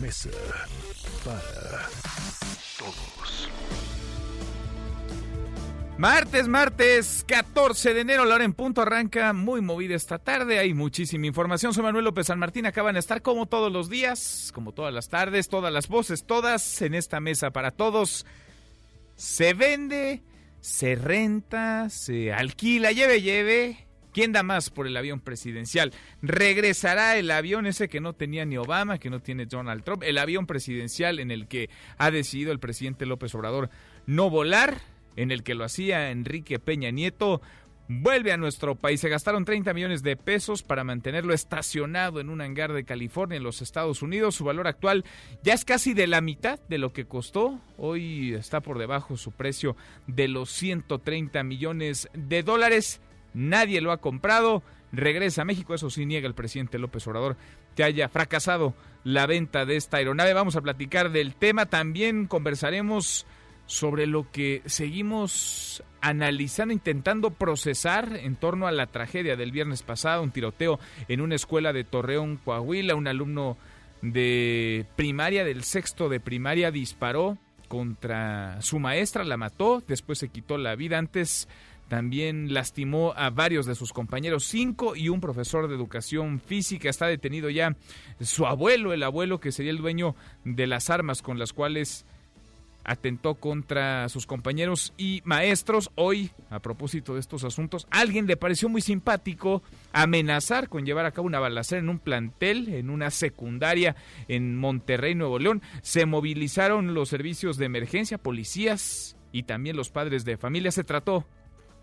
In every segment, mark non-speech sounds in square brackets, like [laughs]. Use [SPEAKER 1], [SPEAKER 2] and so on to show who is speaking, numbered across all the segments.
[SPEAKER 1] Mesa para
[SPEAKER 2] Todos.
[SPEAKER 3] Martes, martes, 14 de enero, la hora en punto arranca muy movida esta tarde. Hay muchísima información. Soy Manuel López San Martín. Acaban de estar como todos los días, como todas las tardes, todas las voces, todas en esta mesa para todos. Se vende, se renta, se alquila, lleve, lleve. ¿Quién da más por el avión presidencial? Regresará el avión ese que no tenía ni Obama, que no tiene Donald Trump, el avión presidencial en el que ha decidido el presidente López Obrador no volar, en el que lo hacía Enrique Peña Nieto. Vuelve a nuestro país. Se gastaron 30 millones de pesos para mantenerlo estacionado en un hangar de California en los Estados Unidos. Su valor actual ya es casi de la mitad de lo que costó. Hoy está por debajo su precio de los 130 millones de dólares. Nadie lo ha comprado. Regresa a México. Eso sí niega el presidente López Obrador que haya fracasado la venta de esta aeronave. Vamos a platicar del tema. También conversaremos sobre lo que seguimos analizando, intentando procesar en torno a la tragedia del viernes pasado, un tiroteo en una escuela de Torreón, Coahuila, un alumno de primaria, del sexto de primaria, disparó contra su maestra, la mató, después se quitó la vida antes. También lastimó a varios de sus compañeros, cinco y un profesor de educación física. Está detenido ya su abuelo, el abuelo que sería el dueño de las armas con las cuales atentó contra sus compañeros y maestros. Hoy, a propósito de estos asuntos, alguien le pareció muy simpático amenazar con llevar a cabo una balacera en un plantel, en una secundaria en Monterrey, Nuevo León. Se movilizaron los servicios de emergencia, policías y también los padres de familia. Se trató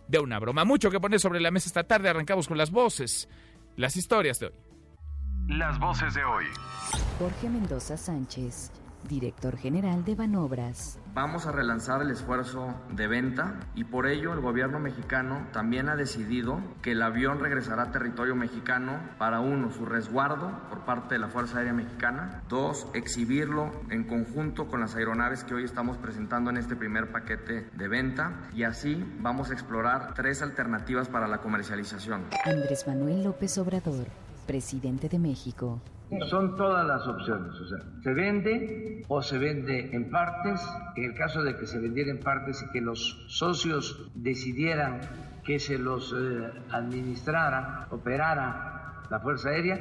[SPEAKER 3] de una broma. Mucho que poner sobre la mesa esta tarde. Arrancamos con las voces, las historias de hoy.
[SPEAKER 2] Las voces de hoy.
[SPEAKER 4] Jorge Mendoza Sánchez, director general de Banobras.
[SPEAKER 5] Vamos a relanzar el esfuerzo de venta y por ello el gobierno mexicano también ha decidido que el avión regresará a territorio mexicano para uno, su resguardo por parte de la Fuerza Aérea Mexicana, dos, exhibirlo en conjunto con las aeronaves que hoy estamos presentando en este primer paquete de venta y así vamos a explorar tres alternativas para la comercialización.
[SPEAKER 4] Andrés Manuel López Obrador, presidente de México.
[SPEAKER 6] Son todas las opciones, o sea, se vende o se vende en partes. En el caso de que se vendiera en partes y que los socios decidieran que se los eh, administrara, operara la Fuerza Aérea,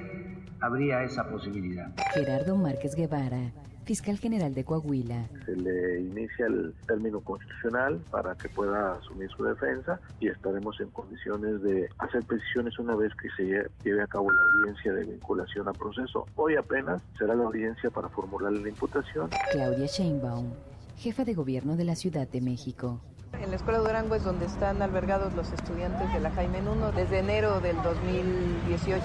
[SPEAKER 6] habría esa posibilidad.
[SPEAKER 4] Gerardo Márquez Guevara, fiscal general de Coahuila.
[SPEAKER 7] se le inicia el término constitucional para que pueda asumir su defensa y estaremos en condiciones de hacer precisiones una vez que se lle- lleve a cabo la audiencia de vinculación a proceso. Hoy apenas será la audiencia para formularle la imputación
[SPEAKER 4] Claudia Sheinbaum, jefa de gobierno de la Ciudad de México.
[SPEAKER 8] En la Escuela Durango es donde están albergados los estudiantes de la Jaime I desde enero del 2018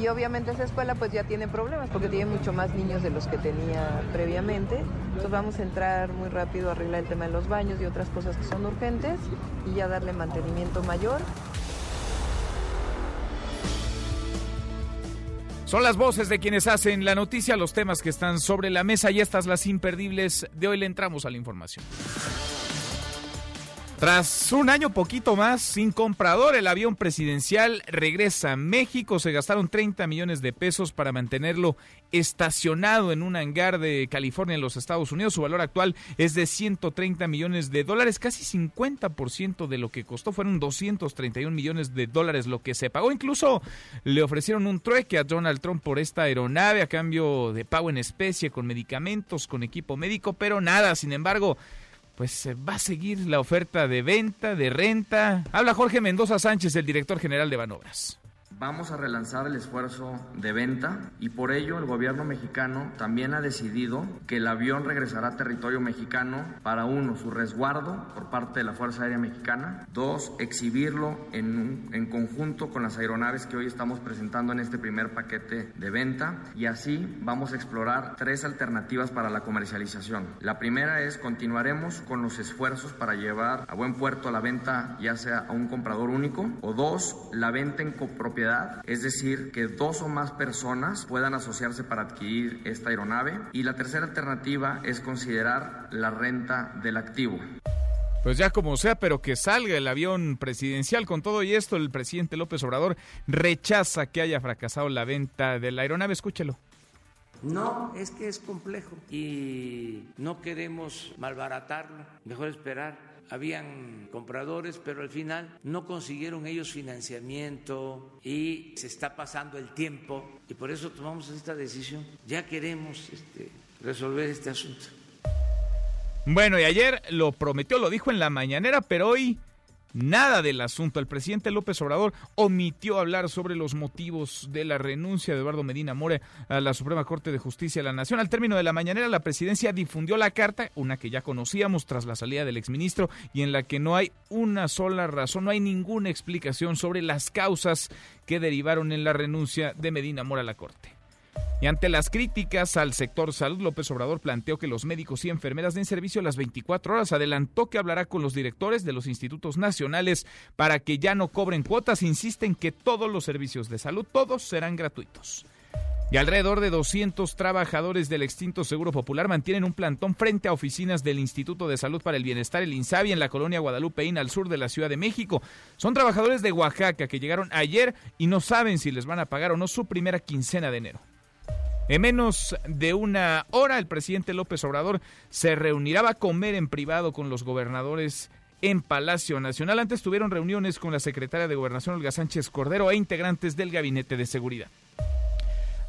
[SPEAKER 8] y obviamente esa escuela pues ya tiene problemas porque tiene mucho más niños de los que tenía previamente. Entonces vamos a entrar muy rápido a arreglar el tema de los baños y otras cosas que son urgentes y ya darle mantenimiento mayor.
[SPEAKER 3] Son las voces de quienes hacen la noticia, los temas que están sobre la mesa y estas las imperdibles de hoy le entramos a la información. Tras un año poquito más sin comprador, el avión presidencial regresa a México. Se gastaron 30 millones de pesos para mantenerlo estacionado en un hangar de California en los Estados Unidos. Su valor actual es de 130 millones de dólares, casi 50% de lo que costó. Fueron 231 millones de dólares lo que se pagó. Incluso le ofrecieron un trueque a Donald Trump por esta aeronave a cambio de pago en especie, con medicamentos, con equipo médico, pero nada. Sin embargo, pues eh, va a seguir la oferta de venta, de renta. Habla Jorge Mendoza Sánchez, el director general de Banobras.
[SPEAKER 5] Vamos a relanzar el esfuerzo de venta y por ello el gobierno mexicano también ha decidido que el avión regresará a territorio mexicano para uno, su resguardo por parte de la Fuerza Aérea Mexicana, dos, exhibirlo en, en conjunto con las aeronaves que hoy estamos presentando en este primer paquete de venta y así vamos a explorar tres alternativas para la comercialización. La primera es continuaremos con los esfuerzos para llevar a buen puerto la venta ya sea a un comprador único o dos, la venta en copropiedad es decir, que dos o más personas puedan asociarse para adquirir esta aeronave. Y la tercera alternativa es considerar la renta del activo.
[SPEAKER 3] Pues ya como sea, pero que salga el avión presidencial. Con todo y esto, el presidente López Obrador rechaza que haya fracasado la venta de la aeronave. Escúchelo.
[SPEAKER 9] No, es que es complejo y no queremos malbaratarlo. Mejor esperar habían compradores, pero al final no consiguieron ellos financiamiento y se está pasando el tiempo y por eso tomamos esta decisión. Ya queremos este, resolver este asunto.
[SPEAKER 3] Bueno, y ayer lo prometió, lo dijo en la mañanera, pero hoy nada del asunto. El presidente López Obrador omitió hablar sobre los motivos de la renuncia de Eduardo Medina More a la Suprema Corte de Justicia de la Nación. Al término de la mañanera, la presidencia difundió la carta, una que ya conocíamos tras la salida del exministro, y en la que no hay una sola razón, no hay ninguna explicación sobre las causas que derivaron en la renuncia de Medina Mora a la Corte. Y ante las críticas al sector salud, López Obrador planteó que los médicos y enfermeras den servicio a las 24 horas. Adelantó que hablará con los directores de los institutos nacionales para que ya no cobren cuotas. Insisten que todos los servicios de salud, todos serán gratuitos. Y alrededor de 200 trabajadores del extinto Seguro Popular mantienen un plantón frente a oficinas del Instituto de Salud para el Bienestar, el INSABI, en la colonia Guadalupeín, al sur de la Ciudad de México. Son trabajadores de Oaxaca que llegaron ayer y no saben si les van a pagar o no su primera quincena de enero. En menos de una hora, el presidente López Obrador se reunirá a comer en privado con los gobernadores en Palacio Nacional. Antes tuvieron reuniones con la secretaria de Gobernación, Olga Sánchez Cordero, e integrantes del Gabinete de Seguridad.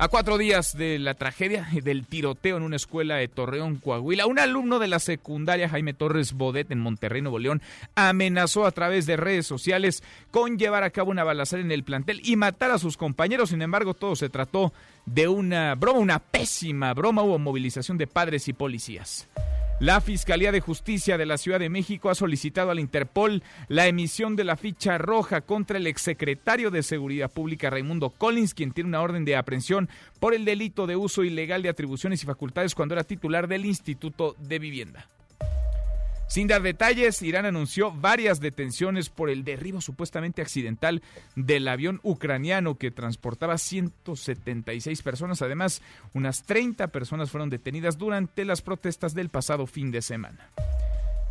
[SPEAKER 3] A cuatro días de la tragedia del tiroteo en una escuela de Torreón, Coahuila, un alumno de la secundaria Jaime Torres Bodet en Monterrey, Nuevo León, amenazó a través de redes sociales con llevar a cabo una balacera en el plantel y matar a sus compañeros. Sin embargo, todo se trató de una broma, una pésima broma. Hubo movilización de padres y policías. La Fiscalía de Justicia de la Ciudad de México ha solicitado al Interpol la emisión de la ficha roja contra el exsecretario de Seguridad Pública Raimundo Collins, quien tiene una orden de aprehensión por el delito de uso ilegal de atribuciones y facultades cuando era titular del Instituto de Vivienda. Sin dar detalles, Irán anunció varias detenciones por el derribo supuestamente accidental del avión ucraniano que transportaba 176 personas. Además, unas 30 personas fueron detenidas durante las protestas del pasado fin de semana.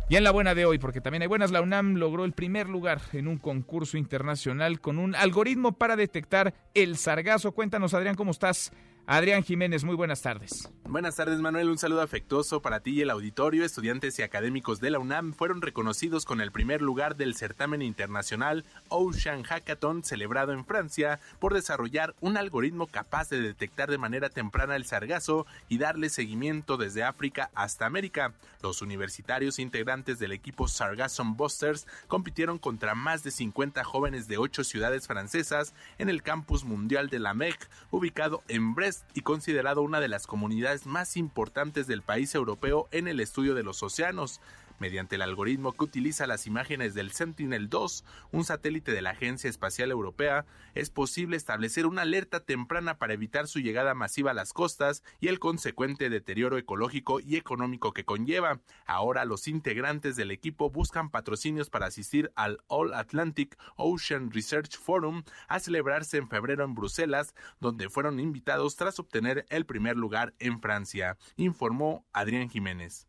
[SPEAKER 3] Y en la buena de hoy, porque también hay buenas, la UNAM logró el primer lugar en un concurso internacional con un algoritmo para detectar el sargazo. Cuéntanos, Adrián, ¿cómo estás? Adrián Jiménez, muy buenas tardes.
[SPEAKER 10] Buenas tardes, Manuel. Un saludo afectuoso para ti y el auditorio. Estudiantes y académicos de la UNAM fueron reconocidos con el primer lugar del certamen internacional Ocean Hackathon celebrado en Francia por desarrollar un algoritmo capaz de detectar de manera temprana el sargazo y darle seguimiento desde África hasta América. Los universitarios integrantes del equipo Sargasson Busters compitieron contra más de 50 jóvenes de ocho ciudades francesas en el campus mundial de la MEC, ubicado en Brest y considerado una de las comunidades más importantes del país europeo en el estudio de los océanos. Mediante el algoritmo que utiliza las imágenes del Sentinel-2, un satélite de la Agencia Espacial Europea, es posible establecer una alerta temprana para evitar su llegada masiva a las costas y el consecuente deterioro ecológico y económico que conlleva. Ahora los integrantes del equipo buscan patrocinios para asistir al All Atlantic Ocean Research Forum a celebrarse en febrero en Bruselas, donde fueron invitados tras obtener el primer lugar en Francia, informó Adrián Jiménez.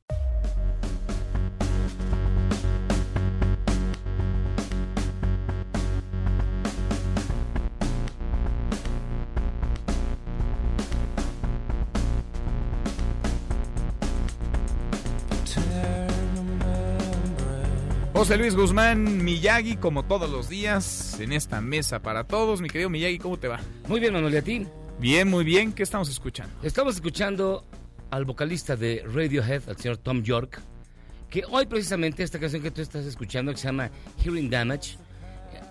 [SPEAKER 3] José Luis Guzmán Miyagi, como todos los días, en esta mesa para todos. Mi querido Miyagi, ¿cómo te va?
[SPEAKER 11] Muy bien, Manuel, ¿y a ti?
[SPEAKER 3] Bien, muy bien. ¿Qué estamos escuchando?
[SPEAKER 11] Estamos escuchando al vocalista de Radiohead, al señor Tom York, que hoy precisamente esta canción que tú estás escuchando, que se llama Hearing Damage,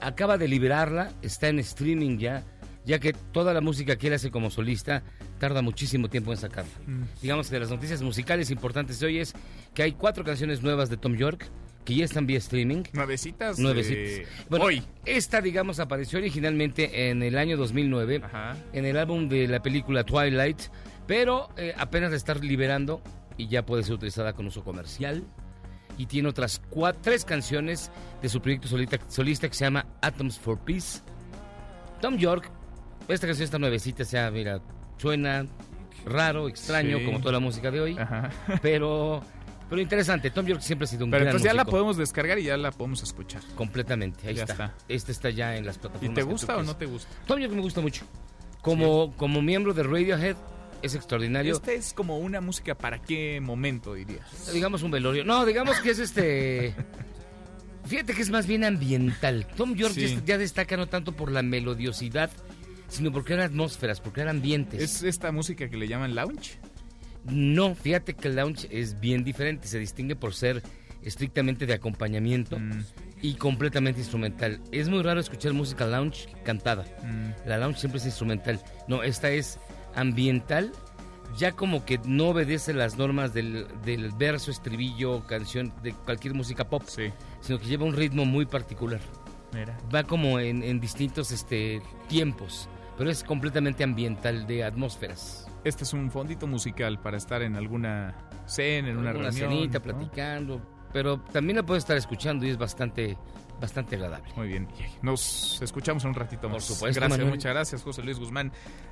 [SPEAKER 11] acaba de liberarla, está en streaming ya, ya que toda la música que él hace como solista tarda muchísimo tiempo en sacarla.
[SPEAKER 3] Mm.
[SPEAKER 11] Digamos que de las noticias musicales importantes de hoy es que hay cuatro canciones nuevas de Tom York que ya están vía streaming.
[SPEAKER 3] Nuevecitas.
[SPEAKER 11] Nuevecitas.
[SPEAKER 3] eh,
[SPEAKER 11] Bueno,
[SPEAKER 3] hoy.
[SPEAKER 11] esta, digamos, apareció originalmente en el año 2009, en el álbum de la película Twilight, pero eh, apenas la está liberando y ya puede ser utilizada con uso comercial. Y tiene otras cua- tres canciones de su proyecto solita- solista que se llama Atoms for Peace. Tom York, esta canción está nuevecita, o sea, mira, suena raro, extraño,
[SPEAKER 3] Sí.
[SPEAKER 11] como toda la música de hoy, pero, pero interesante. Tom York siempre ha sido un
[SPEAKER 3] Pero
[SPEAKER 11] gran
[SPEAKER 3] entonces ya la podemos descargar y ya la podemos escuchar.
[SPEAKER 11] Completamente, ahí
[SPEAKER 3] Ya
[SPEAKER 11] está.
[SPEAKER 3] está.
[SPEAKER 11] Este está ya en las plataformas.
[SPEAKER 3] ¿Y te
[SPEAKER 11] que tú
[SPEAKER 3] gusta o
[SPEAKER 11] quieras.
[SPEAKER 3] no te gusta?
[SPEAKER 11] Tom York me gusta mucho. Como, como miembro de Radiohead, es extraordinario.
[SPEAKER 3] Este es como una música para qué momento dirías.
[SPEAKER 11] Digamos un velorio. No, digamos que es este. [laughs] Fíjate que es más bien ambiental. Tom York
[SPEAKER 3] Sí.
[SPEAKER 11] ya, ya destaca no tanto por la melodiosidad, sino porque eran atmósferas, porque eran ambientes.
[SPEAKER 3] ¿Es esta música que le llaman lounge?
[SPEAKER 11] No, fíjate que el lounge es bien diferente. Se distingue por ser estrictamente de acompañamiento
[SPEAKER 3] Mm.
[SPEAKER 11] y completamente instrumental. Es muy raro escuchar música lounge cantada.
[SPEAKER 3] Mm.
[SPEAKER 11] La lounge siempre es instrumental. No, esta es ambiental. Ya como que no obedece las normas del, del verso, estribillo, canción, de cualquier música pop, sino que lleva un ritmo muy particular.
[SPEAKER 3] Mira.
[SPEAKER 11] Va como en, en distintos este, tiempos, pero es completamente ambiental, de atmósferas.
[SPEAKER 3] Este es un fondito musical para estar en alguna cena, en una,
[SPEAKER 11] una
[SPEAKER 3] reunión.
[SPEAKER 11] cenita,
[SPEAKER 3] ¿no?
[SPEAKER 11] platicando, pero también la puedes estar escuchando y es bastante, bastante agradable.
[SPEAKER 3] Muy bien. Nos escuchamos en un ratito más.
[SPEAKER 11] Por supuesto,
[SPEAKER 3] Gracias,
[SPEAKER 11] Manuel.
[SPEAKER 3] muchas gracias, José Luis Guzmán.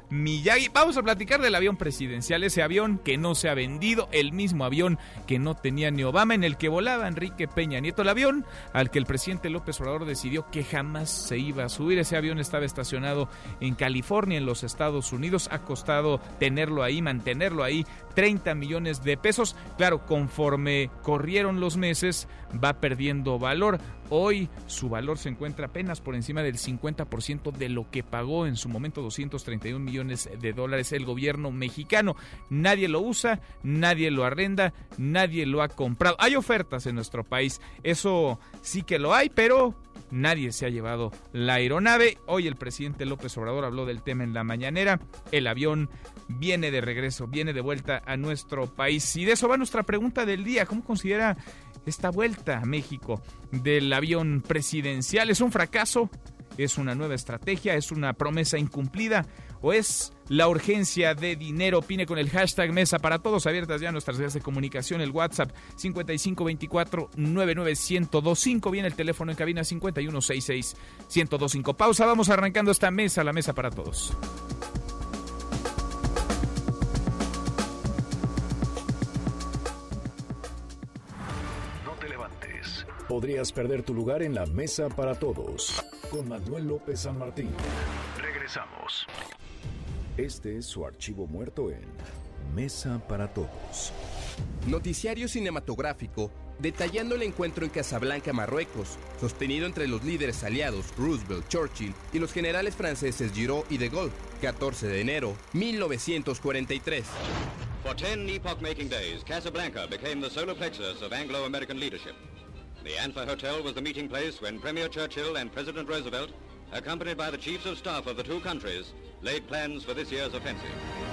[SPEAKER 3] Miyagi. Vamos a platicar del avión presidencial, ese avión que no se ha vendido, el mismo avión que no tenía ni Obama, en el que volaba Enrique Peña Nieto, el avión al que el presidente López Obrador decidió que jamás se iba a subir. Ese avión estaba estacionado en California, en los Estados Unidos. Ha costado tenerlo ahí, mantenerlo ahí, 30 millones de pesos. Claro, conforme corrieron los meses, va perdiendo valor. Hoy su valor se encuentra apenas por encima del 50% de lo que pagó en su momento 231 millones de dólares el gobierno mexicano. Nadie lo usa, nadie lo arrenda, nadie lo ha comprado. Hay ofertas en nuestro país, eso sí que lo hay, pero nadie se ha llevado la aeronave. Hoy el presidente López Obrador habló del tema en la mañanera. El avión viene de regreso, viene de vuelta a nuestro país. Y de eso va nuestra pregunta del día. ¿Cómo considera esta vuelta a México del avión presidencial? ¿Es un fracaso? ¿Es una nueva estrategia? ¿Es una promesa incumplida? ¿O es la urgencia de dinero? Opine con el hashtag Mesa para Todos. Abiertas ya nuestras vías de comunicación. El WhatsApp 5524-99125. Viene el teléfono en cabina 5166-1025. Pausa. Vamos arrancando esta mesa, la Mesa para Todos.
[SPEAKER 1] Podrías perder tu lugar en la mesa para todos. Con Manuel López San Martín. Regresamos. Este es su archivo muerto en Mesa para Todos.
[SPEAKER 12] Noticiario cinematográfico detallando el encuentro en Casablanca, Marruecos, sostenido entre los líderes aliados Roosevelt, Churchill y los generales franceses Giraud y de Gaulle, 14 de enero 1943.
[SPEAKER 13] For 10 epoch-making days, Casablanca became the solar plexus of Anglo-American leadership. The Anfa Hotel was the meeting place when Premier Churchill and President Roosevelt, accompanied by the chiefs of staff of the two countries, laid plans for this year's offensive.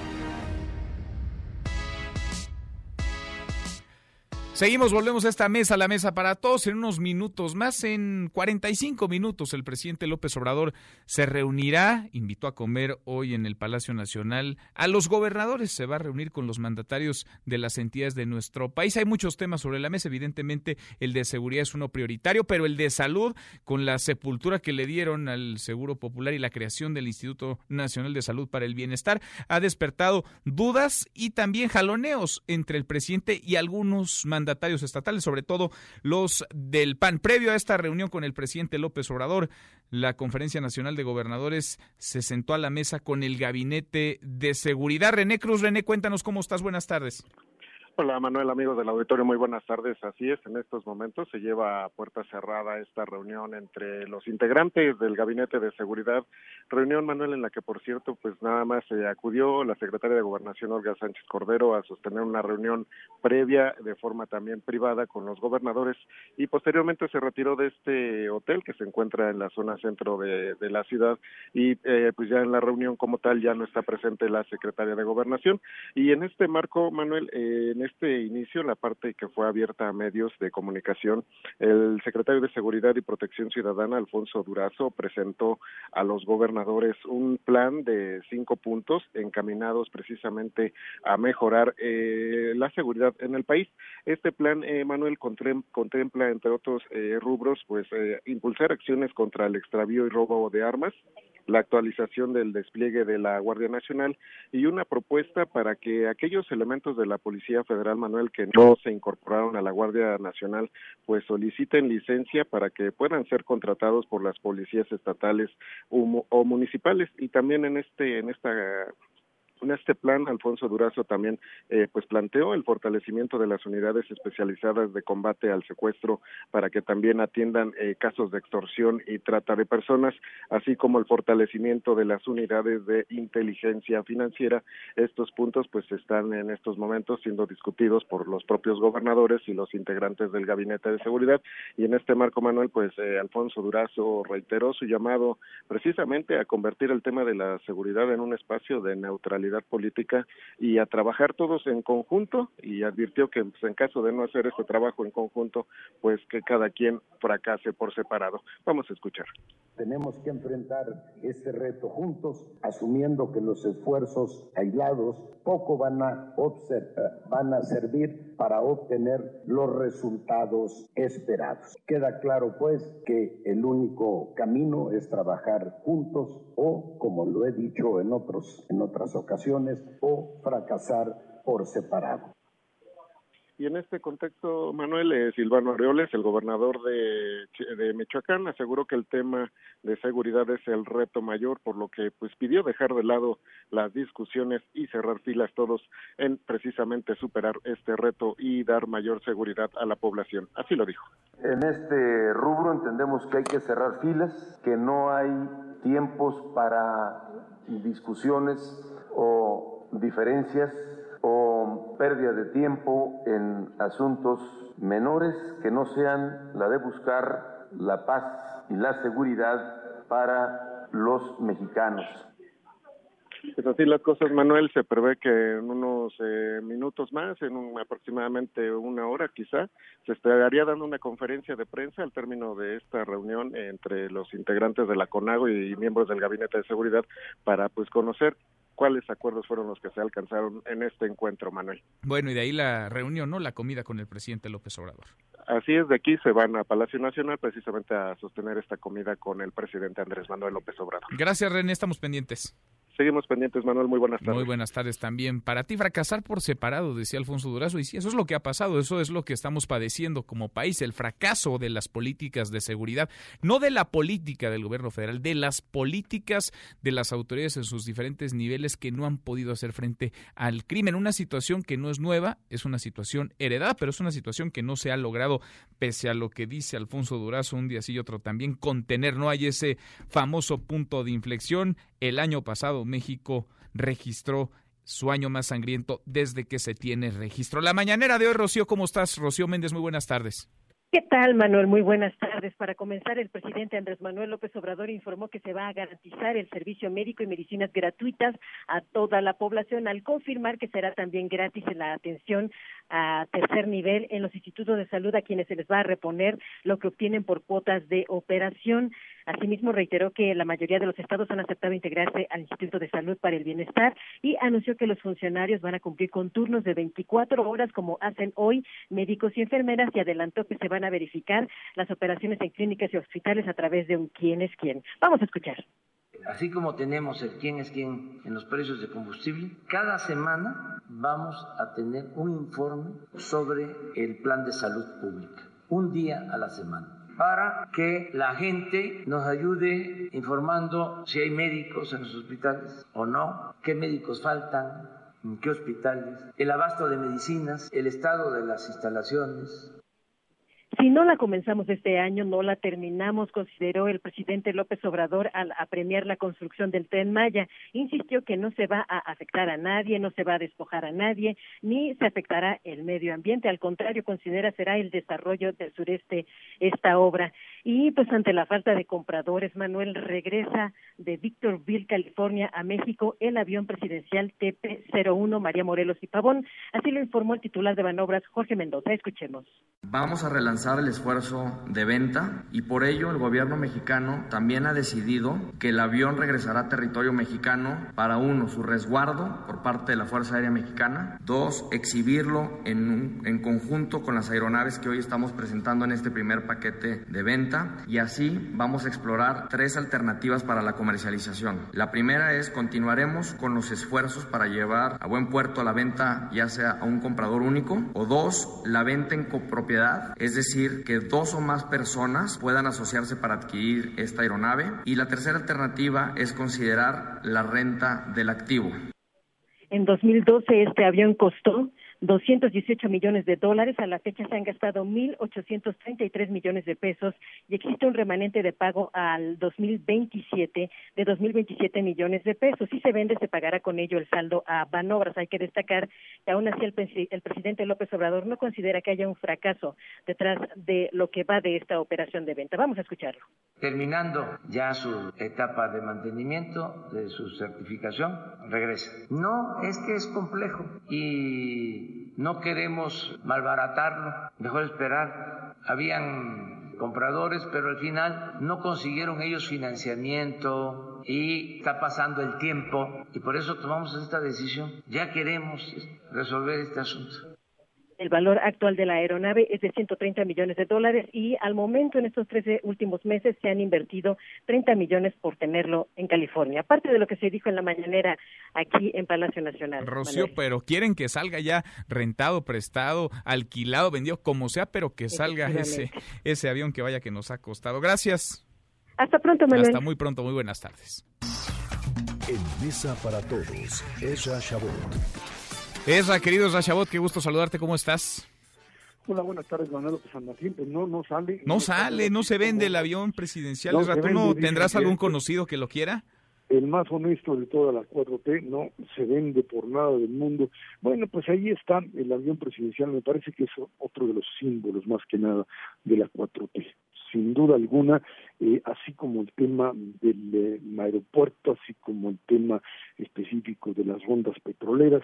[SPEAKER 3] Seguimos, volvemos a esta mesa, la mesa para todos. En unos minutos más, en 45 minutos, el presidente López Obrador se reunirá, invitó a comer hoy en el Palacio Nacional a los gobernadores, se va a reunir con los mandatarios de las entidades de nuestro país. Hay muchos temas sobre la mesa, evidentemente el de seguridad es uno prioritario, pero el de salud, con la sepultura que le dieron al Seguro Popular y la creación del Instituto Nacional de Salud para el Bienestar, ha despertado dudas y también jaloneos entre el presidente y algunos mandatarios estatales, sobre todo los del PAN. Previo a esta reunión con el presidente López Obrador, la Conferencia Nacional de Gobernadores se sentó a la mesa con el Gabinete de Seguridad. René Cruz, René, cuéntanos cómo estás. Buenas tardes.
[SPEAKER 14] Hola Manuel, amigos del auditorio, muy buenas tardes. Así es, en estos momentos se lleva a puerta cerrada esta reunión entre los integrantes del Gabinete de Seguridad. Reunión, Manuel, en la que, por cierto, pues nada más se acudió la secretaria de Gobernación, Olga Sánchez Cordero, a sostener una reunión previa de forma también privada con los gobernadores y posteriormente se retiró de este hotel que se encuentra en la zona centro de, la ciudad y eh, pues ya en la reunión como tal ya no está presente la secretaria de Gobernación. Y en este marco, Manuel, eh, en este inicio, la parte que fue abierta a medios de comunicación, el secretario de Seguridad y Protección Ciudadana, Alfonso Durazo, presentó a los gobernadores un plan de cinco puntos encaminados precisamente a mejorar eh, la seguridad en el país. Este plan, eh, Manuel, contempla, entre otros eh, rubros, pues eh, impulsar acciones contra el extravío y robo de armas, la actualización del despliegue de la Guardia Nacional y una propuesta para que aquellos elementos de la Policía Federal Manuel que no se incorporaron a la Guardia Nacional pues soliciten licencia para que puedan ser contratados por las policías estatales o, municipales. Y también en este en esta en este plan, Alfonso Durazo también eh, pues planteó el fortalecimiento de las unidades especializadas de combate al secuestro para que también atiendan eh, casos de extorsión y trata de personas, así como el fortalecimiento de las unidades de inteligencia financiera. Estos puntos pues están en estos momentos siendo discutidos por los propios gobernadores y los integrantes del gabinete de seguridad y en este marco Manuel pues eh, Alfonso Durazo reiteró su llamado precisamente a convertir el tema de la seguridad en un espacio de neutralidad política y a trabajar todos en conjunto y advirtió que pues, en caso de no hacer este trabajo en conjunto, pues que cada quien fracase por separado. Vamos a escuchar.
[SPEAKER 15] Tenemos que enfrentar este reto juntos, asumiendo que los esfuerzos aislados poco van a, van a servir para obtener los resultados esperados. Queda claro, pues, que el único camino es trabajar juntos o, como lo he dicho en, otros, en otras ocasiones, o fracasar por separado.
[SPEAKER 14] Y en este contexto, Manuel eh, Silvano Arreoles, el gobernador de, de, Michoacán, aseguró que el tema de seguridad es el reto mayor, por lo que pues pidió dejar de lado las discusiones y cerrar filas todos en precisamente superar este reto y dar mayor seguridad a la población. Así lo dijo.
[SPEAKER 16] En este rubro entendemos que hay que cerrar filas, que no hay tiempos para discusiones o diferencias o pérdida de tiempo en asuntos menores que no sean la de buscar la paz y la seguridad para los mexicanos.
[SPEAKER 14] Pues así las cosas, Manuel, se prevé que en unos eh, minutos más, en un, aproximadamente una hora quizá, se estaría dando una conferencia de prensa al término de esta reunión entre los integrantes de la CONAGO y miembros del Gabinete de Seguridad para pues conocer cuáles acuerdos fueron los que se alcanzaron en este encuentro, Manuel.
[SPEAKER 3] Bueno, y de ahí la reunión, ¿no? La comida con el presidente López Obrador.
[SPEAKER 14] Así es, de aquí se van a Palacio Nacional precisamente a sostener esta comida con el presidente Andrés Manuel López Obrador.
[SPEAKER 3] Gracias, René, estamos pendientes.
[SPEAKER 14] Seguimos pendientes, Manuel. Muy buenas tardes.
[SPEAKER 3] Muy buenas tardes también. Para ti, fracasar por separado, decía Alfonso Durazo. Y sí, eso es lo que ha pasado. Eso es lo que estamos padeciendo como país. El fracaso de las políticas de seguridad. No de la política del gobierno federal, de las políticas de las autoridades en sus diferentes niveles que no han podido hacer frente al crimen. Una situación que no es nueva, es una situación heredada, pero es una situación que no se ha logrado, pese a lo que dice Alfonso Durazo un día sí y otro también, contener. No hay ese famoso punto de inflexión. El año pasado México registró su año más sangriento desde que se tiene registro. La mañanera de hoy, Rocío, ¿cómo estás? Rocío Méndez, muy buenas tardes.
[SPEAKER 17] ¿Qué tal, Manuel? Muy buenas tardes. Para comenzar, el presidente Andrés Manuel López Obrador informó que se va a garantizar el servicio médico y medicinas gratuitas a toda la población, al confirmar que será también gratis la atención a tercer nivel en los institutos de salud a quienes se les va a reponer lo que obtienen por cuotas de operación. Asimismo, reiteró que la mayoría de los estados han aceptado integrarse al Instituto de Salud para el Bienestar y anunció que los funcionarios van a cumplir con turnos de 24 horas como hacen hoy médicos y enfermeras y adelantó que se van a verificar las operaciones en clínicas y hospitales a través de un quién es quién. Vamos a escuchar.
[SPEAKER 6] Así como tenemos el quién es quién en los precios de combustible, cada semana vamos a tener un informe sobre el plan de salud pública, un día a la semana para que la gente nos ayude informando si hay médicos en los hospitales o no, qué médicos faltan, qué hospitales, el abasto de medicinas, el estado de las instalaciones,
[SPEAKER 17] si no la comenzamos este año, no la terminamos, consideró el presidente López Obrador al apremiar la construcción del tren Maya. Insistió que no se va a afectar a nadie, no se va a despojar a nadie, ni se afectará el medio ambiente. Al contrario, considera será el desarrollo del sureste esta obra. Y pues ante la falta de compradores, Manuel regresa de Victorville, California, a México el avión presidencial TP-01 María Morelos y Pavón. Así lo informó el titular de Banobras, Jorge Mendoza. Escuchemos.
[SPEAKER 5] Vamos a relanzar el esfuerzo de venta y por ello el gobierno mexicano también ha decidido que el avión regresará a territorio mexicano para uno, su resguardo por parte de la Fuerza Aérea Mexicana, dos, exhibirlo en, en conjunto con las aeronaves que hoy estamos presentando en este primer paquete de venta y así vamos a explorar tres alternativas para la comercialización. La primera es continuaremos con los esfuerzos para llevar a buen puerto la venta ya sea a un comprador único o dos, la venta en copropiedad, es decir, que dos o más personas puedan asociarse para adquirir esta aeronave. Y la tercera alternativa es considerar la renta del activo.
[SPEAKER 17] En 2012 este avión costó 218 millones de dólares. A la fecha se han gastado 1.833 millones de pesos y existe un remanente de pago al 2027 de 2.027 millones de pesos. Si se vende, se pagará con ello el saldo a Banobras. Hay que destacar que aún así el, presidente López Obrador no considera que haya un fracaso detrás de lo que va de esta operación de venta. Vamos a escucharlo.
[SPEAKER 6] Terminando ya su etapa de mantenimiento, de su certificación, regresa. No, es que es complejo y no queremos malbaratarlo, mejor esperar. Habían compradores, pero al final no consiguieron ellos financiamiento y está pasando el tiempo y por eso tomamos esta decisión. Ya queremos resolver este asunto.
[SPEAKER 17] El valor actual de la aeronave es de 130 millones de dólares y al momento en estos 13 últimos meses se han invertido 30 millones por tenerlo en California. Aparte de lo que se dijo en la mañanera aquí en Palacio Nacional.
[SPEAKER 3] Rocío, pero quieren que salga ya rentado, prestado, alquilado, vendido, como sea, pero que salga ese, ese avión que vaya que nos ha costado. Gracias.
[SPEAKER 17] Hasta pronto, Manuel.
[SPEAKER 3] Hasta muy pronto, muy buenas tardes.
[SPEAKER 1] En Mesa para Todos, Esra Chabot.
[SPEAKER 3] Esra, querido Rashabot, qué gusto saludarte, ¿cómo estás?
[SPEAKER 18] Hola, buenas tardes, Manuel López San Martín. Pues no, no sale.
[SPEAKER 3] No, sale, no se vende el avión presidencial. No ¿Tú no tendrás algún conocido que lo quiera?
[SPEAKER 18] El más honesto de todas las 4T, no se vende por nada del mundo. Bueno, pues ahí está el avión presidencial, me parece que es otro de los símbolos más que nada de la 4T. Sin duda alguna, eh, así como el tema del eh, aeropuerto, así como el tema específico de las rondas petroleras,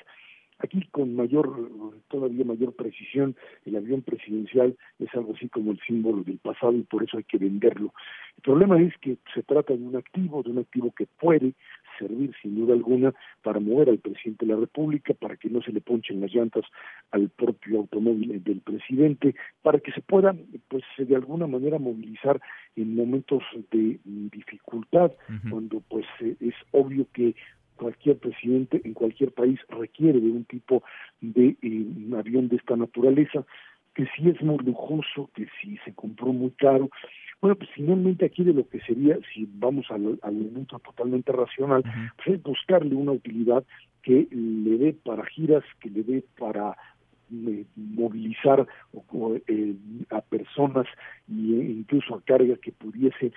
[SPEAKER 18] Aquí con mayor, todavía mayor precisión, el avión presidencial es algo así como el símbolo del pasado y por eso hay que venderlo. El problema es que se trata de un activo, de un activo que puede servir sin duda alguna para mover al presidente de la República, para que no se le ponchen las llantas al propio automóvil del presidente, para que se pueda, pues de alguna manera movilizar en momentos de dificultad, cuando pues es obvio que cualquier presidente en cualquier país requiere de un tipo de eh, avión de esta naturaleza, que sí es muy lujoso, que sí se compró muy caro. Bueno, pues finalmente aquí de lo que sería, si vamos al, al totalmente racional, pues es buscarle una utilidad que le dé para giras, que le dé para eh, movilizar eh, a personas e incluso a carga que pudiese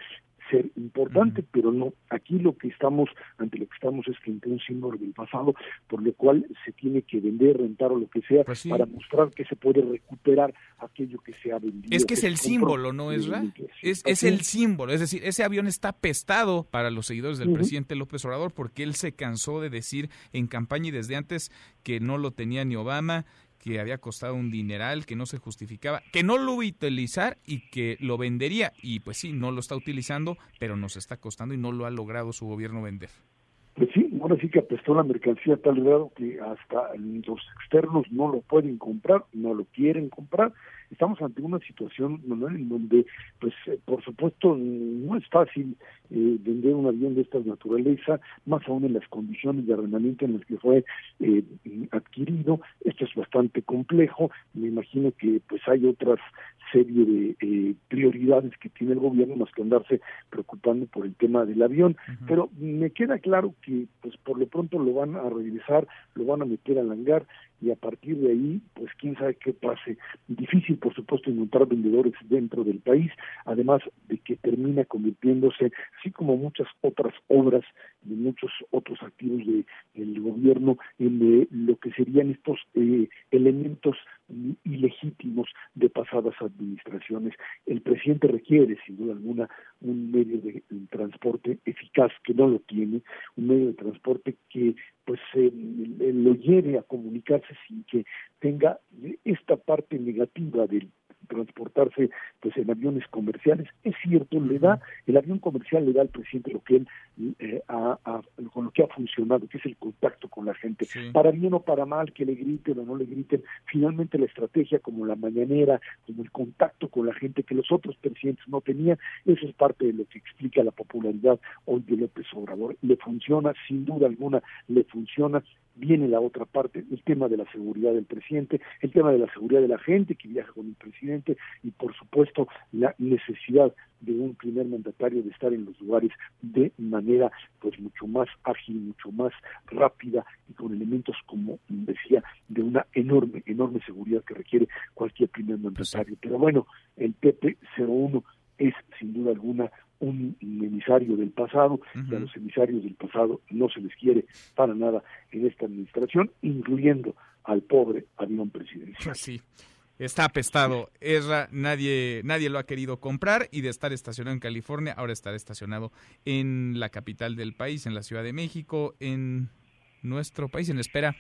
[SPEAKER 18] ser importante, pero no, aquí lo que estamos, ante lo que estamos es frente a un símbolo del pasado, por lo cual se tiene que vender, rentar o lo que sea, pues para mostrar que se puede recuperar aquello que se ha vendido.
[SPEAKER 3] Es que es el símbolo, ¿no, es Es, es el símbolo, es decir, ese avión está pestado para los seguidores del presidente López Obrador porque él se cansó de decir en campaña y desde antes que no lo tenía ni Obama, que había costado un dineral, que no se justificaba, que no lo iba utilizar y que lo vendería. Y pues sí, no lo está utilizando, pero nos está costando y no lo ha logrado su gobierno vender.
[SPEAKER 18] Pues sí, ahora sí que apestó la mercancía a tal grado que hasta los externos no lo pueden comprar, no lo quieren comprar. Estamos ante una situación en donde, pues, eh, por supuesto, no es fácil eh, vender un avión de esta naturaleza, más aún en las condiciones de arrendamiento en las que fue eh, adquirido. Esto es bastante complejo. Me imagino que, pues, hay otras serie de eh, prioridades que tiene el gobierno más que andarse preocupando por el tema del avión. Pero me queda claro que pues por lo pronto lo van a regresar, lo van a meter al hangar y a partir de ahí, pues quién sabe qué pase. Difícil, por supuesto, encontrar vendedores dentro del país, además de que termina convirtiéndose, así como muchas otras obras de muchos otros activos de, del gobierno, en eh, lo que serían estos eh, elementos ilegítimos de pasadas administraciones. El presidente requiere, sin duda alguna, un medio de, transporte eficaz que no lo tiene, un medio de transporte que pues eh, lo lleve a comunicarse sin que tenga esta parte negativa del transportarse pues en aviones comerciales. Es cierto le da el avión comercial le da al presidente lo que él eh, ha, con lo que ha funcionado que es el contacto con la gente. Para bien o para mal que le griten o no le griten finalmente la estrategia como la mañanera como el contacto con la gente que los otros presidentes no tenían eso es parte de lo que explica la popularidad hoy de López Obrador. Le funciona sin duda alguna le funciona viene la otra parte, el tema de la seguridad del presidente, el tema de la seguridad de la gente que viaja con el presidente y por supuesto la necesidad de un primer mandatario de estar en los lugares de manera pues mucho más ágil, mucho más rápida y con elementos como decía de una enorme, enorme seguridad que requiere cualquier primer mandatario. Pero bueno, el PP01 es sin duda alguna un emisario del pasado y a los emisarios del pasado no se les quiere para nada en esta administración, incluyendo al pobre avión presidencial.
[SPEAKER 3] Sí. Está apestado. Esra, nadie, nadie lo ha querido comprar y de estar estacionado en California, ahora estará estacionado en la capital del país, en la Ciudad de México, en nuestro país, en espera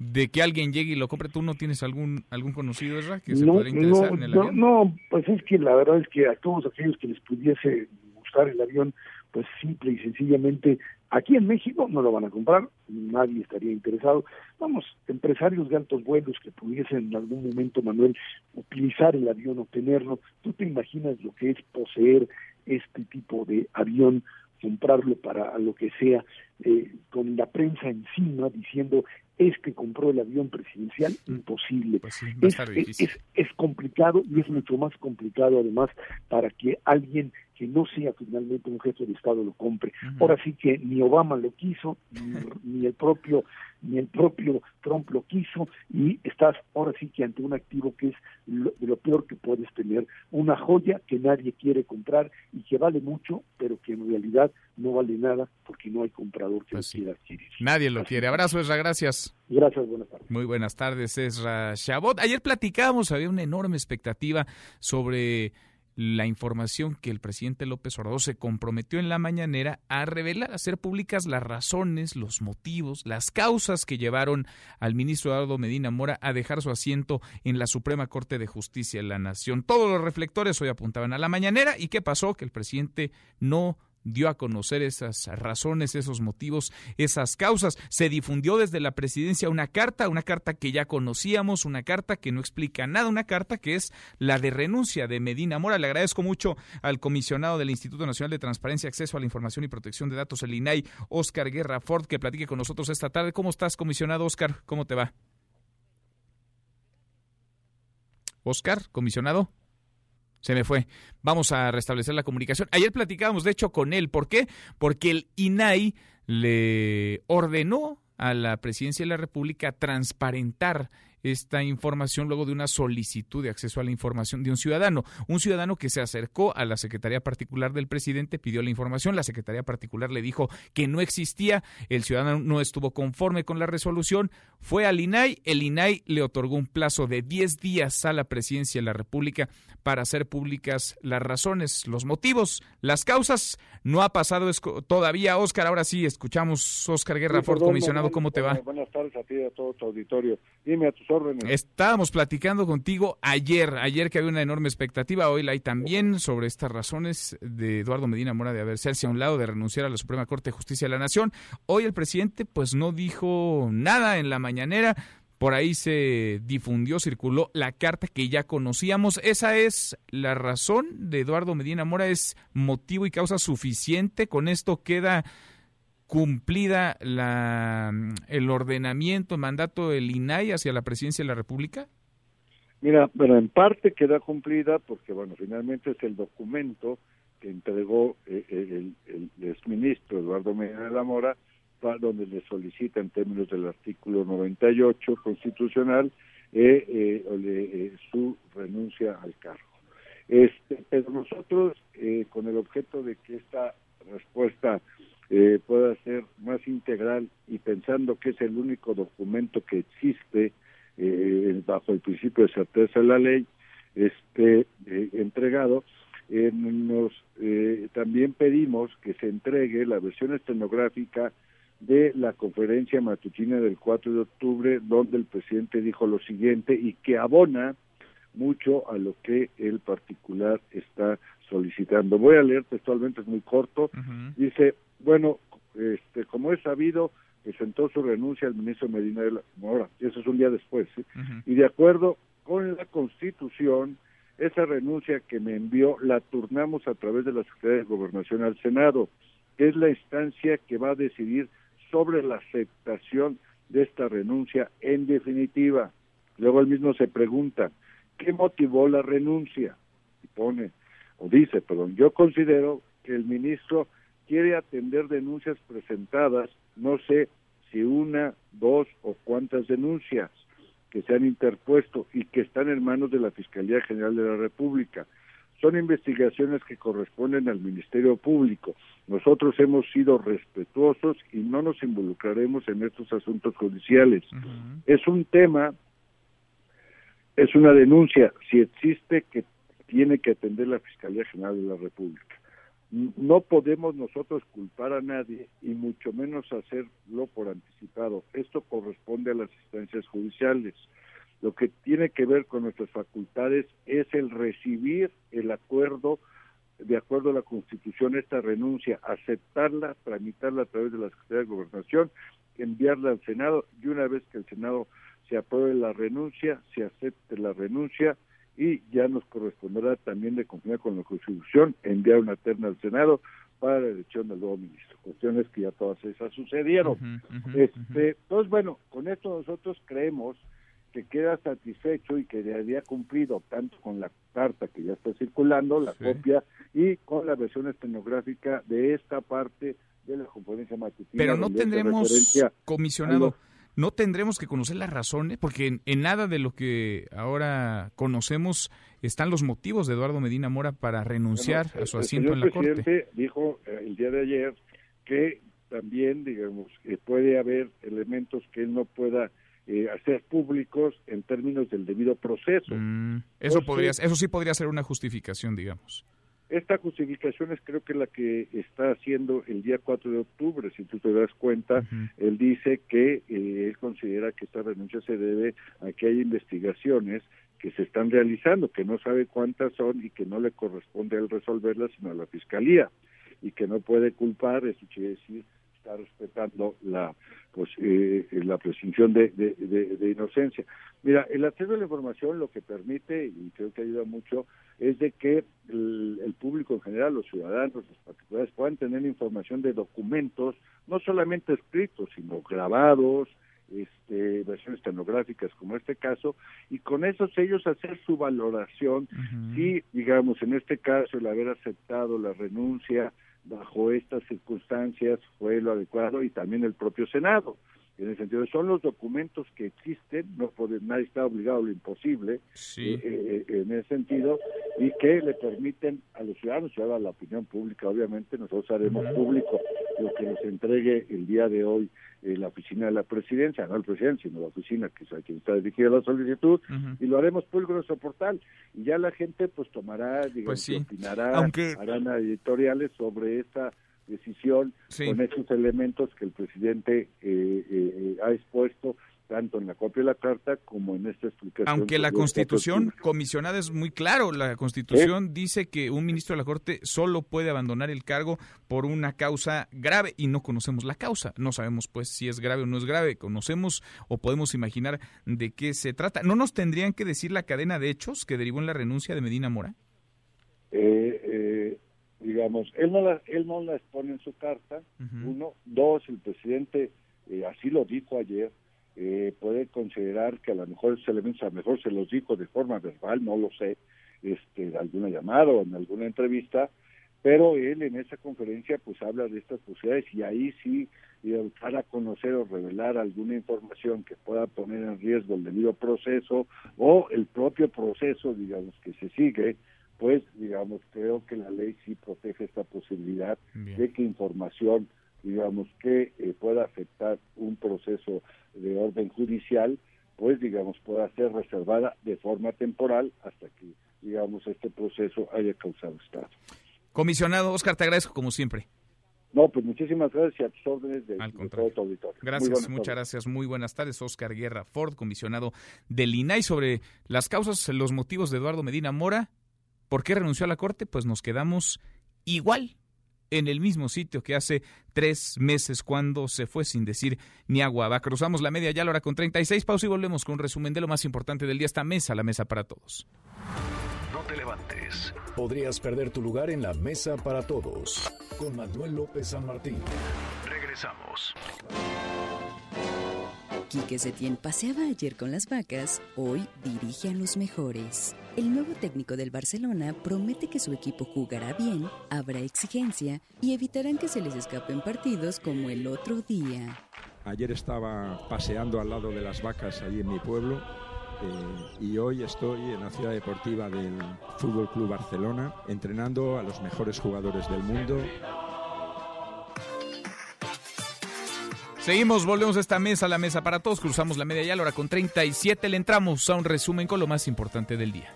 [SPEAKER 3] de que alguien llegue y lo compre. ¿Tú no tienes algún algún conocido, Esra, que se
[SPEAKER 18] no,
[SPEAKER 3] podría interesar
[SPEAKER 18] no,
[SPEAKER 3] en el
[SPEAKER 18] no,
[SPEAKER 3] avión?
[SPEAKER 18] No, pues es que la verdad es que a todos aquellos que les pudiese gustar el avión, pues simple y sencillamente aquí en México no lo van a comprar, nadie estaría interesado. Vamos, empresarios de altos vuelos que pudiesen en algún momento, Manuel, utilizar el avión o tenerlo, tú te imaginas lo que es poseer este tipo de avión comprarlo para lo que sea, eh, con la prensa encima diciendo es que compró el avión presidencial, imposible.
[SPEAKER 3] Pues a
[SPEAKER 18] es, es- es complicado y es mucho más complicado además para que alguien que no sea finalmente un jefe de Estado lo compre. Ahora sí que ni Obama lo quiso, ni, [laughs] ni el propio ni el propio Trump lo quiso y estás ahora sí que ante un activo que es lo, de lo peor que puedes tener, una joya que nadie quiere comprar y que vale mucho, pero que en realidad no vale nada porque no hay comprador que lo quiera adquirir.
[SPEAKER 3] Nadie lo quiere. Abrazo, Esra, gracias.
[SPEAKER 18] Gracias, buenas tardes.
[SPEAKER 3] Muy buenas tardes, Esra Chabot. Ayer platicábamos, había una enorme expectativa sobre la información que el presidente López Obrador se comprometió en la mañanera a revelar, a hacer públicas las razones, los motivos, las causas que llevaron al ministro Eduardo Medina Mora a dejar su asiento en la Suprema Corte de Justicia de la Nación. Todos los reflectores hoy apuntaban a la mañanera y ¿qué pasó? Que el presidente no dio a conocer esas razones, esos motivos, esas causas. Se difundió desde la presidencia una carta, una carta que ya conocíamos, una carta que no explica nada, una carta que es la de renuncia de Medina Mora. Le agradezco mucho al comisionado del Instituto Nacional de Transparencia, Acceso a la Información y Protección de Datos, el INAI, Oscar Guerra Ford, que platique con nosotros esta tarde. ¿Cómo estás, comisionado Oscar? ¿Cómo te va? Oscar, comisionado. Se me fue. Vamos a restablecer la comunicación. Ayer platicábamos, de hecho, con él. ¿Por qué? Porque el INAI le ordenó a la presidencia de la República transparentar esta información luego de una solicitud de acceso a la información de un ciudadano. Un ciudadano que se acercó a la Secretaría Particular del presidente, pidió la información, la Secretaría Particular le dijo que no existía, el ciudadano no estuvo conforme con la resolución, fue al INAI, el INAI le otorgó un plazo de 10 días a la presidencia de la República para hacer públicas las razones, los motivos, las causas. No ha pasado todavía, Oscar. Ahora sí, escuchamos, Oscar Guerra
[SPEAKER 18] Sí,
[SPEAKER 3] Ford,
[SPEAKER 18] perdón,
[SPEAKER 3] comisionado, ¿cómo te va?
[SPEAKER 18] eh, Buenas tardes a ti y a todo tu auditorio. Dime a tus órdenes.
[SPEAKER 3] Estábamos platicando contigo ayer, ayer que había una enorme expectativa, hoy la hay también sobre estas razones de Eduardo Medina Mora de haberse a un lado, de renunciar a la Suprema Corte de Justicia de la Nación. Hoy el presidente pues no dijo nada en la mañanera, por ahí se difundió, circuló la carta que ya conocíamos. Esa es la razón de Eduardo Medina Mora, es motivo y causa suficiente. Con esto queda cumplida la, el ordenamiento, el mandato del INAI hacia la presidencia de la República?
[SPEAKER 19] Mira, bueno, en parte queda cumplida porque, bueno, finalmente es el documento que entregó eh, el, el, exministro Eduardo Medina de la Mora, donde le solicita en términos del artículo 98 constitucional eh, eh, eh, su renuncia al cargo. Este, pero nosotros, eh, con el objeto de que esta respuesta pueda ser más integral y pensando que es el único documento que existe bajo el principio de certeza de la ley, este entregado, nos también pedimos que se entregue la versión estenográfica de la conferencia matutina del 4 de octubre, donde el presidente dijo lo siguiente y que abona mucho a lo que el particular está solicitando. Voy a leer textualmente, es muy corto. Dice, bueno, este, como es sabido, presentó su renuncia al ministro Medina de la Mora, eso es un día después, y de acuerdo con la Constitución, esa renuncia que me envió la turnamos a través de la Secretaría de Gobernación al Senado, que es la instancia que va a decidir sobre la aceptación de esta renuncia en definitiva. Luego él mismo se pregunta, ¿qué motivó la renuncia? Y pone, o dice, perdón, yo considero que el ministro quiere atender denuncias presentadas, no sé si una, dos o cuántas denuncias que se han interpuesto y que están en manos de la Fiscalía General de la República. Son investigaciones que corresponden al Ministerio Público. Nosotros hemos sido respetuosos y no nos involucraremos en estos asuntos judiciales. Es un tema, es una denuncia, si existe, que tiene que atender la Fiscalía General de la República. No podemos nosotros culpar a nadie y mucho menos hacerlo por anticipado. Esto corresponde a las instancias judiciales. Lo que tiene que ver con nuestras facultades es el recibir el acuerdo, de acuerdo a la Constitución, esta renuncia, aceptarla, tramitarla a través de la Secretaría de Gobernación, enviarla al Senado y una vez que el Senado se apruebe la renuncia, se acepte la renuncia y ya nos corresponderá también de confiar con la Constitución enviar una terna al Senado para la elección del nuevo ministro. Cuestiones que ya todas esas sucedieron. este, entonces, bueno, con esto nosotros creemos que queda satisfecho y que había cumplido tanto con la carta que ya está circulando, la copia, y con la versión estenográfica de esta parte de la conferencia matutina.
[SPEAKER 3] Pero no tendremos, comisionado, no tendremos que conocer las razones, porque en, nada de lo que ahora conocemos están los motivos de Eduardo Medina Mora para renunciar a su asiento en la Corte. El
[SPEAKER 19] presidente dijo eh, el día de ayer que también, digamos, que puede haber elementos que él no pueda eh, hacer públicos en términos del debido proceso.
[SPEAKER 3] Mm, eso, podría, eso sí podría ser una justificación, digamos.
[SPEAKER 19] Esta justificación es creo que la que está haciendo el día 4 de octubre, si tú te das cuenta, él dice que eh, él considera que esta renuncia se debe a que hay investigaciones que se están realizando, que no sabe cuántas son y que no le corresponde a él resolverlas, sino a la fiscalía, y que no puede culpar, eso quiere decir está respetando la pues eh, la presunción de, de, inocencia. Mira, el acceso a la información lo que permite, y creo que ayuda mucho, es de que el, público en general, los ciudadanos, los particulares, puedan tener información de documentos, no solamente escritos, sino grabados, este, versiones tecnográficas como este caso, y con esos ellos hacer su valoración, si, digamos, en este caso, el haber aceptado la renuncia, bajo estas circunstancias fue lo adecuado y también el propio Senado. En el sentido de son los documentos que existen, no puede, nadie está obligado a lo imposible eh, eh, eh, en ese sentido, y que le permiten a los ciudadanos y a la opinión pública, obviamente, nosotros haremos público lo que nos entregue el día de hoy la oficina de la presidencia, no el presidente, sino la oficina que es a quien está dirigida la solicitud, y lo haremos público en nuestro portal. Y ya la gente pues tomará, digamos, pues opinará, harán editoriales sobre esta decisión con esos elementos que el presidente eh, eh, eh, ha expuesto tanto en la copia de la carta como en esta explicación.
[SPEAKER 3] Aunque la Constitución comisionada es muy claro, la Constitución dice que un ministro de la Corte solo puede abandonar el cargo por una causa grave y no conocemos la causa. No sabemos pues si es grave o no es grave. Conocemos o podemos imaginar de qué se trata. ¿No nos tendrían que decir la cadena de hechos que derivó en la renuncia de Medina Mora?
[SPEAKER 19] Eh, digamos, él no la, él no la expone en su carta, uno, dos, el presidente eh, así lo dijo ayer,
[SPEAKER 18] eh, puede considerar que a lo mejor esos elementos a lo mejor se los dijo de forma verbal, no lo sé, este, en alguna llamada o en alguna entrevista, pero él en esa conferencia pues habla de estas posibilidades y ahí sí para conocer o revelar alguna información que pueda poner en riesgo el debido proceso o el propio proceso, digamos, que se sigue, pues, digamos, creo que la ley sí protege esta posibilidad de que información, digamos, que eh, pueda afectar un proceso de orden judicial, pues, digamos, pueda ser reservada de forma temporal hasta que, digamos, este proceso haya causado estado.
[SPEAKER 3] Comisionado Oscar, te agradezco como siempre.
[SPEAKER 18] No, pues muchísimas gracias y a tus órdenes de, todo tu auditorio.
[SPEAKER 3] Gracias, muchas gracias. Muy buenas tardes. Oscar Guerra Ford, comisionado del INAI, sobre las causas, los motivos de Eduardo Medina Mora. ¿Por qué renunció a la Corte? Pues nos quedamos igual en el mismo sitio que hace tres meses cuando se fue sin decir ni agua. Va, cruzamos la media ya la hora con 36. Pausa y volvemos con un resumen de lo más importante del día. Esta mesa, la mesa para todos.
[SPEAKER 1] No te levantes. Podrías perder tu lugar en la mesa para todos. Con Manuel López San Martín. Regresamos.
[SPEAKER 4] Quique Setién paseaba ayer con las vacas, hoy dirige a los mejores. El nuevo técnico del Barcelona promete que su equipo jugará bien, habrá exigencia y evitarán que se les escapen partidos como el otro día.
[SPEAKER 20] Ayer estaba paseando al lado de las vacas ahí en mi pueblo eh, y hoy estoy en la ciudad deportiva del Fútbol Club Barcelona entrenando a los mejores jugadores del mundo
[SPEAKER 3] Seguimos, volvemos a esta mesa, la mesa para todos, cruzamos la media ya, la hora con 37, le entramos a un resumen con lo más importante del día.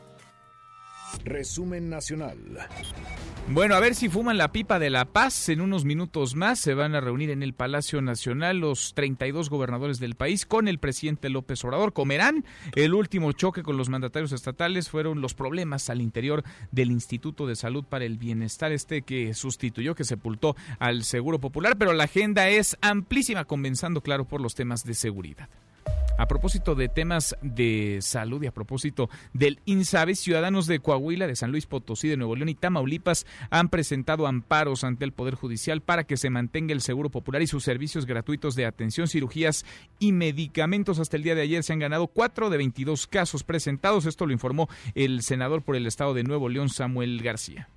[SPEAKER 1] Resumen nacional.
[SPEAKER 3] Bueno, a ver si fuman la pipa de la paz. En unos minutos más se van a reunir en el Palacio Nacional los 32 gobernadores del país con el presidente López Obrador. Comerán. El último choque con los mandatarios estatales fueron los problemas al interior del Instituto de Salud para el Bienestar, este que sustituyó, que sepultó al Seguro Popular, pero la agenda es amplísima, comenzando, claro, por los temas de seguridad. A propósito de temas de salud y a propósito del INSABE, ciudadanos de Coahuila, de San Luis Potosí, de Nuevo León y Tamaulipas han presentado amparos ante el Poder Judicial para que se mantenga el Seguro Popular y sus servicios gratuitos de atención, cirugías y medicamentos. Hasta el día de ayer se han ganado cuatro de 22 casos presentados. Esto lo informó el senador por el Estado de Nuevo León, Samuel García.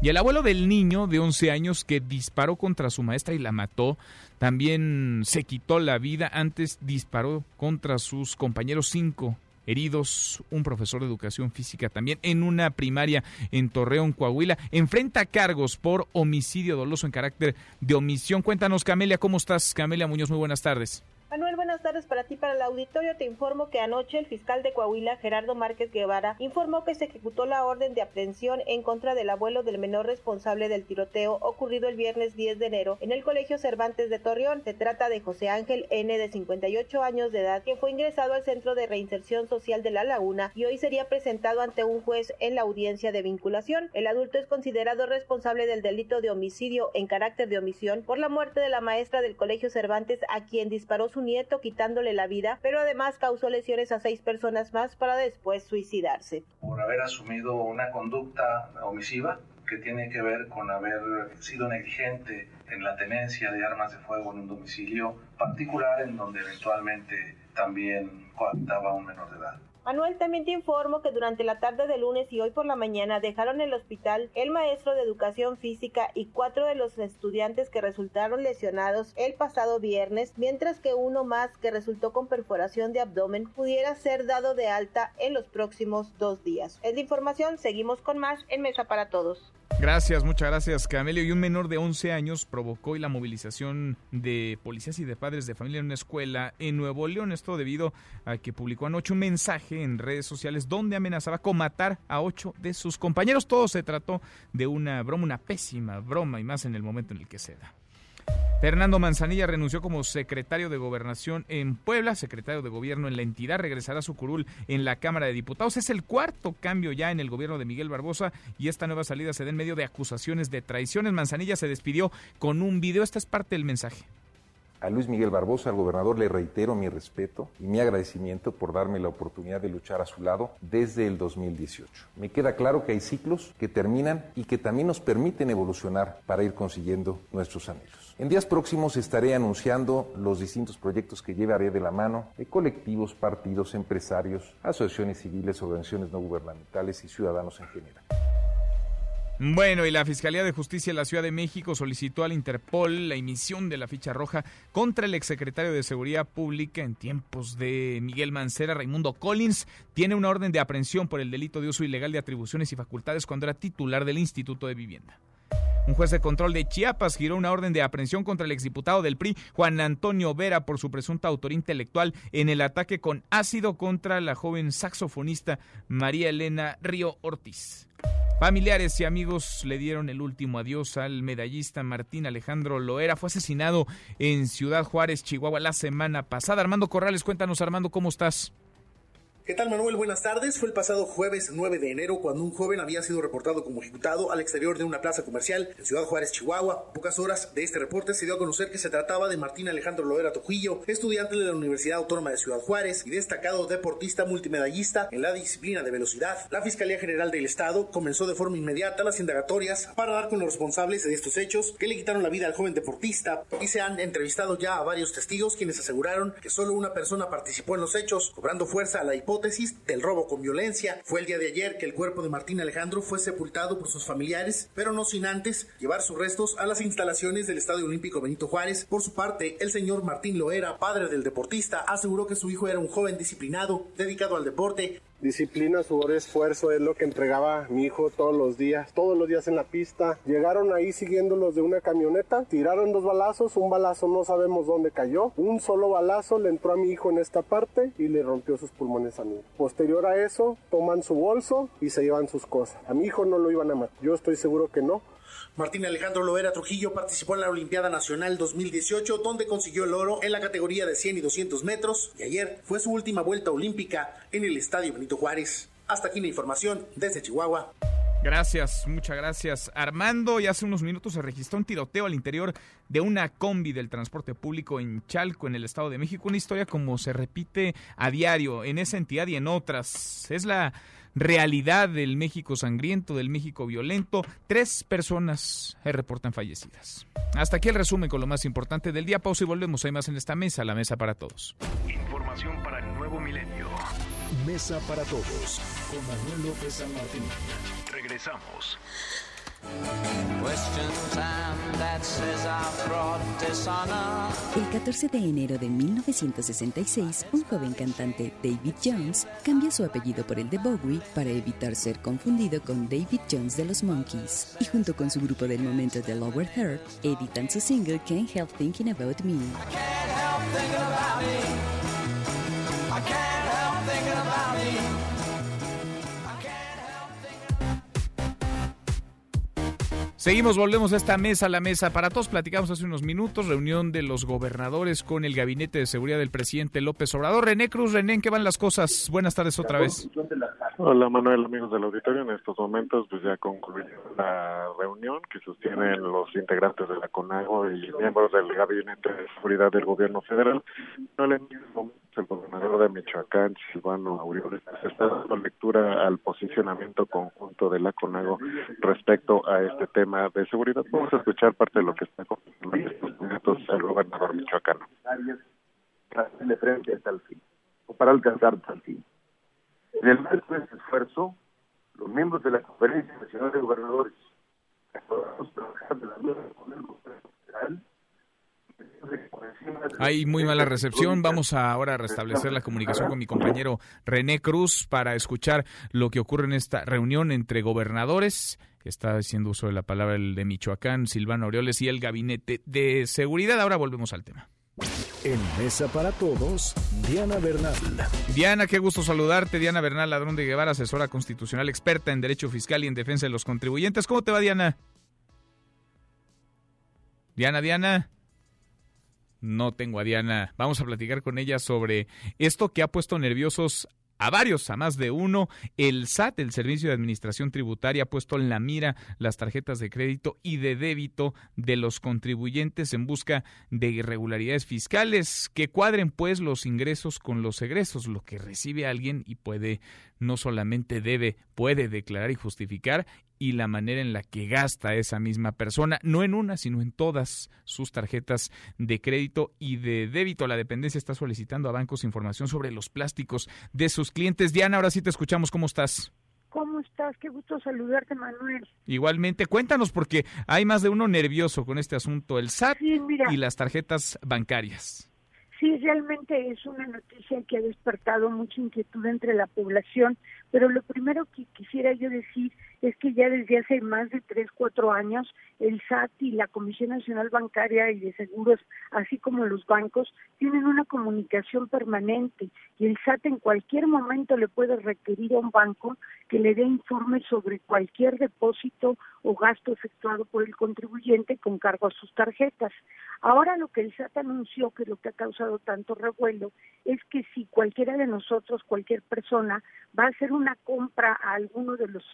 [SPEAKER 3] Y el abuelo del niño de 11 años que disparó contra su maestra y la mató, también se quitó la vida, antes disparó contra sus compañeros cinco heridos, un profesor de educación física también en una primaria en Torreón, Coahuila, enfrenta cargos por homicidio doloso en carácter de omisión. Cuéntanos, Camelia, ¿cómo estás? Camelia Muñoz, muy buenas tardes.
[SPEAKER 21] Manuel, buenas tardes para ti, para el auditorio. Te informo que anoche el fiscal de Coahuila, Gerardo Márquez Guevara, informó que se ejecutó la orden de aprehensión en contra del abuelo del menor responsable del tiroteo ocurrido el viernes 10 de enero en el Colegio Cervantes de Torreón. Se trata de José Ángel N. de 58 años de edad, que fue ingresado al Centro de Reinserción Social de La Laguna y hoy sería presentado ante un juez en la audiencia de vinculación. El adulto es considerado responsable del delito de homicidio en carácter de omisión por la muerte de la maestra del Colegio Cervantes a quien disparó su nieto quitándole la vida, pero además causó lesiones a seis personas más para después suicidarse.
[SPEAKER 22] Por haber asumido una conducta omisiva que tiene que ver con haber sido negligente en la tenencia de armas de fuego en un domicilio particular en donde eventualmente también cohabitaba un menor de edad.
[SPEAKER 21] Manuel también te informo que durante la tarde de lunes y hoy por la mañana dejaron el hospital el maestro de educación física y cuatro de los estudiantes que resultaron lesionados el pasado viernes, mientras que uno más que resultó con perforación de abdomen pudiera ser dado de alta en los próximos dos días. Es la información, seguimos con más en Mesa para Todos.
[SPEAKER 3] Gracias, muchas gracias, Camelio. Y un menor de 11 años provocó la movilización de policías y de padres de familia en una escuela en Nuevo León. Esto debido a que publicó anoche un mensaje en redes sociales donde amenazaba con matar a ocho de sus compañeros. Todo se trató de una broma, una pésima broma, y más en el momento en el que se da. Fernando Manzanilla renunció como secretario de Gobernación en Puebla, secretario de Gobierno en la entidad, regresará a su curul en la Cámara de Diputados. Es el cuarto cambio ya en el gobierno de Miguel Barbosa y esta nueva salida se da en medio de acusaciones de traiciones. Manzanilla se despidió con un video, esta es parte del mensaje.
[SPEAKER 23] A Luis Miguel Barbosa, al gobernador, le reitero mi respeto y mi agradecimiento por darme la oportunidad de luchar a su lado desde el 2018. Me queda claro que hay ciclos que terminan y que también nos permiten evolucionar para ir consiguiendo nuestros anhelos. En días próximos estaré anunciando los distintos proyectos que llevaré de la mano de colectivos, partidos, empresarios, asociaciones civiles, organizaciones no gubernamentales y ciudadanos en general.
[SPEAKER 3] Bueno, y la Fiscalía de Justicia de la Ciudad de México solicitó al Interpol la emisión de la ficha roja contra el exsecretario de Seguridad Pública en tiempos de Miguel Mancera, Raimundo Collins. Tiene una orden de aprehensión por el delito de uso ilegal de atribuciones y facultades cuando era titular del Instituto de Vivienda. Un juez de control de Chiapas giró una orden de aprehensión contra el exdiputado del PRI, Juan Antonio Vera, por su presunta autoría intelectual en el ataque con ácido contra la joven saxofonista María Elena Río Ortiz. Familiares y amigos le dieron el último adiós al medallista Martín Alejandro Loera. Fue asesinado en Ciudad Juárez, Chihuahua, la semana pasada. Armando Corrales, cuéntanos, Armando, ¿cómo estás?
[SPEAKER 24] ¿Qué tal Manuel? Buenas tardes. Fue el pasado jueves 9 de enero cuando un joven había sido reportado como ejecutado al exterior de una plaza comercial en Ciudad Juárez, Chihuahua. Pocas horas de este reporte se dio a conocer que se trataba de Martín Alejandro Loera Trujillo, estudiante de la Universidad Autónoma de Ciudad Juárez y destacado deportista multimedallista en la disciplina de velocidad. La Fiscalía General del Estado comenzó de forma inmediata las indagatorias para dar con los responsables de estos hechos que le quitaron la vida al joven deportista y se han entrevistado ya a varios testigos quienes aseguraron que solo una persona participó en los hechos, cobrando fuerza a la hipótesis del robo con violencia. Fue el día de ayer que el cuerpo de Martín Alejandro fue sepultado por sus familiares, pero no sin antes llevar sus restos a las instalaciones del Estadio Olímpico Benito Juárez. Por su parte, el señor Martín Loera, padre del deportista, aseguró que su hijo era un joven disciplinado, dedicado al deporte
[SPEAKER 25] Disciplina, sudor, esfuerzo es lo que entregaba mi hijo todos los días, todos los días en la pista. Llegaron ahí siguiéndolos de una camioneta, tiraron dos balazos, un balazo no sabemos dónde cayó, un solo balazo le entró a mi hijo en esta parte y le rompió sus pulmones a mí. Posterior a eso, toman su bolso y se llevan sus cosas. A mi hijo no lo iban a matar, yo estoy seguro que no,
[SPEAKER 24] Martín Alejandro Loera Trujillo participó en la Olimpiada Nacional 2018, donde consiguió el oro en la categoría de 100 y 200 metros, y ayer fue su última vuelta olímpica en el Estadio Benito Juárez. Hasta aquí la información desde Chihuahua.
[SPEAKER 3] Gracias, muchas gracias. Armando, y hace unos minutos se registró un tiroteo al interior de una combi del transporte público en Chalco, en el Estado de México. Una historia como se repite a diario en esa entidad y en otras. Es la realidad del México sangriento, del México violento. Tres personas se reportan fallecidas. Hasta aquí el resumen con lo más importante del día. Pausa y volvemos. Hay más en esta mesa, la mesa para todos.
[SPEAKER 1] Información para el nuevo milenio. Mesa para todos con Manuel López San Martín. Regresamos.
[SPEAKER 4] El 14 de enero de 1966, un joven cantante, David Jones, cambia su apellido por el de Bowie para evitar ser confundido con David Jones de los Monkees. Y junto con su grupo del momento de Lower Third, editan su single Can't Help Thinking About Me.
[SPEAKER 3] Seguimos, volvemos a esta mesa, la mesa para todos. Platicamos hace unos minutos, reunión de los gobernadores con el gabinete de seguridad del presidente López Obrador. René Cruz, René, ¿en qué van las cosas? Buenas tardes otra vez.
[SPEAKER 14] Hola Manuel, amigos del auditorio. En estos momentos pues ya concluyó la reunión que sostienen los integrantes de la CONAGO y miembros del gabinete de seguridad del gobierno federal. No le el gobernador de Michoacán, Silvano Aureoles, está dando lectura al posicionamiento conjunto de la CONAGO respecto a este tema de seguridad. Vamos a escuchar parte de lo que está comentando en estos minutos el gobernador michoacano.
[SPEAKER 16] El para alcanzar tal fin. En el marco de este esfuerzo, los miembros de la Conferencia Nacional de Gobernadores acordamos trabajar de la mano con el gobierno federal
[SPEAKER 3] hay muy mala recepción. Vamos a ahora a restablecer la comunicación con mi compañero René Cruz para escuchar lo que ocurre en esta reunión entre gobernadores. Está haciendo uso de la palabra el de Michoacán, Silvano Aureoles y el Gabinete de Seguridad. Ahora volvemos al tema.
[SPEAKER 1] En Mesa para Todos, Diana Bernal.
[SPEAKER 3] Diana, qué gusto saludarte. Diana Bernal, ladrón de Guevara, asesora constitucional, experta en derecho fiscal y en defensa de los contribuyentes. ¿Cómo te va, Diana? Diana, Diana. No tengo a Diana. Vamos a platicar con ella sobre esto que ha puesto nerviosos a varios, a más de uno. El SAT, el Servicio de Administración Tributaria, ha puesto en la mira las tarjetas de crédito y de débito de los contribuyentes en busca de irregularidades fiscales que cuadren pues los ingresos con los egresos, lo que recibe alguien y puede no solamente debe, puede declarar y justificar y la manera en la que gasta esa misma persona, no en una, sino en todas sus tarjetas de crédito y de débito. La dependencia está solicitando a bancos información sobre los plásticos de sus clientes. Diana, ahora sí te escuchamos. ¿Cómo estás?
[SPEAKER 26] ¿Cómo estás? Qué gusto saludarte, Manuel.
[SPEAKER 3] Igualmente, cuéntanos porque hay más de uno nervioso con este asunto, el SAT y las tarjetas bancarias.
[SPEAKER 26] Sí, realmente es una noticia que ha despertado mucha inquietud entre la población, pero lo primero que quisiera yo decir es que ya desde hace más de tres, cuatro años el SAT y la Comisión Nacional Bancaria y de Seguros, así como los bancos, tienen una comunicación permanente y el SAT en cualquier momento le puede requerir a un banco que le dé informes sobre cualquier depósito o gasto efectuado por el contribuyente con cargo a sus tarjetas. Ahora lo que el SAT anunció, que es lo que ha causado tanto revuelo, es que si cualquiera de nosotros, cualquier persona, va a hacer una compra a alguno de los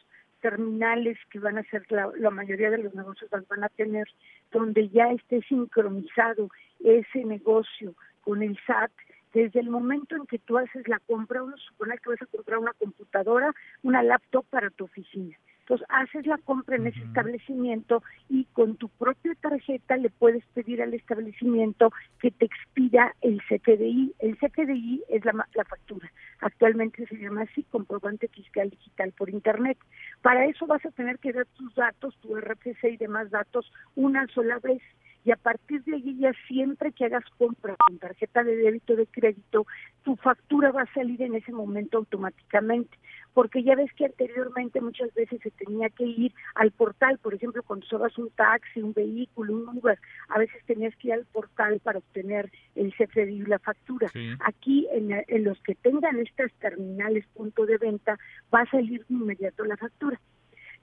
[SPEAKER 26] terminales que van a ser la, mayoría de los negocios van a tener, donde ya esté sincronizado ese negocio con el SAT, desde el momento en que tú haces la compra, uno supone que vas a comprar una computadora, una laptop para tu oficina. Entonces, haces la compra en ese establecimiento y con tu propia tarjeta le puedes pedir al establecimiento que te expida el CFDI. El CFDI es la, la factura. Actualmente se llama así, comprobante fiscal digital por Internet. Para eso vas a tener que dar tus datos, tu RFC y demás datos una sola vez y a partir de allí ya siempre que hagas compra con tarjeta de débito de crédito, tu factura va a salir en ese momento automáticamente, porque ya ves que anteriormente muchas veces se tenía que ir al portal, por ejemplo, cuando usabas un taxi, un vehículo, un Uber, a veces tenías que ir al portal para obtener el CFDI y la factura. Aquí, en, en los que tengan estas terminales punto de venta, va a salir de inmediato la factura.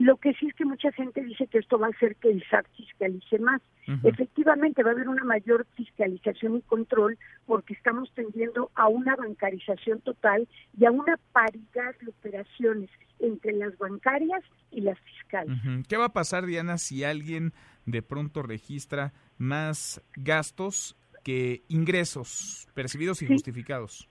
[SPEAKER 26] Lo que sí es que mucha gente dice que esto va a hacer que el SAT fiscalice más. Efectivamente, va a haber una mayor fiscalización y control porque estamos tendiendo a una bancarización total y a una paridad de operaciones entre las bancarias y las fiscales.
[SPEAKER 3] ¿Qué va a pasar, Diana, si alguien de pronto registra más gastos que ingresos percibidos y justificados?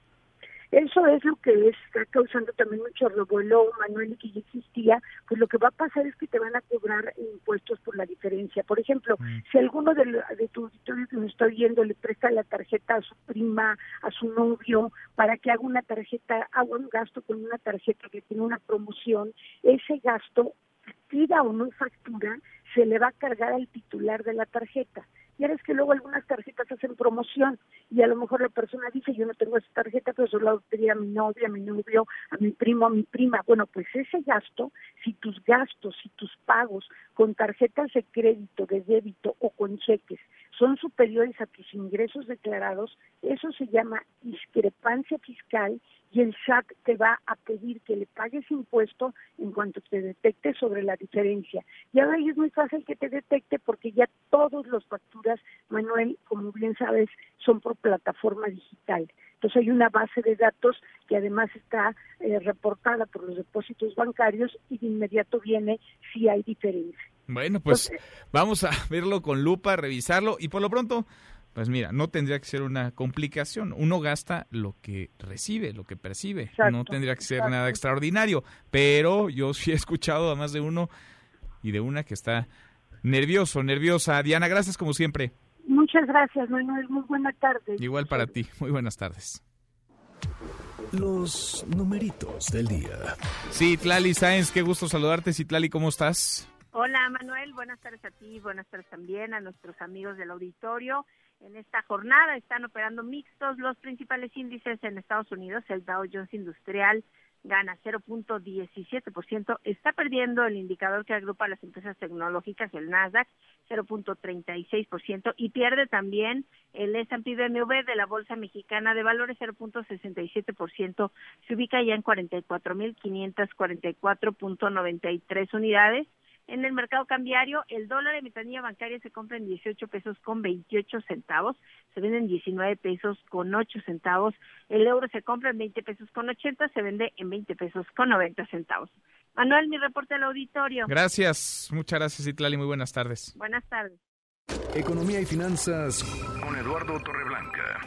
[SPEAKER 26] Eso es lo que está causando también mucho revuelo, Manuel, y que ya existía, pues lo que va a pasar es que te van a cobrar impuestos por la diferencia. Por ejemplo, mm. si alguno de, de tu auditorio que me está oyendo le presta la tarjeta a su prima, a su novio, para que haga una tarjeta, haga un gasto con una tarjeta que tiene una promoción, ese gasto, tira o no factura, se le va a cargar al titular de la tarjeta. Ya ves que luego algunas tarjetas hacen promoción y a lo mejor la persona dice, yo no tengo esa tarjeta, pero solo la a mi novia, a mi novio, a mi primo, a mi prima. Bueno, pues ese gasto, si tus gastos, si tus pagos con tarjetas de crédito, de débito o con cheques son superiores a tus ingresos declarados, eso se llama discrepancia fiscal y el SAT te va a pedir que le pagues impuesto en cuanto te detecte sobre la diferencia. Y ahora es muy fácil que te detecte porque ya todos los facturas, Manuel, como bien sabes, son por plataforma digital. Entonces hay una base de datos que además está eh, reportada por los depósitos bancarios y de inmediato viene si hay diferencia.
[SPEAKER 3] Bueno, pues vamos a [laughs] verlo con lupa, revisarlo y por lo pronto pues mira, no tendría que ser una complicación. Uno gasta lo que recibe, lo que percibe. no tendría que ser nada extraordinario. Pero yo sí he escuchado a más de uno y de una que está nervioso, nerviosa. Diana, gracias como siempre.
[SPEAKER 26] Muchas gracias, Manuel. Muy buena tarde.
[SPEAKER 3] Igual para ti. Muy buenas tardes.
[SPEAKER 1] Los numeritos del día.
[SPEAKER 3] Sí, Tlali Sáenz, qué gusto saludarte. Sí, Tlali, ¿cómo estás?
[SPEAKER 27] Hola, Manuel. Buenas tardes a ti. Buenas tardes también a nuestros amigos del auditorio. En esta jornada están operando mixtos los principales índices en Estados Unidos. El Dow Jones Industrial gana 0.17%, está perdiendo el indicador que agrupa las empresas tecnológicas, el Nasdaq, 0.36% y pierde también el S&P BMW de la Bolsa Mexicana de Valores 0.67%, se ubica ya en 44.544.93 unidades En el mercado cambiario, el dólar de metanilla bancaria se compra en 18 pesos con 28 centavos, se vende en 19 pesos con 8 centavos. El euro se compra en 20 pesos con 80, se vende en 20 pesos con 90 centavos. Manuel, mi reporte al auditorio.
[SPEAKER 3] Gracias, muchas gracias Itlali, muy buenas tardes.
[SPEAKER 27] Buenas tardes.
[SPEAKER 1] Economía y finanzas con Eduardo Torreblanca.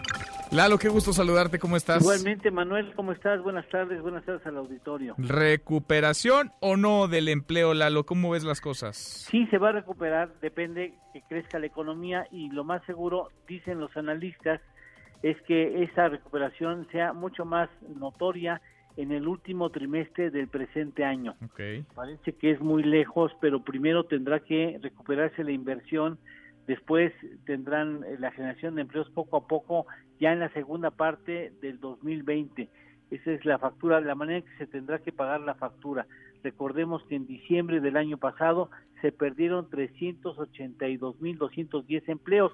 [SPEAKER 3] Lalo, qué gusto saludarte, ¿cómo estás?
[SPEAKER 28] Igualmente, Manuel, ¿cómo estás? Buenas tardes, buenas tardes al auditorio.
[SPEAKER 3] ¿Recuperación o no del empleo, Lalo? ¿Cómo ves las cosas?
[SPEAKER 28] Sí, se va a recuperar, depende que crezca la economía y lo más seguro, dicen los analistas, es que esa recuperación sea mucho más notoria en el último trimestre del presente año.
[SPEAKER 3] Okay.
[SPEAKER 28] Parece que es muy lejos, pero primero tendrá que recuperarse la inversión Después tendrán eh, la generación de empleos poco a poco ya en la segunda parte del 2020. Esa es la factura, la manera en que se tendrá que pagar la factura. Recordemos que en diciembre del año pasado se perdieron 382.210 empleos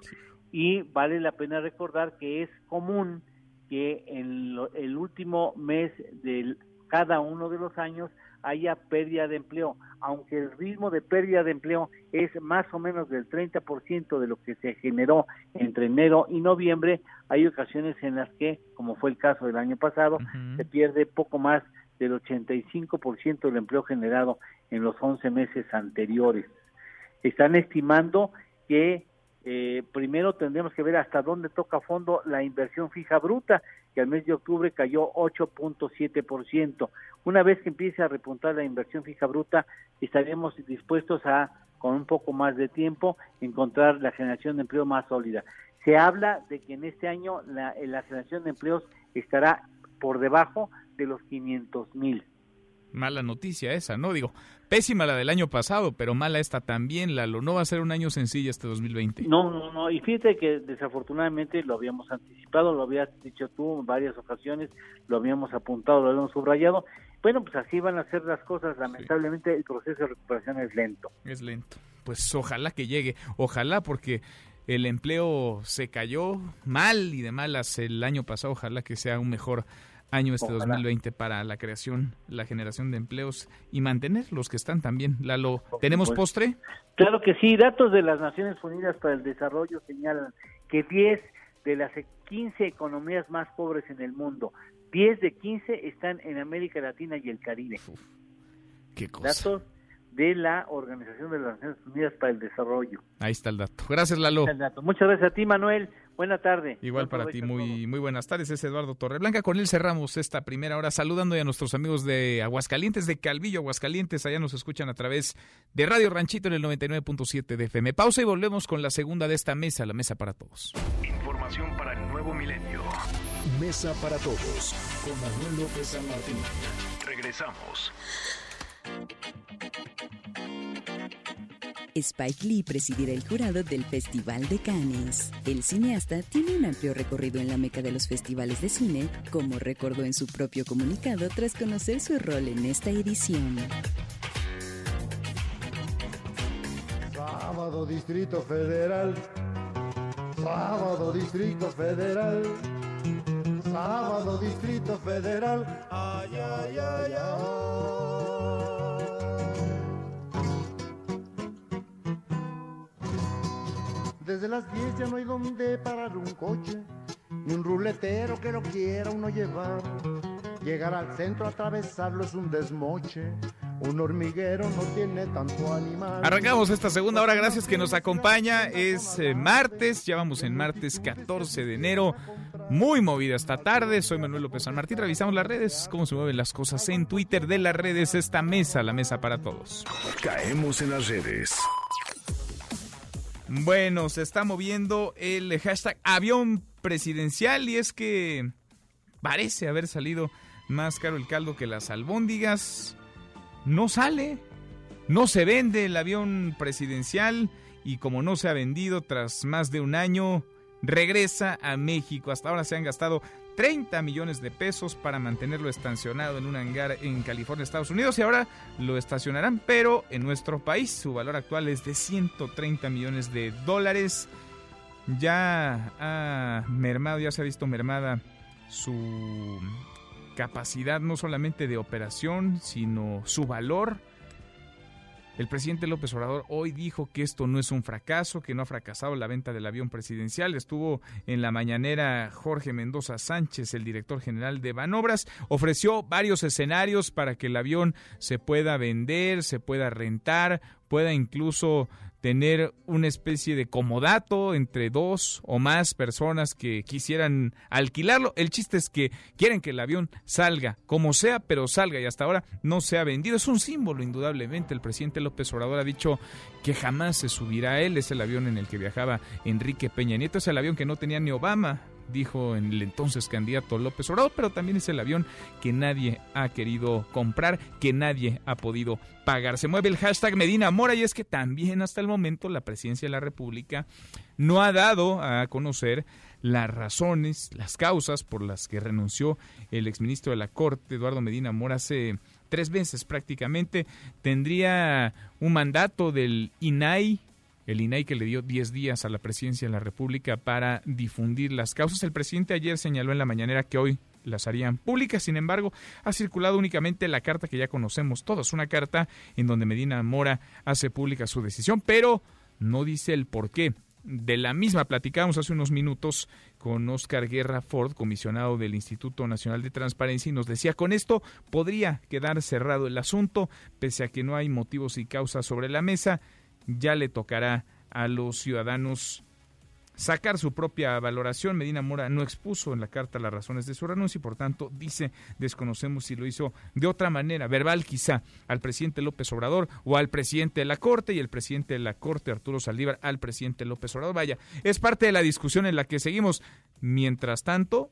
[SPEAKER 28] y vale la pena recordar que es común que en el último mes de cada uno de los años haya pérdida de empleo, aunque el ritmo de pérdida de empleo es más o menos del 30% de lo que se generó entre enero y noviembre, hay ocasiones en las que, como fue el caso del año pasado, se pierde poco más del 85% del empleo generado en los 11 meses anteriores. Están estimando que eh, primero tendremos que ver hasta dónde toca fondo la inversión fija bruta, que al mes de octubre cayó 8.7%. Una vez que empiece a repuntar la inversión fija bruta, estaremos dispuestos a, con un poco más de tiempo, encontrar la generación de empleo más sólida. Se habla de que en este año la, la generación de empleos estará por debajo de los 500 mil
[SPEAKER 3] mala noticia esa, ¿no? Digo, pésima la del año pasado, pero mala esta también, Lalo. No va a ser un año sencillo este 2020.
[SPEAKER 28] No, no, no. Y fíjate que desafortunadamente lo habíamos anticipado, lo habías dicho tú en varias ocasiones, lo habíamos apuntado, lo habíamos subrayado. Bueno, pues así van a ser las cosas. Lamentablemente el proceso de recuperación es lento.
[SPEAKER 3] Es lento. Pues ojalá que llegue, ojalá porque el empleo se cayó mal y de malas el año pasado, ojalá que sea un mejor año este 2020 para la creación, la generación de empleos y mantener los que están también. Lalo, ¿tenemos postre?
[SPEAKER 28] Claro que sí, datos de las Naciones Unidas para el Desarrollo señalan que 10 de las 15 economías más pobres en el mundo, 10 de 15 están en América Latina y el Caribe.
[SPEAKER 3] qué cosa.
[SPEAKER 28] Datos de la Organización de las Naciones Unidas para el Desarrollo.
[SPEAKER 3] Ahí está el dato. Gracias, Lalo.
[SPEAKER 28] Muchas gracias a ti, Manuel. Buena tarde.
[SPEAKER 3] Igual para ti, muy, muy buenas tardes. Es Eduardo Torreblanca. Con él cerramos esta primera hora saludando a nuestros amigos de Aguascalientes, de Calvillo, Aguascalientes. Allá nos escuchan a través de Radio Ranchito en el 99.7 de FM. Pausa y volvemos con la segunda de esta mesa, la mesa para todos.
[SPEAKER 1] Información para el nuevo milenio. Mesa para todos con Manuel López San Martín. Regresamos.
[SPEAKER 4] Spike Lee presidirá el jurado del Festival de Cannes. El cineasta tiene un amplio recorrido en la meca de los festivales de cine, como recordó en su propio comunicado tras conocer su rol en esta edición.
[SPEAKER 29] Sábado Distrito Federal. Sábado Distrito Federal. Sábado Distrito Federal. Ay, ay, ay, ay. Desde las 10 ya no hay donde parar un coche, ni un ruletero que lo quiera uno llevar. Llegar al centro, atravesarlo es un desmoche. Un hormiguero no tiene tanto animal.
[SPEAKER 3] Arrancamos esta segunda hora, gracias que nos acompaña. Es eh, martes, ya vamos en martes 14 de enero. Muy movida esta tarde. Soy Manuel López San Martín. Revisamos las redes, cómo se mueven las cosas en Twitter de las redes. Esta mesa, la mesa para todos.
[SPEAKER 1] Caemos en las redes.
[SPEAKER 3] Bueno, se está moviendo el hashtag avión presidencial y es que parece haber salido más caro el caldo que las albóndigas. No sale, no se vende el avión presidencial y como no se ha vendido tras más de un año, regresa a México. Hasta ahora se han gastado 30 millones de pesos para mantenerlo estacionado en un hangar en California, Estados Unidos, y ahora lo estacionarán, pero en nuestro país su valor actual es de 130 millones de dólares. Ya ha mermado, ya se ha visto mermada su capacidad no solamente de operación, sino su valor. El presidente López Obrador hoy dijo que esto no es un fracaso, que no ha fracasado la venta del avión presidencial. Estuvo en la mañanera Jorge Mendoza Sánchez, el director general de Banobras, ofreció varios escenarios para que el avión se pueda vender, se pueda rentar, pueda incluso tener una especie de comodato entre dos o más personas que quisieran alquilarlo. El chiste es que quieren que el avión salga, como sea, pero salga y hasta ahora no se ha vendido. Es un símbolo, indudablemente. El presidente López Obrador ha dicho que jamás se subirá a él. Es el avión en el que viajaba Enrique Peña Nieto. Es el avión que no tenía ni Obama dijo en el entonces candidato López Obrador, pero también es el avión que nadie ha querido comprar, que nadie ha podido pagar. Se mueve el hashtag Medina Mora y es que también hasta el momento la presidencia de la República no ha dado a conocer las razones, las causas por las que renunció el exministro de la Corte, Eduardo Medina Mora, hace tres meses prácticamente. Tendría un mandato del INAI el INAI que le dio 10 días a la presidencia de la República para difundir las causas. El presidente ayer señaló en la mañanera que hoy las harían públicas. Sin embargo, ha circulado únicamente la carta que ya conocemos todos, una carta en donde Medina Mora hace pública su decisión, pero no dice el por qué. De la misma platicamos hace unos minutos con Oscar Guerra Ford, comisionado del Instituto Nacional de Transparencia, y nos decía, con esto podría quedar cerrado el asunto, pese a que no hay motivos y causas sobre la mesa ya le tocará a los ciudadanos sacar su propia valoración. Medina Mora no expuso en la carta las razones de su renuncia y por tanto dice desconocemos si lo hizo de otra manera, verbal quizá, al presidente López Obrador o al presidente de la Corte y el presidente de la Corte Arturo Saldívar al presidente López Obrador. Vaya, es parte de la discusión en la que seguimos. Mientras tanto,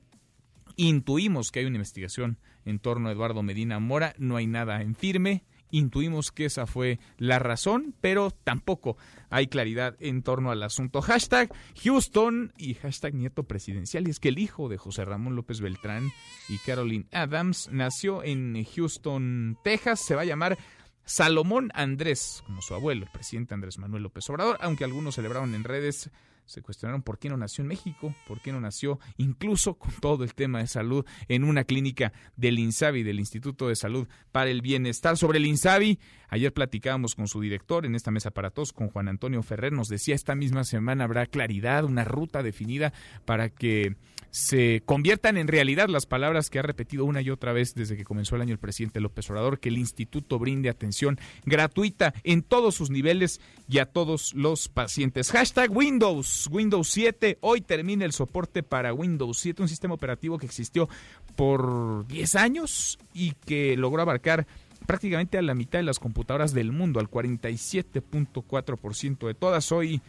[SPEAKER 3] intuimos que hay una investigación en torno a Eduardo Medina Mora, no hay nada en firme intuimos que esa fue la razón, pero tampoco hay claridad en torno al asunto. Hashtag Houston y hashtag nieto presidencial. Y es que el hijo de José Ramón López Beltrán y Caroline Adams nació en Houston, Texas. Se va a llamar Salomón Andrés, como su abuelo, el presidente Andrés Manuel López Obrador, aunque algunos celebraron en redes se cuestionaron por qué no nació en México, por qué no nació incluso con todo el tema de salud en una clínica del INSABI, del Instituto de Salud para el Bienestar. Sobre el INSABI, ayer platicábamos con su director en esta mesa para todos, con Juan Antonio Ferrer, nos decía esta misma semana habrá claridad, una ruta definida para que se conviertan en realidad las palabras que ha repetido una y otra vez desde que comenzó el año el presidente López Obrador, que el instituto brinde atención gratuita en todos sus niveles y a todos los pacientes. Hashtag Windows, Windows 7, hoy termina el soporte para Windows 7, un sistema operativo que existió por 10 años y que logró abarcar prácticamente a la mitad de las computadoras del mundo, al 47.4% de todas. Hoy,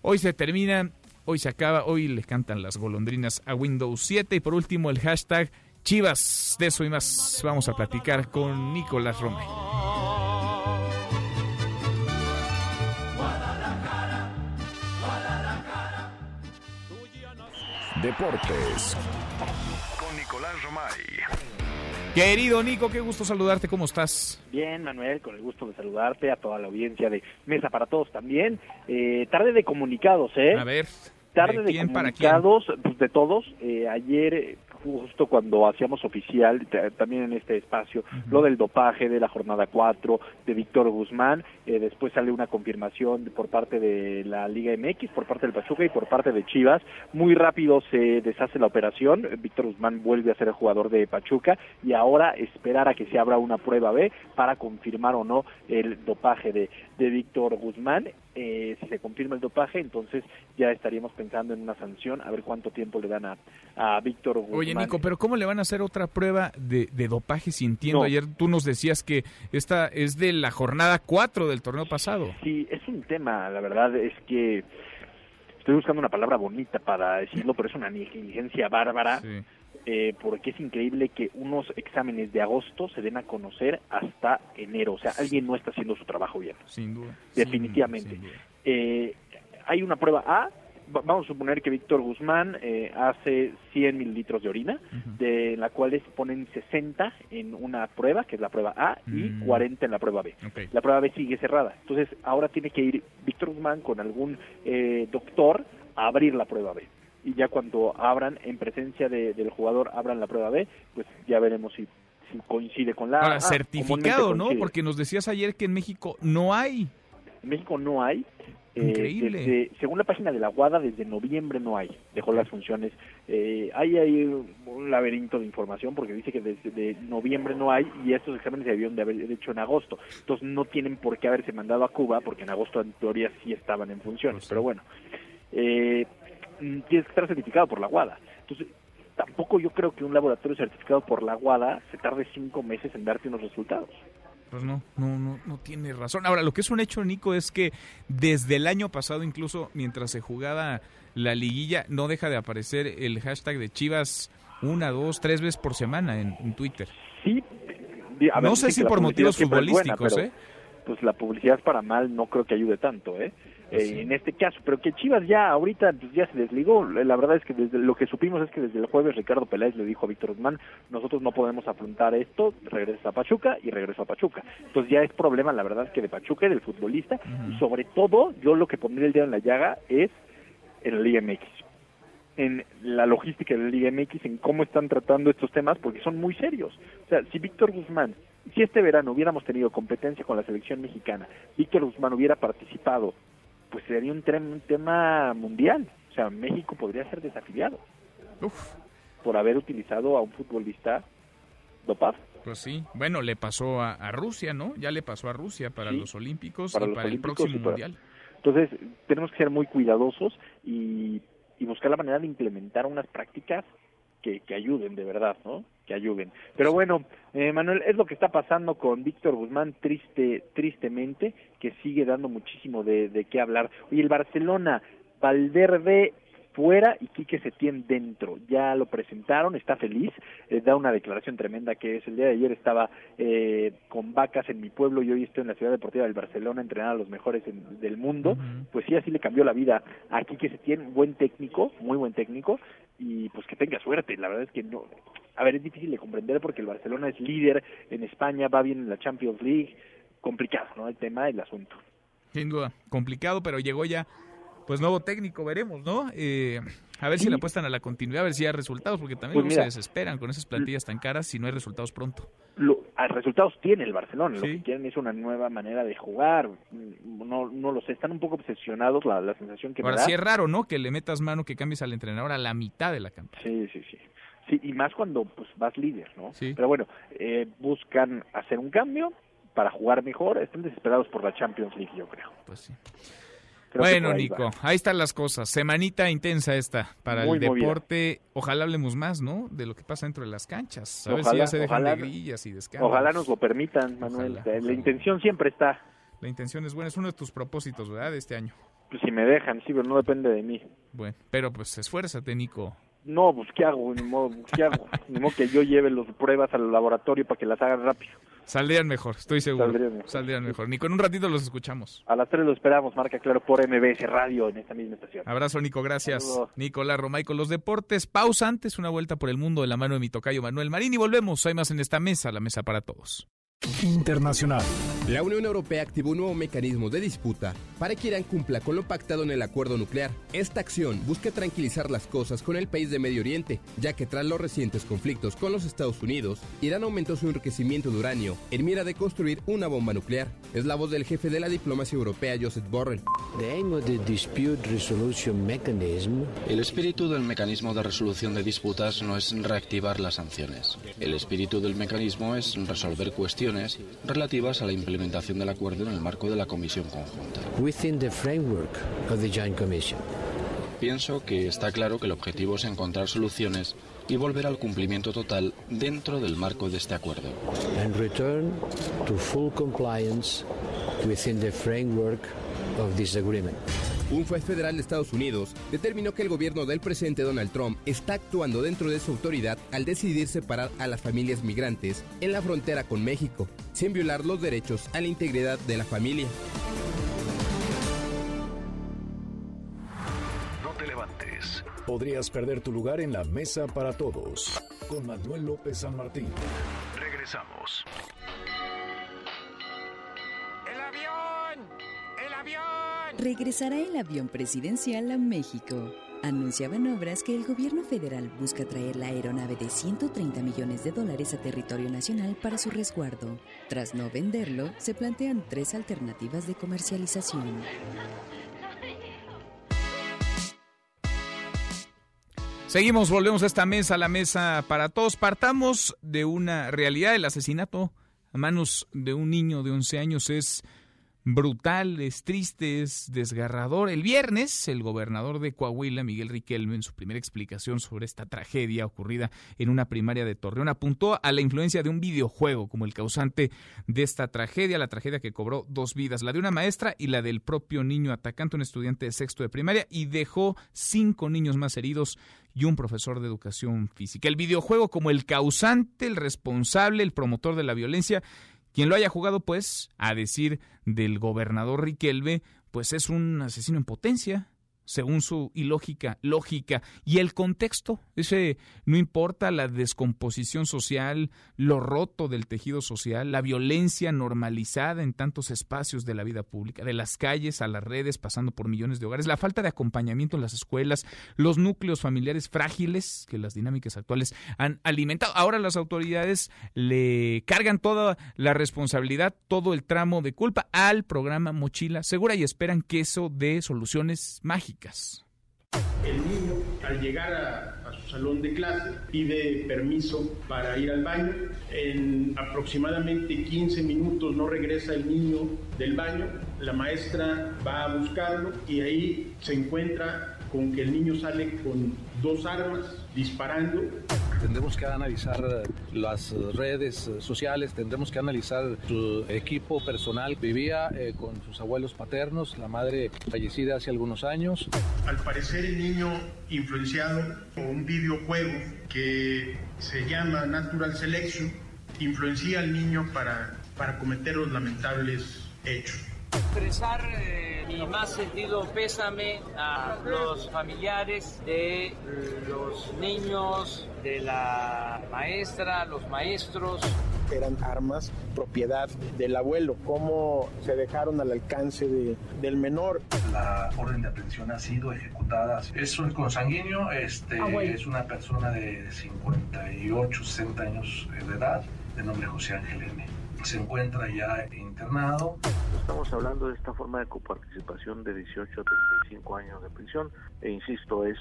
[SPEAKER 3] hoy se termina Hoy se acaba, hoy le cantan las golondrinas a Windows 7 y por último el hashtag Chivas. De eso y más vamos a platicar con Nicolás Romay.
[SPEAKER 1] Deportes con Nicolás Romay.
[SPEAKER 3] Querido Nico, qué gusto saludarte, ¿cómo estás?
[SPEAKER 30] Bien, Manuel, con el gusto de saludarte, a toda la audiencia de Mesa para Todos también. Eh, tarde de comunicados, ¿eh?
[SPEAKER 3] A ver.
[SPEAKER 30] Tarde de, comunicados, pues, de todos. Eh, ayer justo cuando hacíamos oficial, también en este espacio, lo del dopaje de la jornada 4 de Víctor Guzmán, eh, después sale una confirmación por parte de la Liga MX, por parte del Pachuca y por parte de Chivas, muy rápido se deshace la operación, Víctor Guzmán vuelve a ser el jugador de Pachuca y ahora esperar a que se abra una prueba B para confirmar o no el dopaje de, de Víctor Guzmán eh, si se confirma el dopaje, entonces ya estaríamos pensando en una sanción, a ver cuánto tiempo le dan a, a Víctor Guzmán.
[SPEAKER 3] Oye, Nico, pero ¿cómo le van a hacer otra prueba de, dopaje si entiendo? Ayer tú nos decías que esta es de la jornada 4 del torneo pasado.
[SPEAKER 30] Sí, es un tema, la verdad es que estoy buscando una palabra bonita para decirlo, pero es una negligencia bárbara. Eh, porque es increíble que unos exámenes de agosto se den a conocer hasta enero. O sea, alguien no está haciendo su trabajo bien.
[SPEAKER 3] Sin duda.
[SPEAKER 30] Definitivamente. Eh, hay una prueba A. Vamos a suponer que Víctor Guzmán eh, hace 100 mililitros de orina, de la cual ponen 60 en una prueba, que es la prueba A, y 40 mm. en la prueba B. La prueba B sigue cerrada. Entonces, ahora tiene que ir Víctor Guzmán con algún doctor a abrir la prueba B y ya cuando abran en presencia del jugador abran la prueba B, pues ya veremos si coincide con la...
[SPEAKER 3] Ahora, certificado, ¿no? Porque nos decías ayer que en México no hay.
[SPEAKER 30] En México no hay.
[SPEAKER 3] Eh, Increíble.
[SPEAKER 30] según la página de la Guada, desde noviembre no hay. Dejó las funciones. Eh, hay ahí un laberinto de información porque dice que desde noviembre no hay y estos exámenes se debieron de haber hecho en agosto. Entonces no tienen por qué haberse mandado a Cuba porque en agosto en teoría sí estaban en funciones. Pues Pero bueno, eh, tienes que estar certificado por la Guada. Entonces tampoco yo creo que un laboratorio certificado por la Guada se tarde cinco meses en darte unos resultados.
[SPEAKER 3] Pues no, no, no, no tiene razón. Ahora, lo que es un hecho, Nico, es que desde el año pasado, incluso mientras se jugaba la liguilla, no deja de aparecer el hashtag de Chivas una, dos, tres veces por semana en, Twitter.
[SPEAKER 30] Sí.
[SPEAKER 3] no sé si por motivos futbolísticos, ¿eh?
[SPEAKER 30] Pues la publicidad para mal no creo que ayude tanto, ¿eh? Eh, en este caso, pero que Chivas ya ahorita pues, ya se desligó. La verdad es que desde lo que supimos es que desde el jueves Ricardo Peláez le dijo a Víctor Guzmán, nosotros no podemos afrontar esto, regresa a Pachuca y regreso a Pachuca. Entonces ya es problema, la verdad, que de Pachuca, del futbolista, y sobre todo yo lo que pondría el dedo en la llaga es en la Liga MX en la logística de la Liga MX, en cómo están tratando estos temas, porque son muy serios. O sea, si Víctor Guzmán, si este verano hubiéramos tenido competencia con la selección mexicana, Víctor Guzmán hubiera participado pues sería un, tema mundial. O sea, México podría ser desafiliado por haber utilizado a un futbolista dopado.
[SPEAKER 3] Pues sí, bueno, le pasó a, Rusia, ¿no? Ya le pasó a Rusia para los Olímpicos y para el próximo Mundial.
[SPEAKER 30] Entonces, tenemos que ser muy cuidadosos y, y buscar la manera de implementar unas prácticas que, ayuden de verdad, ¿no? Que ayuden. Pero bueno, eh, Manuel, es lo que está pasando con Víctor Guzmán, triste, tristemente, que sigue dando muchísimo de, de qué hablar. Y el Barcelona, Valverde fuera y Quique Setién dentro. Ya lo presentaron, está feliz, eh, da una declaración tremenda que es el día de ayer estaba eh, con vacas en mi pueblo y hoy estoy en la ciudad deportiva del Barcelona entrenando a los mejores del mundo. Pues sí, así le cambió la vida a Quique Setién, buen técnico, muy buen técnico y pues que tenga suerte. La verdad es que no, a ver, es difícil de comprender porque el Barcelona es líder en España, va bien en la Champions League, complicado, ¿no? El tema, el asunto.
[SPEAKER 3] Sin duda, complicado, pero llegó ya pues nuevo técnico, veremos, ¿no? Eh, a ver si le apuestan a la continuidad, a ver si hay resultados, porque también pues se desesperan con esas plantillas tan caras si no hay resultados pronto.
[SPEAKER 30] Lo, resultados tiene el Barcelona, lo que quieren es una nueva manera de jugar, no, no lo sé, están un poco obsesionados, la, la sensación que
[SPEAKER 3] Ahora
[SPEAKER 30] me da.
[SPEAKER 3] sí es raro, ¿no? Que le metas mano, que cambies al entrenador a la mitad de la campaña.
[SPEAKER 30] Sí, sí, sí. Sí, y más cuando pues vas líder, ¿no? Sí. Pero bueno, eh, buscan hacer un cambio para jugar mejor, están desesperados por la Champions League, yo creo.
[SPEAKER 3] Pues sí bueno, Nico, ahí están las cosas. Semanita intensa esta para el deporte. Ojalá hablemos más, ¿no? De lo que pasa dentro de las canchas. A ver si ya se dejan de grillas y descansos.
[SPEAKER 30] Ojalá nos lo permitan, Manuel. La intención siempre está.
[SPEAKER 3] La intención es buena. Es uno de tus propósitos, ¿verdad? De este año.
[SPEAKER 30] Pues si me dejan, sí, pero no depende de mí.
[SPEAKER 3] Bueno, pero pues esfuérzate, Nico.
[SPEAKER 30] No, pues ¿qué hago? Ni modo, ¿qué hago? Ni modo que yo lleve las pruebas al laboratorio para que las hagan rápido.
[SPEAKER 3] Saldrían mejor, estoy seguro. Saldrían mejor. Nico, en un ratito los escuchamos.
[SPEAKER 30] A las 3 lo esperamos, marca claro por MBS Radio en esta misma estación.
[SPEAKER 3] Abrazo, Nico, gracias. Nicolás Romay con los deportes. Pausa antes, una vuelta por el mundo de la mano de mi tocayo Manuel Marín y volvemos. Hay más en esta mesa, la mesa para todos.
[SPEAKER 1] Internacional.
[SPEAKER 31] La Unión Europea activó un nuevo mecanismo de disputa para que Irán cumpla con lo pactado en el acuerdo nuclear. Esta acción busca tranquilizar las cosas con el país de Medio Oriente, ya que tras los recientes conflictos con los Estados Unidos, Irán aumentó su enriquecimiento de uranio en mira de construir una bomba nuclear. Es la voz del jefe de la diplomacia europea, Joseph Borrell.
[SPEAKER 32] El espíritu del mecanismo de resolución de disputas no es reactivar las sanciones. El espíritu del mecanismo es resolver cuestiones relativas a la implementación del acuerdo en el marco de la Comisión Conjunta. Pienso que está claro que el objetivo es encontrar soluciones y volver al cumplimiento total dentro del marco de este acuerdo. return to full compliance
[SPEAKER 31] within the framework of this agreement. Un juez federal de Estados Unidos determinó que el gobierno del presidente Donald Trump está actuando dentro de su autoridad al decidir separar a las familias migrantes en la frontera con México, sin violar los derechos a la integridad de la familia.
[SPEAKER 1] No te levantes. Podrías perder tu lugar en la mesa para todos. Con Manuel López San Martín. Regresamos.
[SPEAKER 4] Regresará el avión presidencial a México. Anunciaban obras que el gobierno federal busca traer la aeronave de 130 millones de dólares a territorio nacional para su resguardo. Tras no venderlo, se plantean tres alternativas de comercialización.
[SPEAKER 3] Seguimos, volvemos a esta mesa, la mesa para todos. Partamos de una realidad, el asesinato a manos de un niño de 11 años es brutal, es triste, es desgarrador. El viernes, el gobernador de Coahuila, Miguel Riquelme, en su primera explicación sobre esta tragedia ocurrida en una primaria de Torreón, apuntó a la influencia de un videojuego como el causante de esta tragedia, la tragedia que cobró dos vidas, la de una maestra y la del propio niño atacante, un estudiante de sexto de primaria, y dejó cinco niños más heridos y un profesor de educación física. El videojuego como el causante, el responsable, el promotor de la violencia quien lo haya jugado, pues, a decir del gobernador Riquelme, pues es un asesino en potencia, según su ilógica lógica. Y el contexto ese no importa la descomposición social lo roto del tejido social la violencia normalizada en tantos espacios de la vida pública de las calles a las redes pasando por millones de hogares la falta de acompañamiento en las escuelas los núcleos familiares frágiles que las dinámicas actuales han alimentado. Ahora las autoridades le cargan toda la responsabilidad todo el tramo de culpa al programa mochila segura y esperan que eso dé soluciones mágicas
[SPEAKER 33] el niño, al llegar a, su salón de clase, pide permiso para ir al baño. En aproximadamente 15 minutos no regresa el niño del baño. La maestra va a buscarlo y ahí se encuentra con que el niño sale con dos armas disparando.
[SPEAKER 22] Tendremos que analizar eh, las redes eh, sociales, tendremos que analizar su equipo personal. Vivía eh, con sus abuelos paternos, la madre fallecida hace algunos años.
[SPEAKER 33] Al parecer el niño influenciado por un videojuego que se llama Natural Selection influencia al niño para, para cometer los lamentables hechos
[SPEAKER 34] expresar eh, mi más sentido pésame a los familiares de los niños, de la maestra, los maestros.
[SPEAKER 25] Eran armas propiedad del abuelo, cómo se dejaron al alcance de, del menor.
[SPEAKER 22] La orden de aprehensión ha sido ejecutada. Es un consanguíneo, este, es una persona de 58, 60 años de edad, de nombre José Ángel N se encuentra ya internado.
[SPEAKER 35] Estamos hablando de esta forma de coparticipación de 18 a 35 años de prisión e insisto, es,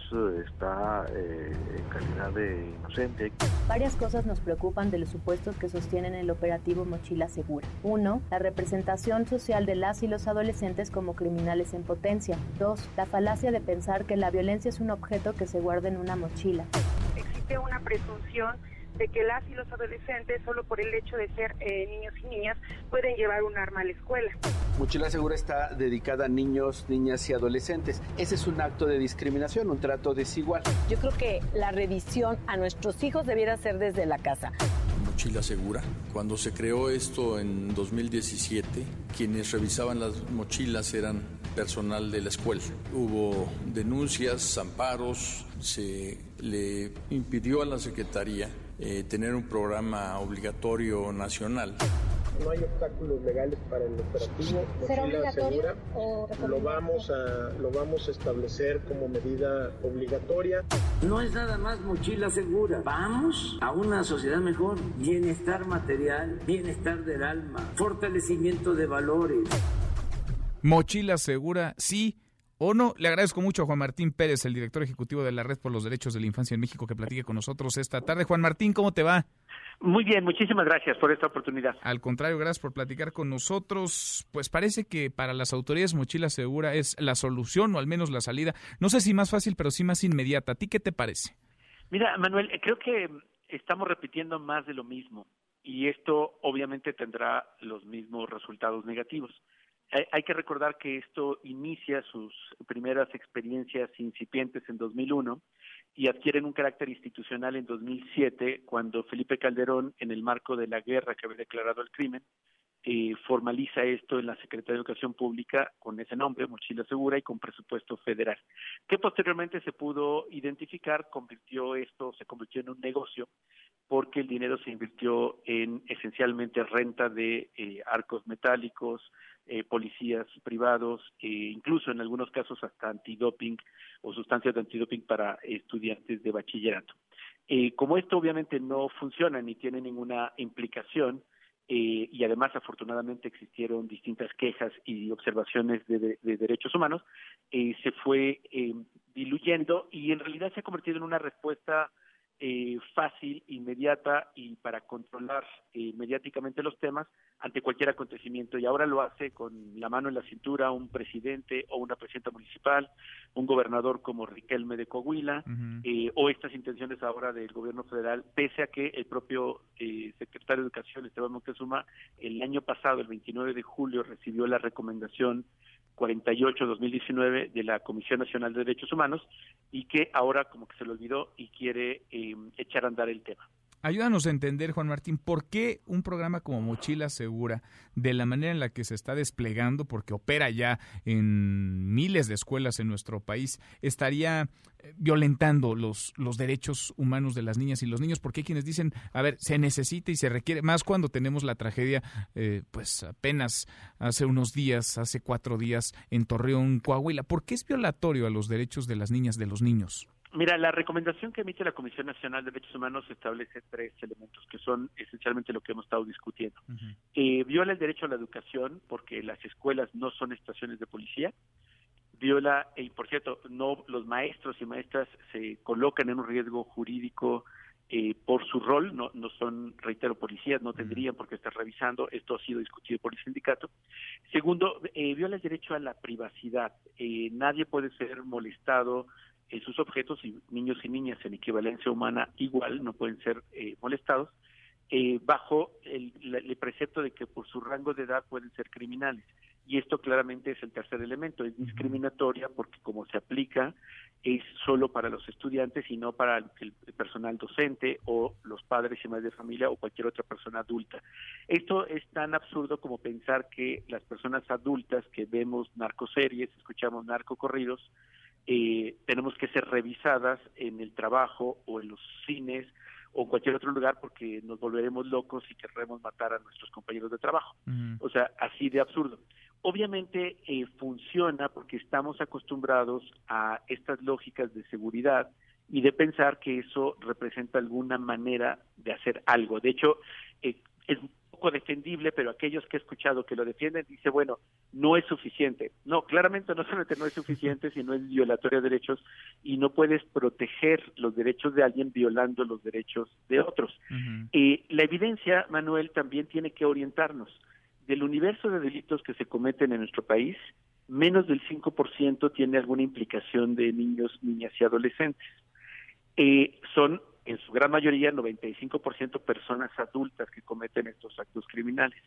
[SPEAKER 35] está eh, en calidad de inocente.
[SPEAKER 36] Varias cosas nos preocupan de los supuestos que sostienen el operativo Mochila Segura. Uno, la representación social de las y los adolescentes como criminales en potencia. Dos, la falacia de pensar que la violencia es un objeto que se guarda en una mochila.
[SPEAKER 37] Existe una presunción de que las y los adolescentes, solo por el hecho de ser eh, niños y niñas, pueden llevar un arma a la escuela.
[SPEAKER 38] Mochila Segura está dedicada a niños, niñas y adolescentes. Ese es un acto de discriminación, un trato desigual.
[SPEAKER 39] Yo creo que la revisión a nuestros hijos debiera ser desde la casa.
[SPEAKER 40] Mochila Segura. Cuando se creó esto en 2017, quienes revisaban las mochilas eran personal de la escuela. Hubo denuncias, amparos, se le impidió a la Secretaría eh, tener un programa obligatorio nacional.
[SPEAKER 25] No hay obstáculos legales para el operativo. ¿Será obligatorio o lo vamos a lo vamos a establecer como medida obligatoria.
[SPEAKER 41] No es nada más mochila segura. Vamos a una sociedad mejor, bienestar material, bienestar del alma, fortalecimiento de valores.
[SPEAKER 3] Mochila segura, sí o no. Le agradezco mucho a Juan Martín Pérez, el director ejecutivo de la Red por los Derechos de la Infancia en México, que platique con nosotros esta tarde. Juan Martín, ¿cómo te va?
[SPEAKER 42] Muy bien, muchísimas gracias por esta oportunidad.
[SPEAKER 3] Al contrario, gracias por platicar con nosotros. Pues parece que para las autoridades Mochila Segura es la solución o al menos la salida. No sé si más fácil, pero sí más inmediata. ¿A ti qué te parece?
[SPEAKER 42] Mira, Manuel, creo que estamos repitiendo más de lo mismo y esto obviamente tendrá los mismos resultados negativos hay que recordar que esto inicia sus primeras experiencias incipientes en 2001 y adquieren un carácter institucional en 2007 cuando Felipe Calderón, en el marco de la guerra que había declarado el crimen, eh, formaliza esto en la Secretaría de Educación Pública con ese nombre, Mochila Segura, y con presupuesto federal, que posteriormente se pudo identificar, convirtió esto, se convirtió en un negocio porque el dinero se invirtió en esencialmente renta de eh, arcos metálicos, eh, policías privados, e incluso en algunos casos hasta antidoping o sustancias de antidoping para estudiantes de bachillerato. Eh, como esto obviamente no funciona ni tiene ninguna implicación, eh, y además afortunadamente existieron distintas quejas y observaciones de, derechos humanos, eh, se fue eh, diluyendo y en realidad se ha convertido en una respuesta eh, fácil, inmediata y para controlar eh, mediáticamente los temas ante cualquier acontecimiento. Y ahora lo hace con la mano en la cintura un presidente o una presidenta municipal, un gobernador como Riquelme de Coahuila, eh, o estas intenciones ahora del gobierno federal, pese a que el propio eh, secretario de Educación, Esteban Moctezuma, el año pasado, el 29 de julio, recibió la recomendación 48-2019 de la Comisión Nacional de Derechos Humanos y que ahora como que se le olvidó y quiere eh, echar a andar el tema.
[SPEAKER 3] Ayúdanos a entender, Juan Martín, por qué un programa como Mochila Segura, de la manera en la que se está desplegando, porque opera ya en miles de escuelas en nuestro país, estaría eh, violentando los, derechos humanos de las niñas y los niños, porque hay quienes dicen, a ver, se necesita y se requiere, más cuando tenemos la tragedia, eh, pues apenas hace unos días, hace cuatro días, en Torreón, Coahuila. ¿Por qué es violatorio a los derechos de las niñas, de los niños?
[SPEAKER 42] Mira, la recomendación que emite la Comisión Nacional de Derechos Humanos establece tres elementos que son esencialmente lo que hemos estado discutiendo. Eh, viola el derecho a la educación porque las escuelas no son estaciones de policía. Viola, y por cierto, no los maestros y maestras se colocan en un riesgo jurídico eh, por su rol, no, no son, reitero, policías, no tendrían por qué estar revisando, esto ha sido discutido por el sindicato. Segundo, eh, viola el derecho a la privacidad, eh, nadie puede ser molestado sus objetos y niños y niñas en equivalencia humana igual no pueden ser eh, molestados eh, bajo el, precepto de que por su rango de edad pueden ser criminales. Y esto claramente es el tercer elemento es discriminatoria porque como se aplica es solo para los estudiantes y no para el, personal docente o los padres y madres de familia o cualquier otra persona adulta. Esto es tan absurdo como pensar que las personas adultas que vemos narcoseries escuchamos narcocorridos eh, tenemos que ser revisadas en el trabajo o en los cines o en cualquier otro lugar porque nos volveremos locos y querremos matar a nuestros compañeros de trabajo. O sea, así de absurdo. Obviamente eh, funciona porque estamos acostumbrados a estas lógicas de seguridad y de pensar que eso representa alguna manera de hacer algo. De hecho, eh, es defendible, pero aquellos que he escuchado que lo defienden dice, bueno, no es suficiente. No, claramente no solamente no es suficiente, sino es violatoria de derechos y no puedes proteger los derechos de alguien violando los derechos de otros. y la evidencia, Manuel, también tiene que orientarnos. Del universo de delitos que se cometen en nuestro país, menos del 5% tiene alguna implicación de niños, niñas y adolescentes. Eh, son en su gran mayoría 95% personas adultas que cometen estos actos criminales.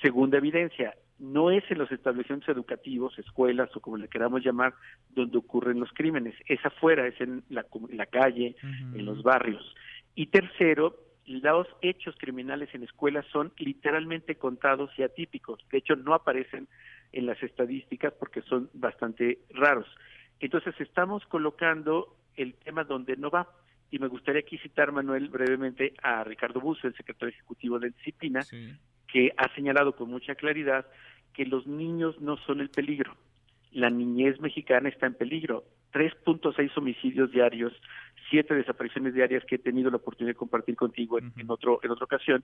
[SPEAKER 42] Segunda evidencia, no es en los establecimientos educativos, escuelas o como le queramos llamar, donde ocurren los crímenes, es afuera, es en la, la calle, en los barrios. Y tercero, los hechos criminales en escuelas son literalmente contados y atípicos, de hecho no aparecen en las estadísticas porque son bastante raros. Entonces estamos colocando el tema donde no va y me gustaría aquí citar, Manuel, brevemente a Ricardo Busso, el secretario ejecutivo de Disciplina, que ha señalado con mucha claridad que los niños no son el peligro. La niñez mexicana está en peligro. 3.6 homicidios diarios, siete desapariciones diarias que he tenido la oportunidad de compartir contigo en, otro en otra ocasión.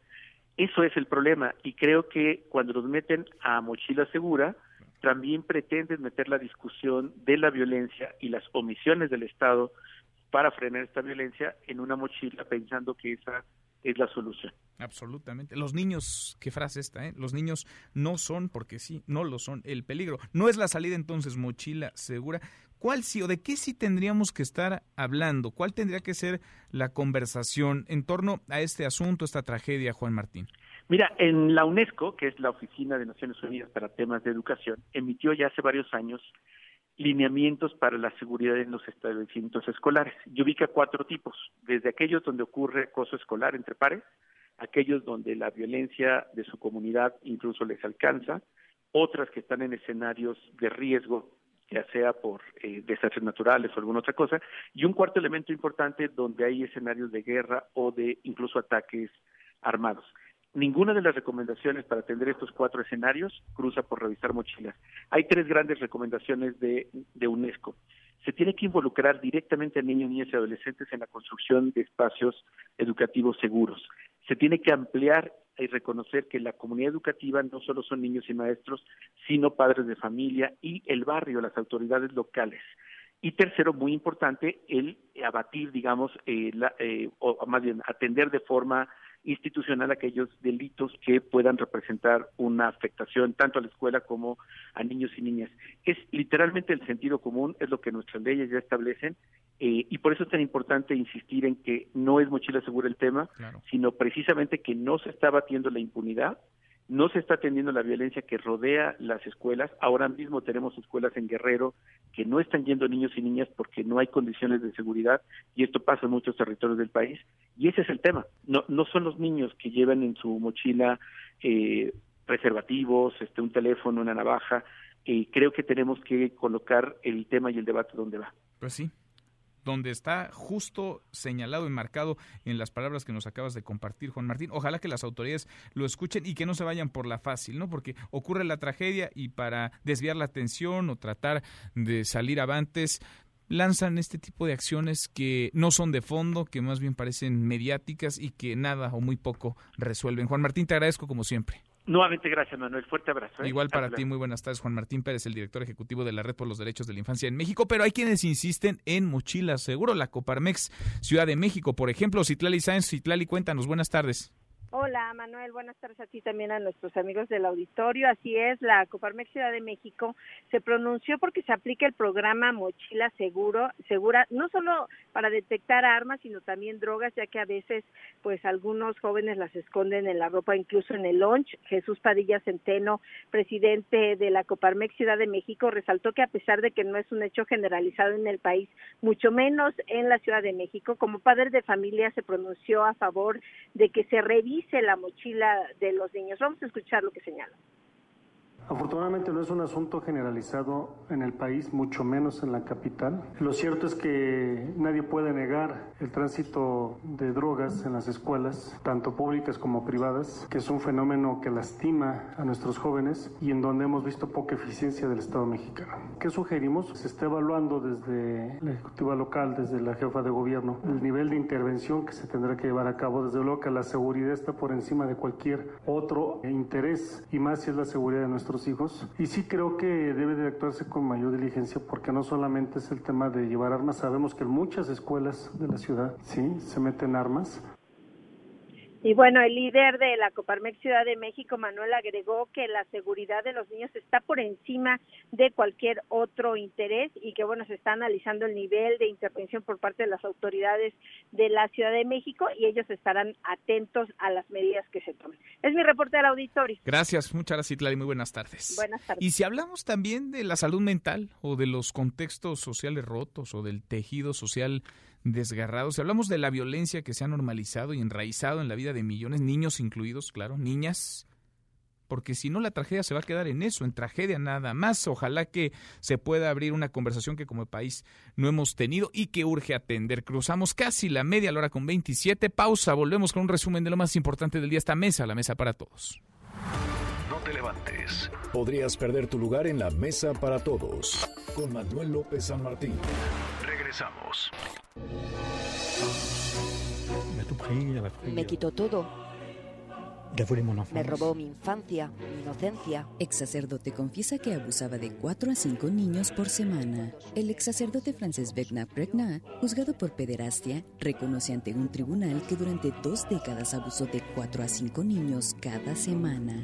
[SPEAKER 42] Eso es el problema y creo que cuando nos meten a mochila segura, también pretenden meter la discusión de la violencia y las omisiones del Estado para frenar esta violencia en una mochila pensando que esa es la solución.
[SPEAKER 3] Absolutamente. Los niños, qué frase esta, ¿eh? Los niños no son, porque sí, no lo son, el peligro. No es la salida entonces mochila segura. ¿Cuál sí o de qué sí tendríamos que estar hablando? ¿Cuál tendría que ser la conversación en torno a este asunto, esta tragedia, Juan Martín?
[SPEAKER 42] Mira, en la UNESCO, que es la Oficina de Naciones Unidas para Temas de Educación, emitió ya hace varios años lineamientos para la seguridad en los establecimientos escolares. Y ubica cuatro tipos, desde aquellos donde ocurre acoso escolar entre pares, aquellos donde la violencia de su comunidad incluso les alcanza, otras que están en escenarios de riesgo ya sea por eh, desastres naturales o alguna otra cosa, y un cuarto elemento importante donde hay escenarios de guerra o de incluso ataques armados. Ninguna de las recomendaciones para atender estos cuatro escenarios cruza por revisar mochilas. Hay tres grandes recomendaciones de, UNESCO. Se tiene que involucrar directamente a niños, niñas y adolescentes en la construcción de espacios educativos seguros. Se tiene que ampliar y reconocer que la comunidad educativa no solo son niños y maestros, sino padres de familia y el barrio, las autoridades locales. Y tercero, muy importante, el abatir, digamos, eh, eh, o más bien atender de forma institucional aquellos delitos que puedan representar una afectación tanto a la escuela como a niños y niñas. Es literalmente el sentido común, es lo que nuestras leyes ya establecen eh, y por eso es tan importante insistir en que no es mochila segura el tema, sino precisamente que no se está batiendo la impunidad, no se está atendiendo la violencia que rodea las escuelas. Ahora mismo tenemos escuelas en Guerrero que no están yendo niños y niñas porque no hay condiciones de seguridad y esto pasa en muchos territorios del país. Y ese es el tema. No, no son los niños que llevan en su mochila eh, preservativos, este, un teléfono, una navaja. y creo que tenemos que colocar el tema y el debate donde va.
[SPEAKER 3] Pues sí, donde está justo señalado y marcado en las palabras que nos acabas de compartir, Juan Martín. Ojalá que las autoridades lo escuchen y que no se vayan por la fácil, ¿no? Porque ocurre la tragedia y para desviar la atención o tratar de salir avantes, lanzan este tipo de acciones que no son de fondo, que más bien parecen mediáticas y que nada o muy poco resuelven. Juan Martín, te agradezco como siempre.
[SPEAKER 42] Nuevamente gracias, Manuel. Fuerte abrazo.
[SPEAKER 3] ¿eh? Igual para ti, muy buenas tardes. Juan Martín Pérez, el director ejecutivo de la Red por los Derechos de la Infancia en México, pero hay quienes insisten en mochilas seguro. La Coparmex Ciudad de México, por ejemplo, Citlali Sáenz. Citlali, cuéntanos. Buenas tardes.
[SPEAKER 37] Hola Manuel, buenas tardes a ti también a nuestros amigos del auditorio. Así es, la Coparmex Ciudad de México se pronunció porque se aplica el programa Mochila Seguro, segura, no solo para detectar armas, sino también drogas, ya que a veces pues algunos jóvenes las esconden en la ropa, incluso en el lunch. Jesús Padilla Centeno, presidente de la Coparmex Ciudad de México, resaltó que a pesar de que no es un hecho generalizado en el país, mucho menos en la Ciudad de México, como padre de familia se pronunció a favor de que se revise dice la mochila de los niños. Vamos a escuchar lo que señala.
[SPEAKER 43] Afortunadamente no es un asunto generalizado en el país, mucho menos en la capital. Lo cierto es que nadie puede negar el tránsito de drogas en las escuelas, tanto públicas como privadas, que es un fenómeno que lastima a nuestros jóvenes y en donde hemos visto poca eficiencia del Estado mexicano. ¿Qué sugerimos? Se está evaluando desde la Ejecutiva local, desde la jefa de gobierno, el nivel de intervención que se tendrá que llevar a cabo. Desde luego que la seguridad está por encima de cualquier otro interés y más si es la seguridad de nuestros hijos. Y sí creo que debe de actuarse con mayor diligencia porque no solamente es el tema de llevar armas, sabemos que en muchas escuelas de la ciudad, sí, se meten armas,
[SPEAKER 37] y bueno, el líder de la Coparmex Ciudad de México, Manuel, agregó que la seguridad de los niños está por encima de cualquier otro interés y que bueno, se está analizando el nivel de intervención por parte de las autoridades de la Ciudad de México y ellos estarán atentos a las medidas que se tomen. Es mi reporte del auditorio.
[SPEAKER 3] Gracias, muchas gracias, Itlari, muy buenas tardes.
[SPEAKER 37] Buenas tardes.
[SPEAKER 3] Y si hablamos también de la salud mental o de los contextos sociales rotos o del tejido social desgarrados. Si hablamos de la violencia que se ha normalizado y enraizado en la vida de millones, niños incluidos, claro, niñas, porque si no la tragedia se va a quedar en eso, en tragedia nada más. Ojalá que se pueda abrir una conversación que como país no hemos tenido y que urge atender. Cruzamos casi la media la hora con 27. Pausa, volvemos con un resumen de lo más importante del día. Esta mesa, la mesa para todos.
[SPEAKER 1] No te levantes. Podrías perder tu lugar en la mesa para todos. Con Manuel López San Martín. Regresamos.
[SPEAKER 44] Me quitó todo. Me robó mi infancia, mi inocencia.
[SPEAKER 4] Ex sacerdote confiesa que abusaba de 4 a 5 niños por semana. El ex sacerdote francés Bernard Pregnat, juzgado por pederastia, reconoce ante un tribunal que durante dos décadas abusó de 4 a 5 niños cada semana.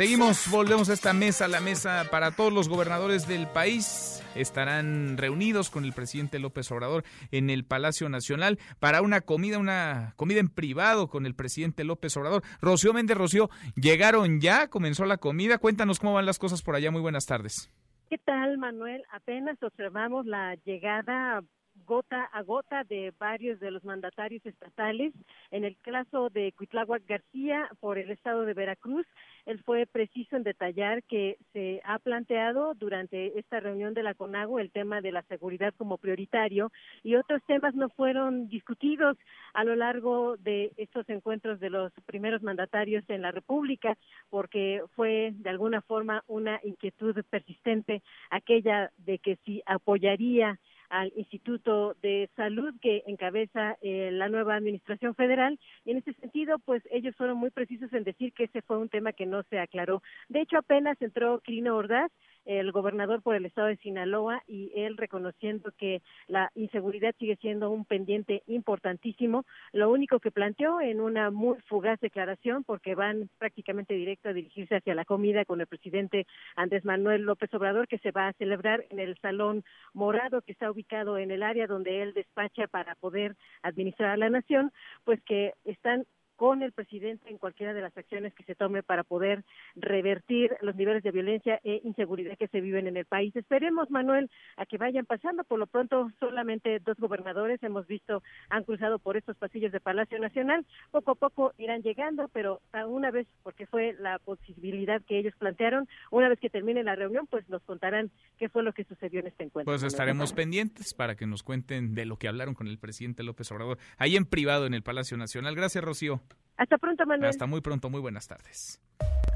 [SPEAKER 3] Seguimos, volvemos a esta mesa, la mesa para todos los gobernadores del país. Estarán reunidos con el presidente López Obrador en el Palacio Nacional para una comida, una comida en privado con el presidente López Obrador. Rocío Méndez, Rocío, ¿llegaron ya? ¿Comenzó la comida? Cuéntanos cómo van las cosas por allá. Muy buenas tardes.
[SPEAKER 45] ¿Qué tal, Manuel? Apenas observamos la llegada
[SPEAKER 17] gota a gota de varios de los mandatarios estatales. En el caso de Cuitláhuac García, por el estado de Veracruz, él fue preciso en detallar que se ha planteado durante esta reunión de la CONAGO el tema de la seguridad como prioritario y otros temas no fueron discutidos a lo largo de estos encuentros de los primeros mandatarios en la República, porque fue de alguna forma una inquietud persistente aquella de que si apoyaría al Instituto de Salud que encabeza eh, la nueva Administración Federal. En ese sentido, pues ellos fueron muy precisos en decir que ese fue un tema que no se aclaró. De hecho, apenas entró Crino Ordaz, el gobernador por el estado de Sinaloa y él reconociendo que la inseguridad sigue siendo un pendiente importantísimo. Lo único que planteó en una muy fugaz declaración, porque van prácticamente directo a dirigirse hacia la comida con el presidente Andrés Manuel López Obrador, que se va a celebrar en el Salón Morado, que está ubicado en el área donde él despacha para poder administrar la nación, pues que están con el presidente en cualquiera de las acciones que se tome para poder revertir los niveles de violencia e inseguridad que se viven en el país. Esperemos, Manuel, a que vayan pasando. Por lo pronto, solamente dos gobernadores hemos visto han cruzado por estos pasillos de Palacio Nacional. Poco a poco irán llegando, pero una vez, porque fue la posibilidad que ellos plantearon, una vez que termine la reunión, pues nos contarán qué fue lo que sucedió en este encuentro.
[SPEAKER 3] Pues estaremos pendientes para que nos cuenten de lo que hablaron con el presidente López Obrador ahí en privado en el Palacio Nacional. Gracias, Rocío.
[SPEAKER 17] Hasta pronto, Manuel.
[SPEAKER 3] Hasta muy pronto, muy buenas tardes.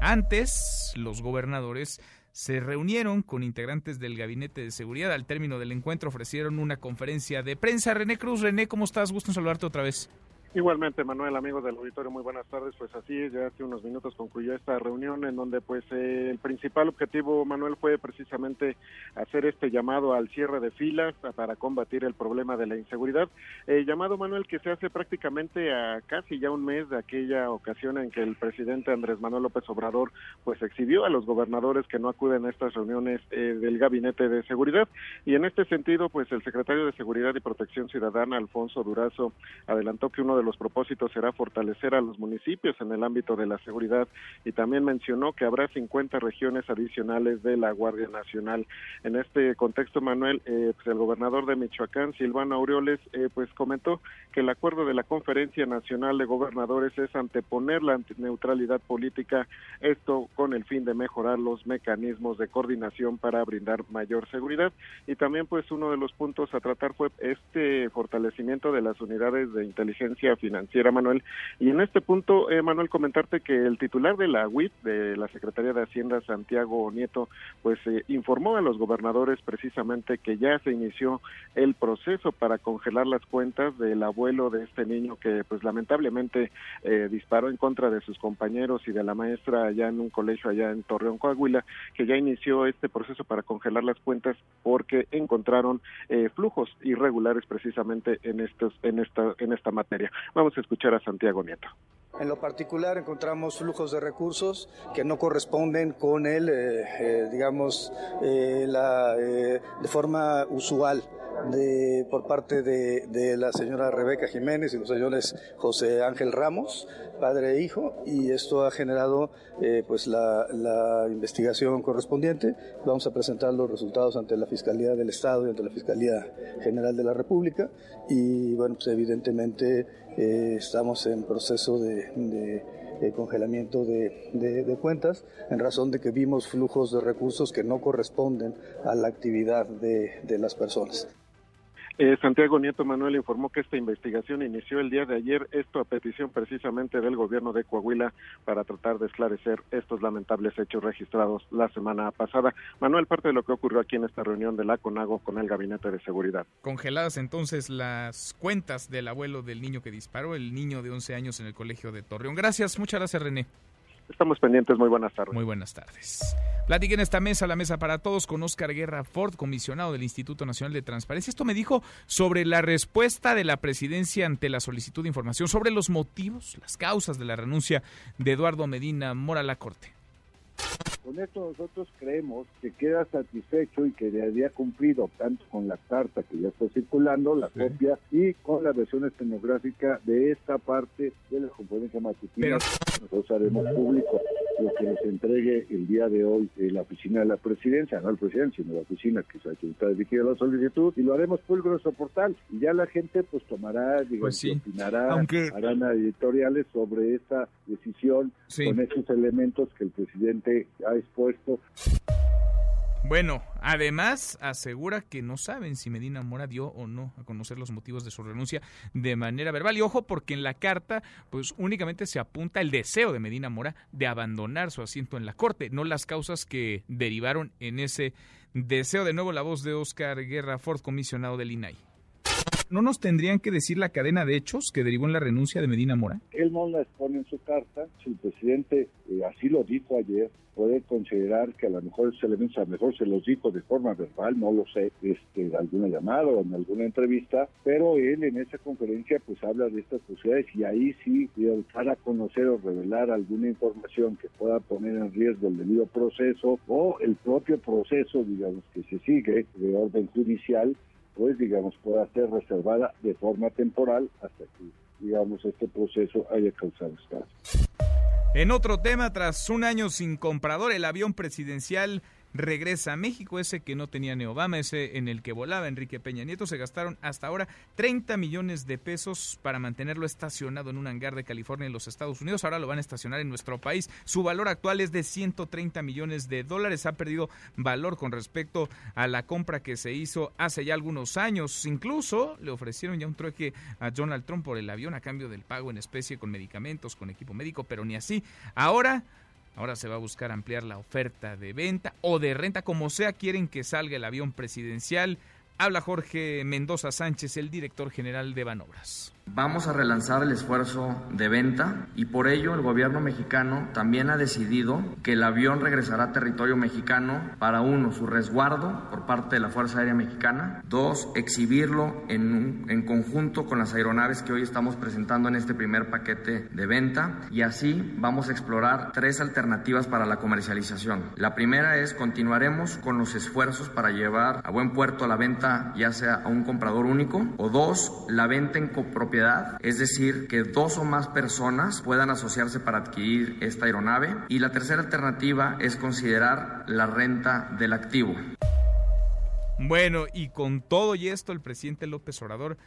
[SPEAKER 3] Antes, los gobernadores se reunieron con integrantes del Gabinete de Seguridad. Al término del encuentro ofrecieron una conferencia de prensa. René Cruz, René, ¿cómo estás? Gusto en saludarte otra vez.
[SPEAKER 14] Igualmente, Manuel, amigos del auditorio, muy buenas tardes. Pues así ya hace unos minutos concluyó esta reunión en donde pues eh, el principal objetivo, Manuel, fue precisamente hacer este llamado al cierre de filas para combatir el problema de la inseguridad. Eh, llamado, Manuel, que se hace prácticamente a casi ya un mes de aquella ocasión en que el presidente Andrés Manuel López Obrador pues exhibió a los gobernadores que no acuden a estas reuniones eh, del Gabinete de Seguridad. Y en este sentido, pues el secretario de Seguridad y Protección Ciudadana, Alfonso Durazo, adelantó que uno de los propósitos será fortalecer a los municipios en el ámbito de la seguridad y también mencionó que habrá 50 regiones adicionales de la Guardia Nacional. En este contexto, Manuel, eh, pues el gobernador de Michoacán, Silvano Aureoles, eh, pues comentó que el acuerdo de la Conferencia Nacional de Gobernadores es anteponer la neutralidad política, esto con el fin de mejorar los mecanismos de coordinación para brindar mayor seguridad y también pues uno de los puntos a tratar fue este fortalecimiento de las unidades de inteligencia financiera, Manuel. Y en este punto, eh, Manuel, comentarte que el titular de la UIT, de la Secretaría de Hacienda, Santiago Nieto, pues eh, informó a los gobernadores precisamente que ya se inició el proceso para congelar las cuentas del abuelo de este niño que, pues lamentablemente, eh, disparó en contra de sus compañeros y de la maestra allá en un colegio allá en Torreón, Coahuila, que ya inició este proceso para congelar las cuentas porque encontraron flujos irregulares precisamente en estos en esta en esta materia. Vamos a escuchar a Santiago Nieto.
[SPEAKER 46] En lo particular encontramos flujos de recursos que no corresponden con el, eh, eh, digamos, eh, la, de forma usual de, por parte de, de, la señora Rebeca Jiménez y los señores José Ángel Ramos, padre e hijo, y esto ha generado pues la, la, investigación correspondiente. Vamos a presentar los resultados ante la Fiscalía del Estado y ante la Fiscalía General de la República y bueno, pues evidentemente eh, estamos en proceso de, congelamiento de, cuentas en razón de que vimos flujos de recursos que no corresponden a la actividad de las personas.
[SPEAKER 14] Eh, Santiago Nieto Manuel informó que esta investigación inició el día de ayer, esto a petición precisamente del gobierno de Coahuila para tratar de esclarecer estos lamentables hechos registrados la semana pasada. Manuel, parte de lo que ocurrió aquí en esta reunión de la CONAGO con el Gabinete de Seguridad.
[SPEAKER 3] Congeladas entonces las cuentas del abuelo del niño que disparó, el niño de 11 años en el colegio de Torreón. Gracias, muchas gracias René.
[SPEAKER 14] Estamos pendientes, muy buenas tardes.
[SPEAKER 3] Muy buenas tardes. Platiquen esta mesa, la mesa para todos, con Oscar Guerra Ford, comisionado del Instituto Nacional de Transparencia. Esto me dijo sobre la respuesta de la presidencia ante la solicitud de información sobre los motivos, las causas de la renuncia de Eduardo Medina Mora a la Corte.
[SPEAKER 19] Con esto nosotros creemos que queda satisfecho y que había cumplido tanto con la carta que ya está circulando, la copia, y con la versión estenográfica de esta parte de la componencia matutina. Nosotros haremos público que nos entregue el día de hoy la oficina de la presidencia, no el presidente, sino la oficina que, está dirigida a la solicitud, y lo haremos público en nuestro portal. Y ya la gente pues tomará, digamos, pues opinará, harán editoriales sobre esta decisión con esos elementos que el presidente ha expuesto.
[SPEAKER 3] Bueno, además asegura que no saben si Medina Mora dio o no a conocer los motivos de su renuncia de manera verbal. Y ojo, porque en la carta, pues únicamente se apunta el deseo de Medina Mora de abandonar su asiento en la Corte, no las causas que derivaron en ese deseo. De nuevo, la voz de Oscar Guerra Ford, comisionado del INAI. ¿No nos tendrían que decir la cadena de hechos que derivó en la renuncia de Medina Mora?
[SPEAKER 19] Él no la expone en su carta. Si el presidente eh, así lo dijo ayer, puede considerar que a lo mejor esos elementos, a lo mejor se los dijo de forma verbal, no lo sé, este, en alguna llamada o en alguna entrevista, pero él en esa conferencia pues habla de estas posibilidades y ahí sí, para conocer o revelar alguna información que pueda poner en riesgo el debido proceso o el propio proceso, digamos, que se sigue de orden judicial, pues digamos pueda ser reservada de forma temporal hasta que digamos este proceso haya causado estado.
[SPEAKER 3] En otro tema, tras un año sin comprador, el avión presidencial regresa a México, ese que no tenía ni Obama, ese en el que volaba Enrique Peña Nieto. Se gastaron hasta ahora 30 millones de pesos para mantenerlo estacionado en un hangar de California en los Estados Unidos. Ahora lo van a estacionar en nuestro país. Su valor actual es de 130 millones de dólares. Ha perdido valor con respecto a la compra que se hizo hace ya algunos años. Incluso le ofrecieron ya un trueque a Donald Trump por el avión a cambio del pago en especie con medicamentos, con equipo médico, pero ni así. Ahora Ahora se va a buscar ampliar la oferta de venta o de renta, como sea quieren que salga el avión presidencial. Habla Jorge Mendoza Sánchez, el director general de Banobras.
[SPEAKER 5] Vamos a relanzar el esfuerzo de venta y por ello el gobierno mexicano también ha decidido que el avión regresará a territorio mexicano para uno, su resguardo por parte de la Fuerza Aérea Mexicana, dos, exhibirlo en, en conjunto con las aeronaves que hoy estamos presentando en este primer paquete de venta y así vamos a explorar tres alternativas para la comercialización. La primera es continuaremos con los esfuerzos para llevar a buen puerto la venta ya sea a un comprador único o dos, la venta en copropiedad es decir, que dos o más personas puedan asociarse para adquirir esta aeronave. Y la tercera alternativa es considerar la renta del activo.
[SPEAKER 3] Bueno, y con todo y esto, el presidente López Obrador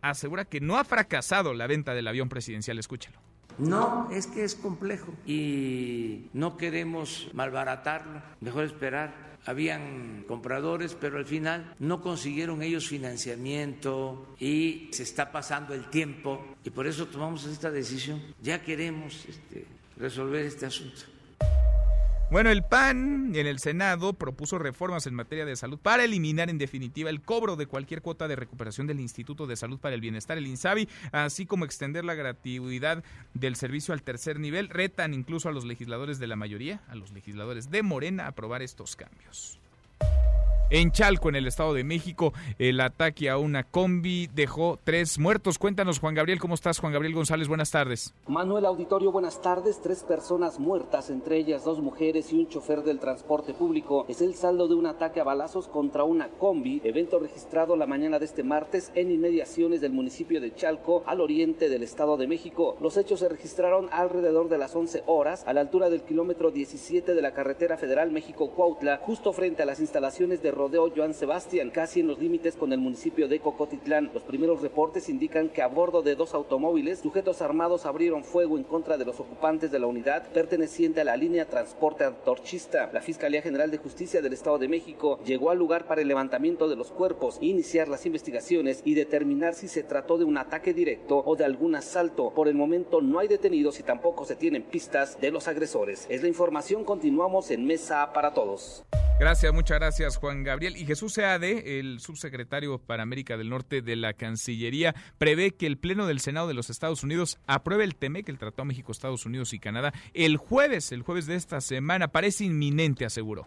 [SPEAKER 3] asegura que no ha fracasado la venta del avión presidencial. Escúchelo.
[SPEAKER 6] No, es que es complejo y no queremos malbaratarlo, mejor esperar habían compradores, pero al final no consiguieron ellos financiamiento y se está pasando el tiempo y por eso tomamos esta decisión. Ya queremos este, resolver este asunto.
[SPEAKER 3] Bueno, el PAN en el Senado propuso reformas en materia de salud para eliminar en definitiva el cobro de cualquier cuota de recuperación del Instituto de Salud para el Bienestar, el INSABI, así como extender la gratuidad del servicio al tercer nivel. Retan incluso a los legisladores de la mayoría, a los legisladores de Morena, a aprobar estos cambios. En Chalco, en el Estado de México, el ataque a una combi dejó tres muertos. Cuéntanos, Juan Gabriel, ¿cómo estás? Juan Gabriel González, buenas tardes.
[SPEAKER 46] Manuel Auditorio, buenas tardes. Tres personas muertas, entre ellas dos mujeres y un chofer del transporte público. Es el saldo de un ataque a balazos contra una combi, evento registrado la mañana de este martes en inmediaciones del municipio de Chalco, al oriente del Estado de México. Los hechos se registraron alrededor de las 11 horas, a la altura del kilómetro 17 de la carretera federal México-Cuautla, justo frente a las instalaciones de rodeo Joan Sebastián, casi en los límites con el municipio de Cocotitlán. Los primeros reportes indican que a bordo de dos automóviles, sujetos armados abrieron fuego en contra de los ocupantes de la unidad perteneciente a la línea Transporte Antorchista. La Fiscalía General de Justicia del Estado de México llegó al lugar para el levantamiento de los cuerpos, iniciar las investigaciones y determinar si se trató de un ataque directo o de algún asalto. Por el momento no hay detenidos y tampoco se tienen pistas de los agresores. Es la información, continuamos en Mesa para Todos.
[SPEAKER 3] Gracias, muchas gracias Juan Gabriel. Y Jesús Seade, el subsecretario para América del Norte de la Cancillería, prevé que el Pleno del Senado de los Estados Unidos apruebe el TEMEC, el Tratado México, Estados Unidos y Canadá, el jueves, el jueves de esta semana. Parece inminente, aseguró.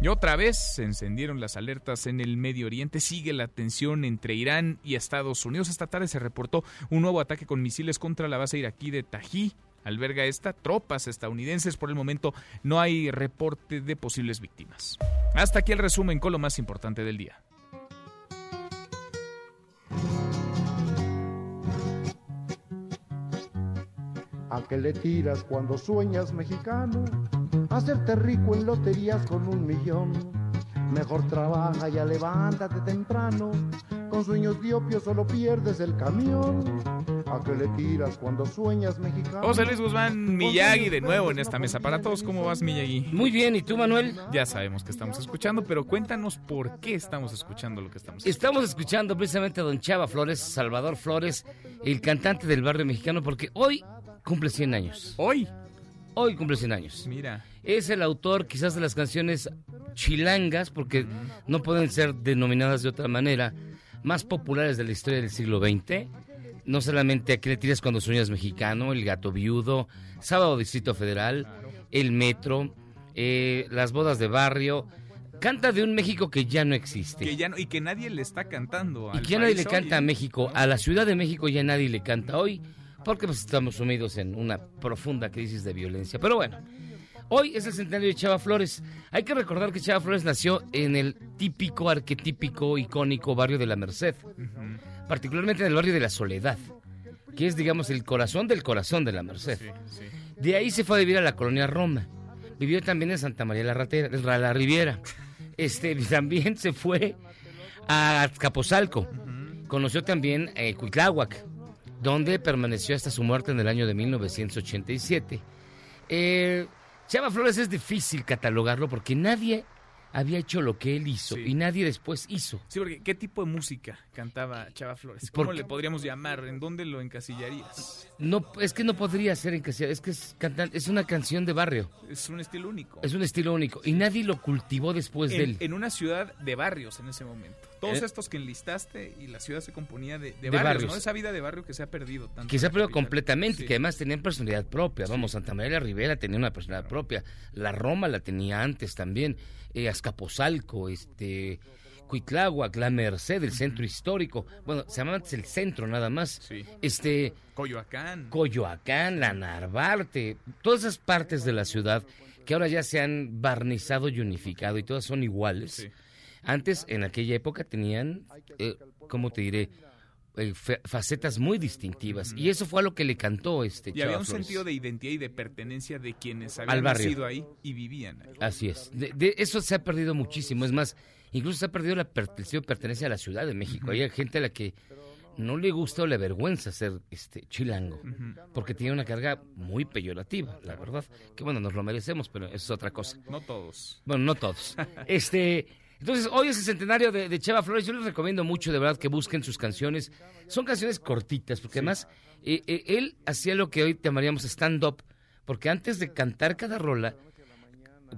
[SPEAKER 3] Y otra vez se encendieron las alertas en el Medio Oriente. Sigue la tensión entre Irán y Estados Unidos. Esta tarde se reportó un nuevo ataque con misiles contra la base iraquí de Tají alberga esta tropas estadounidenses. Por el momento no hay reporte de posibles víctimas. Hasta aquí el resumen con lo más importante del día.
[SPEAKER 47] ¿A qué le tiras cuando sueñas mexicano? Hacerte rico en loterías con un millón. Mejor trabaja, ya levántate temprano. Con sueños diopios solo pierdes el camión. ¿A qué le tiras cuando sueñas mexicano?
[SPEAKER 3] José Luis Guzmán Miyagi de nuevo en esta mesa para todos. ¿Cómo vas, Miyagi?
[SPEAKER 11] Muy bien, ¿y tú, Manuel?
[SPEAKER 3] Ya sabemos que estamos escuchando, pero cuéntanos por qué estamos escuchando lo que estamos
[SPEAKER 11] escuchando. Estamos escuchando precisamente a don Chava Flores, Salvador Flores, el cantante del barrio mexicano, porque hoy cumple 100 años.
[SPEAKER 3] ¿Hoy?
[SPEAKER 11] Hoy cumple 100 años.
[SPEAKER 3] Mira.
[SPEAKER 11] Es el autor quizás de las canciones chilangas, porque no pueden ser denominadas de otra manera, más populares de la historia del siglo XX. No solamente Aquí le tiras cuando sueñas mexicano, El gato viudo, Sábado Distrito Federal, El Metro, eh, Las bodas de barrio. Canta de un México que ya no existe.
[SPEAKER 3] Que ya y que nadie le está cantando.
[SPEAKER 11] y que ya nadie le canta a México. A la Ciudad de México ya nadie le canta hoy porque pues, estamos sumidos en una profunda crisis de violencia. Pero bueno, hoy es el centenario de Chava Flores. Hay que recordar que Chava Flores nació en el típico, arquetípico, icónico barrio de la Merced, particularmente en el barrio de la Soledad, que es, digamos, el corazón del corazón de la Merced. De ahí se fue a vivir a la colonia Roma. Vivió también en Santa María la, Ratera, la Riviera. [laughs] Este, [laughs] también se fue a Capozalco. Conoció también eh, Cuitláhuac donde permaneció hasta su muerte en el año de 1987. Eh, Chava Flores es difícil catalogarlo porque nadie había hecho lo que él hizo y nadie después hizo.
[SPEAKER 3] Sí, porque ¿qué tipo de música cantaba Chava Flores? ¿Cómo le podríamos llamar? ¿En dónde lo encasillarías?
[SPEAKER 11] No, es que no podría ser encasillado, es que es, es una canción de barrio.
[SPEAKER 3] Es un estilo único.
[SPEAKER 11] Es un estilo único y nadie lo cultivó después
[SPEAKER 3] de
[SPEAKER 11] él.
[SPEAKER 3] En una ciudad de barrios en ese momento. Todos eh. estos que enlistaste y la ciudad se componía de, barrios, ¿no? Esa vida de barrio que se ha perdido tanto.
[SPEAKER 11] Que se ha perdido completamente, que además tenían personalidad propia. Vamos, Santa María Rivera tenía una personalidad propia. La Roma la tenía antes también. Eh, Azcapotzalco, este, Cuitláhuac, La Merced, el centro histórico. Bueno, se llama antes el centro nada más. Este,
[SPEAKER 3] Coyoacán.
[SPEAKER 11] Coyoacán, La Narvarte, todas esas partes de la ciudad que ahora ya se han barnizado y unificado y todas son iguales. Antes, en aquella época, tenían, eh, ¿cómo te diré? Eh, facetas muy distintivas. Y eso fue a lo que le cantó este
[SPEAKER 3] Y había un sentido de identidad y de pertenencia de quienes habían nacido ahí y vivían ahí.
[SPEAKER 11] Así es. De, eso se ha perdido muchísimo. Es más, incluso se ha perdido la pertenencia a la Ciudad de México. Hay gente a la que no le gusta o le avergüenza ser este chilango, porque tiene una carga muy peyorativa, la verdad. Que bueno, nos lo merecemos, pero eso es otra cosa.
[SPEAKER 3] No todos.
[SPEAKER 11] Bueno, no todos. [laughs] este entonces, hoy es el centenario de, Cheva Flores. Yo les recomiendo mucho, de verdad, que busquen sus canciones. Son canciones cortitas, porque además eh, eh, él hacía lo que hoy llamaríamos stand-up, porque antes de cantar cada rola,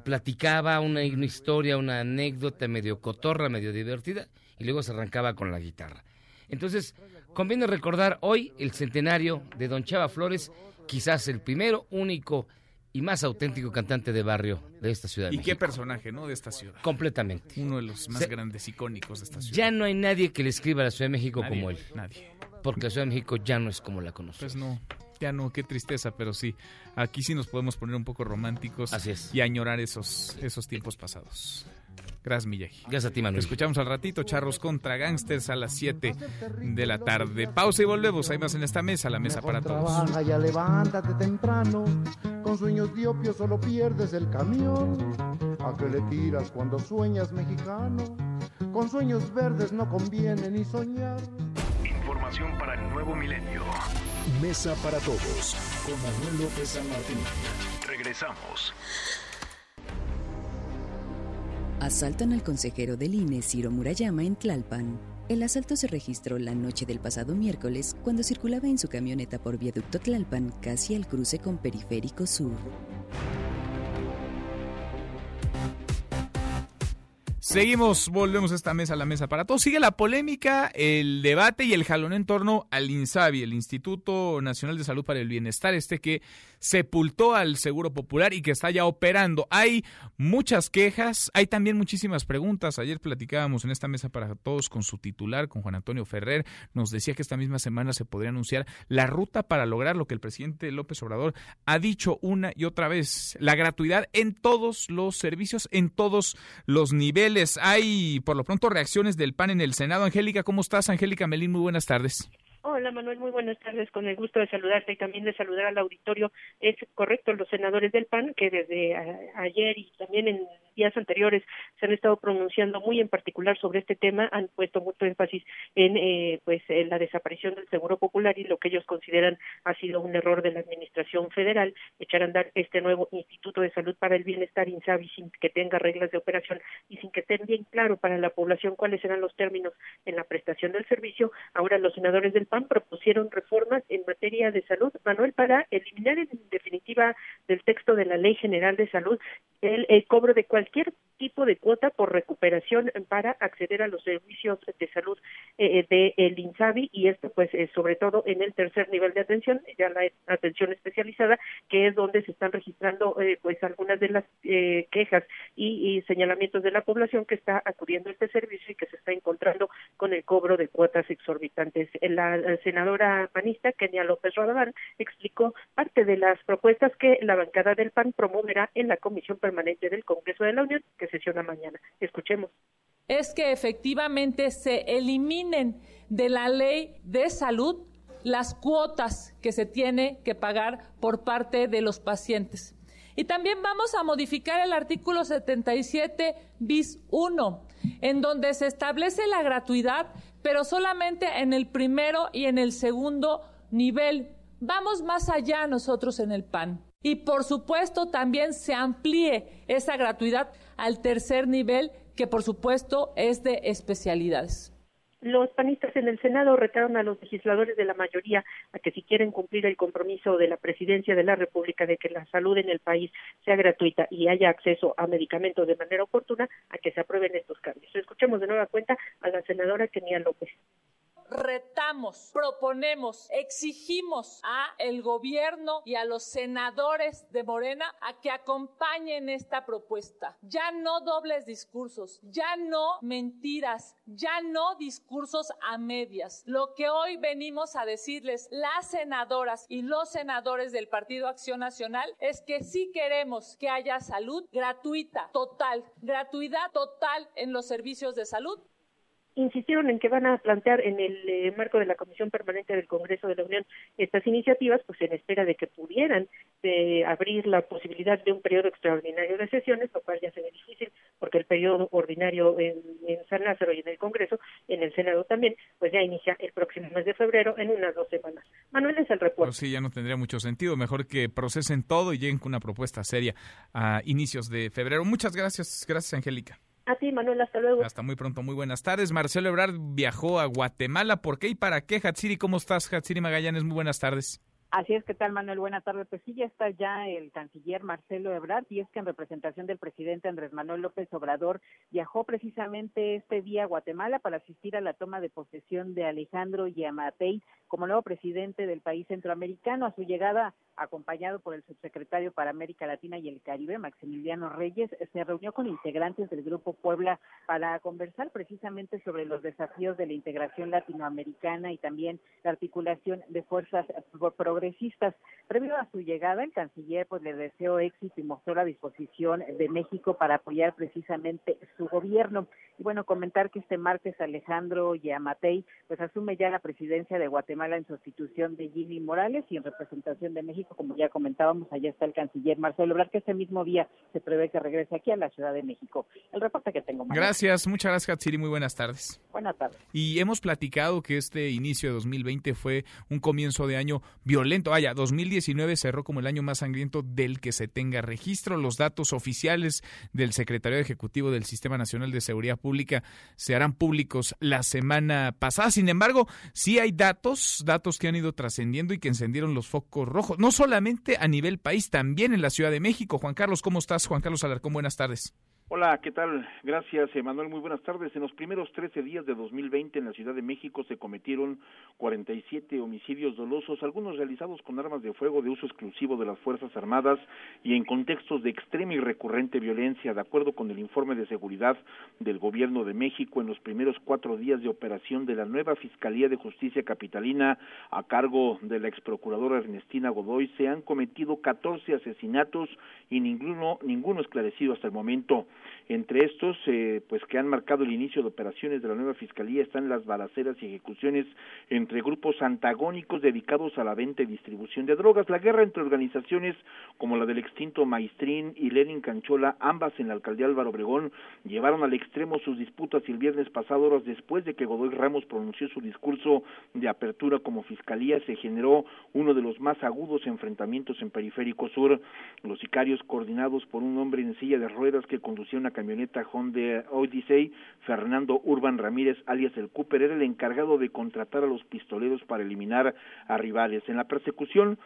[SPEAKER 11] platicaba una, una, historia, una anécdota medio cotorra, medio divertida, y luego se arrancaba con la guitarra. Entonces, conviene recordar hoy el centenario de Don Chava Flores, quizás el primero, único y más auténtico cantante de barrio de esta ciudad.
[SPEAKER 3] y qué personaje, ¿no? De esta ciudad.
[SPEAKER 11] Completamente.
[SPEAKER 3] Uno de los más grandes icónicos de esta ciudad.
[SPEAKER 11] Ya no hay nadie que le escriba a la Ciudad de México como él.
[SPEAKER 3] Nadie.
[SPEAKER 11] Porque la Ciudad de México ya no es como la conocemos.
[SPEAKER 3] Pues no, ya no, qué tristeza, pero sí. Aquí sí nos podemos poner un poco románticos.
[SPEAKER 11] Así es.
[SPEAKER 3] Y añorar esos, esos tiempos pasados. Gracias, Miyagi.
[SPEAKER 11] Gracias a ti, Manuel.
[SPEAKER 3] Escuchamos al ratito Charros contra Gangsters a las 7 de la tarde. Pausa y volvemos. Hay más en esta mesa, la mesa para todos.
[SPEAKER 47] Trabaja, ya levántate temprano. Con sueños diopios solo pierdes el camión. ¿A qué le tiras cuando sueñas mexicano? Con sueños verdes no conviene ni soñar.
[SPEAKER 1] Información para el nuevo milenio. Mesa para todos. Con Manuel López San Martín. Regresamos.
[SPEAKER 4] Asaltan al consejero del INE Ciro Murayama en Tlalpan. El asalto se registró la noche del pasado miércoles cuando circulaba en su camioneta por viaducto Tlalpan casi al cruce con Periférico Sur.
[SPEAKER 3] Seguimos, volvemos a esta mesa, a la mesa para todos. Sigue la polémica, el debate y el jalón en torno al INSABI, el Instituto Nacional de Salud para el Bienestar, este que sepultó al Seguro Popular y que está ya operando. Hay muchas quejas, hay también muchísimas preguntas. Ayer platicábamos en esta mesa para todos con su titular, con Juan Antonio Ferrer. Nos decía que esta misma semana se podría anunciar la ruta para lograr lo que el presidente López Obrador ha dicho una y otra vez, la gratuidad en todos los servicios, en todos los niveles. Hay, por lo pronto, reacciones del PAN en el Senado. Angélica, ¿cómo estás? Angélica Melín, muy buenas tardes.
[SPEAKER 48] Hola Manuel, muy buenas tardes. Con el gusto de saludarte y también de saludar al auditorio. Es correcto, los senadores del PAN que desde ayer y también en días anteriores se han estado pronunciando muy en particular sobre este tema, han puesto mucho énfasis en eh, pues en la desaparición del Seguro Popular y lo que ellos consideran ha sido un error de la Administración Federal echar a andar este nuevo Instituto de Salud para el Bienestar INSABI sin que tenga reglas de operación y sin que estén bien claro para la población cuáles serán los términos en la prestación del servicio. Ahora los senadores del PAN propusieron reformas en materia de salud, Manuel, para eliminar en definitiva del texto de la Ley General de Salud el, cobro de cualquier tipo de cuota por recuperación para acceder a los servicios de salud eh, de INSABI y esto pues eh, sobre todo en el tercer nivel de atención, ya la atención especializada, que es donde se están registrando eh, pues algunas de las quejas y, y, señalamientos de la población que está acudiendo a este servicio y que se está encontrando con el cobro de cuotas exorbitantes. La senadora panista Kenia López Radaván explicó parte de las propuestas que la bancada del PAN promoverá en la Comisión Permanente del Congreso de la Unión, que mañana. Escuchemos.
[SPEAKER 49] Es que efectivamente se eliminen de la ley de salud las cuotas que se tiene que pagar por parte de los pacientes. Y también vamos a modificar el artículo 77 bis 1, en donde se establece la gratuidad pero solamente en el primero y en el segundo nivel. Vamos más allá nosotros en el PAN. Y por supuesto también se amplíe esa gratuidad al tercer nivel, que por supuesto es de especialidades.
[SPEAKER 48] Los panistas en el Senado retaron a los legisladores de la mayoría a que si quieren cumplir el compromiso de la presidencia de la República de que la salud en el país sea gratuita y haya acceso a medicamentos de manera oportuna, a que se aprueben estos cambios. Escuchemos de nueva cuenta a la senadora Kenia López
[SPEAKER 49] retamos, proponemos, exigimos a el gobierno y a los senadores de Morena a que acompañen esta propuesta. Ya no dobles discursos, ya no mentiras, ya no discursos a medias. Lo que hoy venimos a decirles las senadoras y los senadores del Partido Acción Nacional es que sí queremos que haya salud gratuita, total, gratuidad total en los servicios de salud
[SPEAKER 48] insistieron en que van a plantear en el eh, marco de la Comisión Permanente del Congreso de la Unión estas iniciativas, pues en espera de que pudieran eh, abrir la posibilidad de un periodo extraordinario de sesiones, lo cual ya se ve difícil, porque el periodo ordinario en, San Lázaro y en el Congreso, en el Senado también, pues ya inicia el próximo mes de febrero en unas dos semanas. Manuel es el reporte.
[SPEAKER 3] Pues sí, ya no tendría mucho sentido. Mejor que procesen todo y lleguen con una propuesta seria a inicios de febrero. Muchas gracias. Gracias, Angélica.
[SPEAKER 48] A ti, Manuel, hasta luego.
[SPEAKER 3] Hasta muy pronto, muy buenas tardes. Marcelo Ebrard viajó a Guatemala. ¿Por qué y para qué, Hatsiri? ¿Cómo estás, Hatsiri Magallanes? Muy buenas tardes.
[SPEAKER 50] Así es, ¿qué tal Manuel? Buenas tardes. Pues sí, ya está ya el canciller Marcelo Ebrard y es que en representación del presidente Andrés Manuel López Obrador viajó precisamente este día a Guatemala para asistir a la toma de posesión de Alejandro Yamatei como nuevo presidente del país centroamericano. A su llegada, acompañado por el subsecretario para América Latina y el Caribe, Maximiliano Reyes, se reunió con integrantes del Grupo Puebla para conversar precisamente sobre los desafíos de la integración latinoamericana y también la articulación de fuerzas progresistas. Previo a su llegada, el canciller pues le deseó éxito y mostró la disposición de México para apoyar precisamente su gobierno. Y bueno, comentar que este martes Alejandro Yamatei pues asume ya la presidencia de Guatemala en sustitución de Jimmy Morales y en representación de México, como ya comentábamos, allá está el canciller Marcelo Ebrard, que este mismo día se prevé que regrese aquí a la Ciudad de México. El reporte que tengo.
[SPEAKER 3] Gracias, muchas gracias, Hatsiri. Muy buenas tardes.
[SPEAKER 50] Buenas tardes.
[SPEAKER 3] Y hemos platicado que este inicio de 2020 fue un comienzo de año violento. Vaya, 2019 cerró como el año más sangriento del que se tenga registro. Los datos oficiales del secretario ejecutivo del Sistema Nacional de Seguridad Pública se harán públicos la semana pasada. Sin embargo, sí hay datos, datos que han ido trascendiendo y que encendieron los focos rojos, no solamente a nivel país, también en la Ciudad de México. Juan Carlos, ¿cómo estás? Juan Carlos Alarcón, buenas tardes.
[SPEAKER 51] Hola, ¿qué tal? Gracias, Emanuel. Muy buenas tardes. En los primeros 13 días de 2020 en la Ciudad de México se cometieron 47 homicidios dolosos, algunos realizados con armas de fuego de uso exclusivo de las Fuerzas Armadas y en contextos de extrema y recurrente violencia. De acuerdo con el informe de seguridad del Gobierno de México, en los primeros cuatro días de operación de la nueva Fiscalía de Justicia Capitalina a cargo de la exprocuradora Ernestina Godoy, se han cometido 14 asesinatos y ninguno, ninguno esclarecido hasta el momento. Entre estos, eh, pues que han marcado el inicio de operaciones de la nueva Fiscalía están las balaceras y ejecuciones entre grupos antagónicos dedicados a la venta y distribución de drogas, la guerra entre organizaciones como la del extinto Maestrín y Lenin Canchola, ambas en la alcaldía Álvaro Obregón, llevaron al extremo sus disputas y el viernes pasado, horas después de que Godoy Ramos pronunció su discurso de apertura como fiscalía, se generó uno de los más agudos enfrentamientos en Periférico Sur. Los sicarios coordinados por un hombre en silla de ruedas que conducía una camioneta Honda Odyssey, Fernando Urban Ramírez, alias el Cooper, era el encargado de contratar a los pistoleros para eliminar a rivales. En la persecución,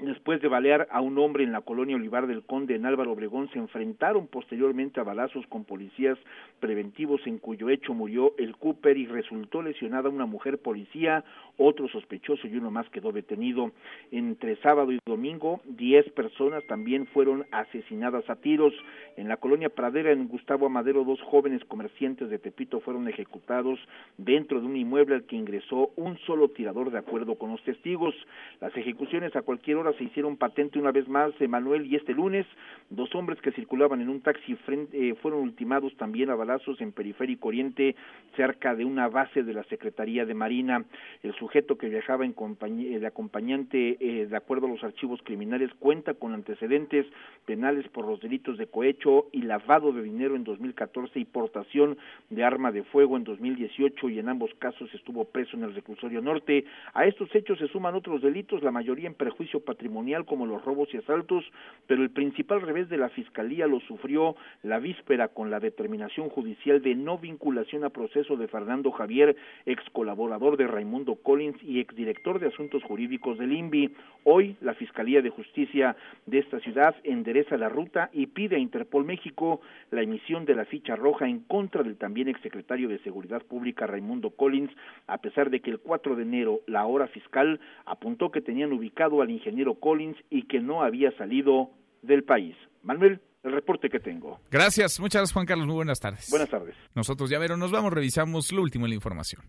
[SPEAKER 51] Después de balear a un hombre en la colonia Olivar del Conde en Álvaro Obregón, se enfrentaron posteriormente a balazos con policías preventivos en cuyo hecho murió el Cooper y resultó lesionada una mujer policía, otro sospechoso y uno más quedó detenido. Entre sábado y domingo, diez personas también fueron asesinadas a tiros. En la colonia Pradera, en Gustavo Amadero, dos jóvenes comerciantes de Tepito fueron ejecutados dentro de un inmueble al que ingresó un solo tirador de acuerdo con los testigos. Las ejecuciones a cualquier hora se hicieron patente una vez más Emanuel y este lunes dos hombres que circulaban en un taxi eh, fueron ultimados también a balazos en Periférico Oriente cerca de una base de la Secretaría de Marina. El sujeto que viajaba en de acompañante eh, de acuerdo a los archivos criminales cuenta con antecedentes penales por los delitos de cohecho y lavado de dinero en 2014 y portación de arma de fuego en 2018 y en ambos casos estuvo preso en el reclusorio norte. A estos hechos se suman otros delitos, la mayoría en perjuicio patrimonial como los robos y asaltos, pero el principal revés de la Fiscalía lo sufrió la víspera con la determinación judicial de no vinculación a proceso de Fernando Javier, ex colaborador de Raimundo Collins y exdirector de Asuntos Jurídicos del INVI. Hoy la Fiscalía de Justicia de esta ciudad endereza la ruta y pide a Interpol México la emisión de la ficha roja en contra del también exsecretario de Seguridad Pública Raimundo Collins, a pesar de que el 4 de enero la hora fiscal apuntó que tenían ubicado al ingeniero Collins y que no había salido del país. Manuel, el reporte que tengo.
[SPEAKER 3] Gracias, muchas gracias Juan Carlos, muy buenas tardes.
[SPEAKER 51] Buenas tardes.
[SPEAKER 3] Nosotros ya verón, nos vamos, revisamos lo último en la información.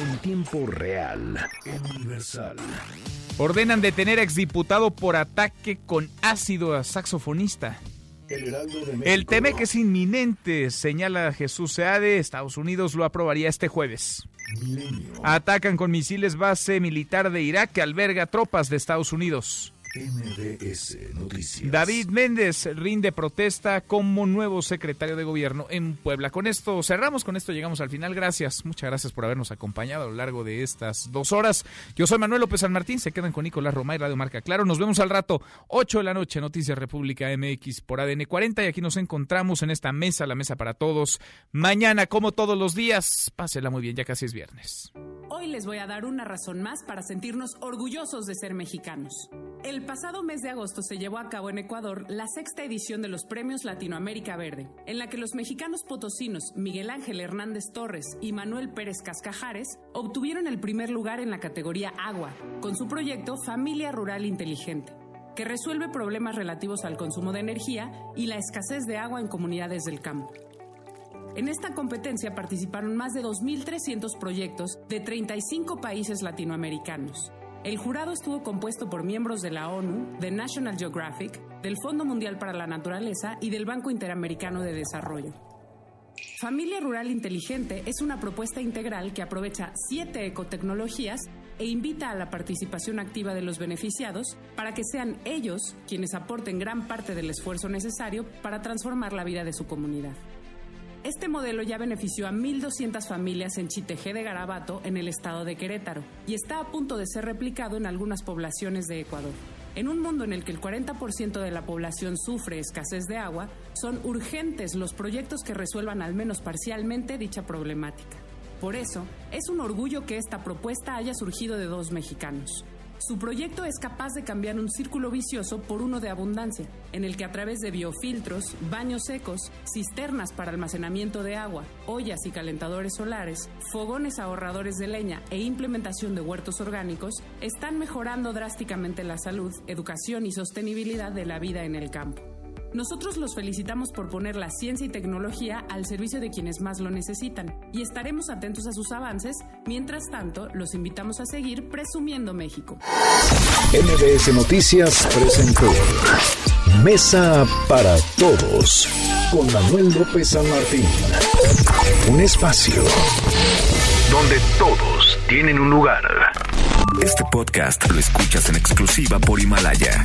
[SPEAKER 1] En tiempo real, universal.
[SPEAKER 3] Ordenan detener a exdiputado por ataque con ácido a saxofonista. El teme que es inminente, señala Jesús Seade, Estados Unidos lo aprobaría este jueves. Atacan con misiles base militar de Irak que alberga tropas de Estados Unidos.
[SPEAKER 1] Noticias.
[SPEAKER 3] David Méndez rinde protesta como nuevo secretario de gobierno en Puebla. Con esto cerramos, con esto llegamos al final. Gracias, muchas gracias por habernos acompañado a lo largo de estas dos horas. Yo soy Manuel López San Martín, se quedan con Nicolás Roma y Radio Marca Claro. Nos vemos al rato, 8 de la noche, Noticias República MX por ADN 40 y aquí nos encontramos en esta mesa, la mesa para todos. Mañana, como todos los días, pásela muy bien, ya casi es viernes.
[SPEAKER 52] Hoy les voy a dar una razón más para sentirnos orgullosos de ser mexicanos. El pasado mes de agosto se llevó a cabo en Ecuador la sexta edición de los Premios Latinoamérica Verde, en la que los mexicanos potosinos Miguel Ángel Hernández Torres y Manuel Pérez Cascajares obtuvieron el primer lugar en la categoría Agua, con su proyecto Familia Rural Inteligente que resuelve problemas relativos al consumo de energía y la escasez de agua en comunidades del campo. En esta competencia participaron más de 2.300 proyectos de 35 países latinoamericanos. El jurado estuvo compuesto por miembros de la ONU, de National Geographic, del Fondo Mundial para la Naturaleza y del Banco Interamericano de Desarrollo. Familia Rural Inteligente es una propuesta integral que aprovecha siete ecotecnologías e invita a la participación activa de los beneficiados para que sean ellos quienes aporten gran parte del esfuerzo necesario para transformar la vida de su comunidad. Este modelo ya benefició a 1.200 familias en Chitejé de Garabato, en el estado de Querétaro, y está a punto de ser replicado en algunas poblaciones de Ecuador. En un mundo en el que el 40% de la población sufre escasez de agua, son urgentes los proyectos que resuelvan al menos parcialmente dicha problemática. Por eso, es un orgullo que esta propuesta haya surgido de dos mexicanos, su proyecto es capaz de cambiar un círculo vicioso por uno de abundancia, en el que a través de biofiltros, baños secos, cisternas para almacenamiento de agua, ollas y calentadores solares, fogones ahorradores de leña e implementación de huertos orgánicos, están mejorando drásticamente la salud, educación y sostenibilidad de la vida en el campo. Nosotros los felicitamos por poner la ciencia y tecnología al servicio de quienes más lo necesitan y estaremos atentos a sus avances. Mientras tanto, los invitamos a seguir presumiendo México.
[SPEAKER 1] MBS Noticias presentó
[SPEAKER 22] Mesa para Todos con Manuel López San Martín. Un espacio donde todos tienen un lugar.
[SPEAKER 1] Este podcast lo escuchas en exclusiva por Himalaya.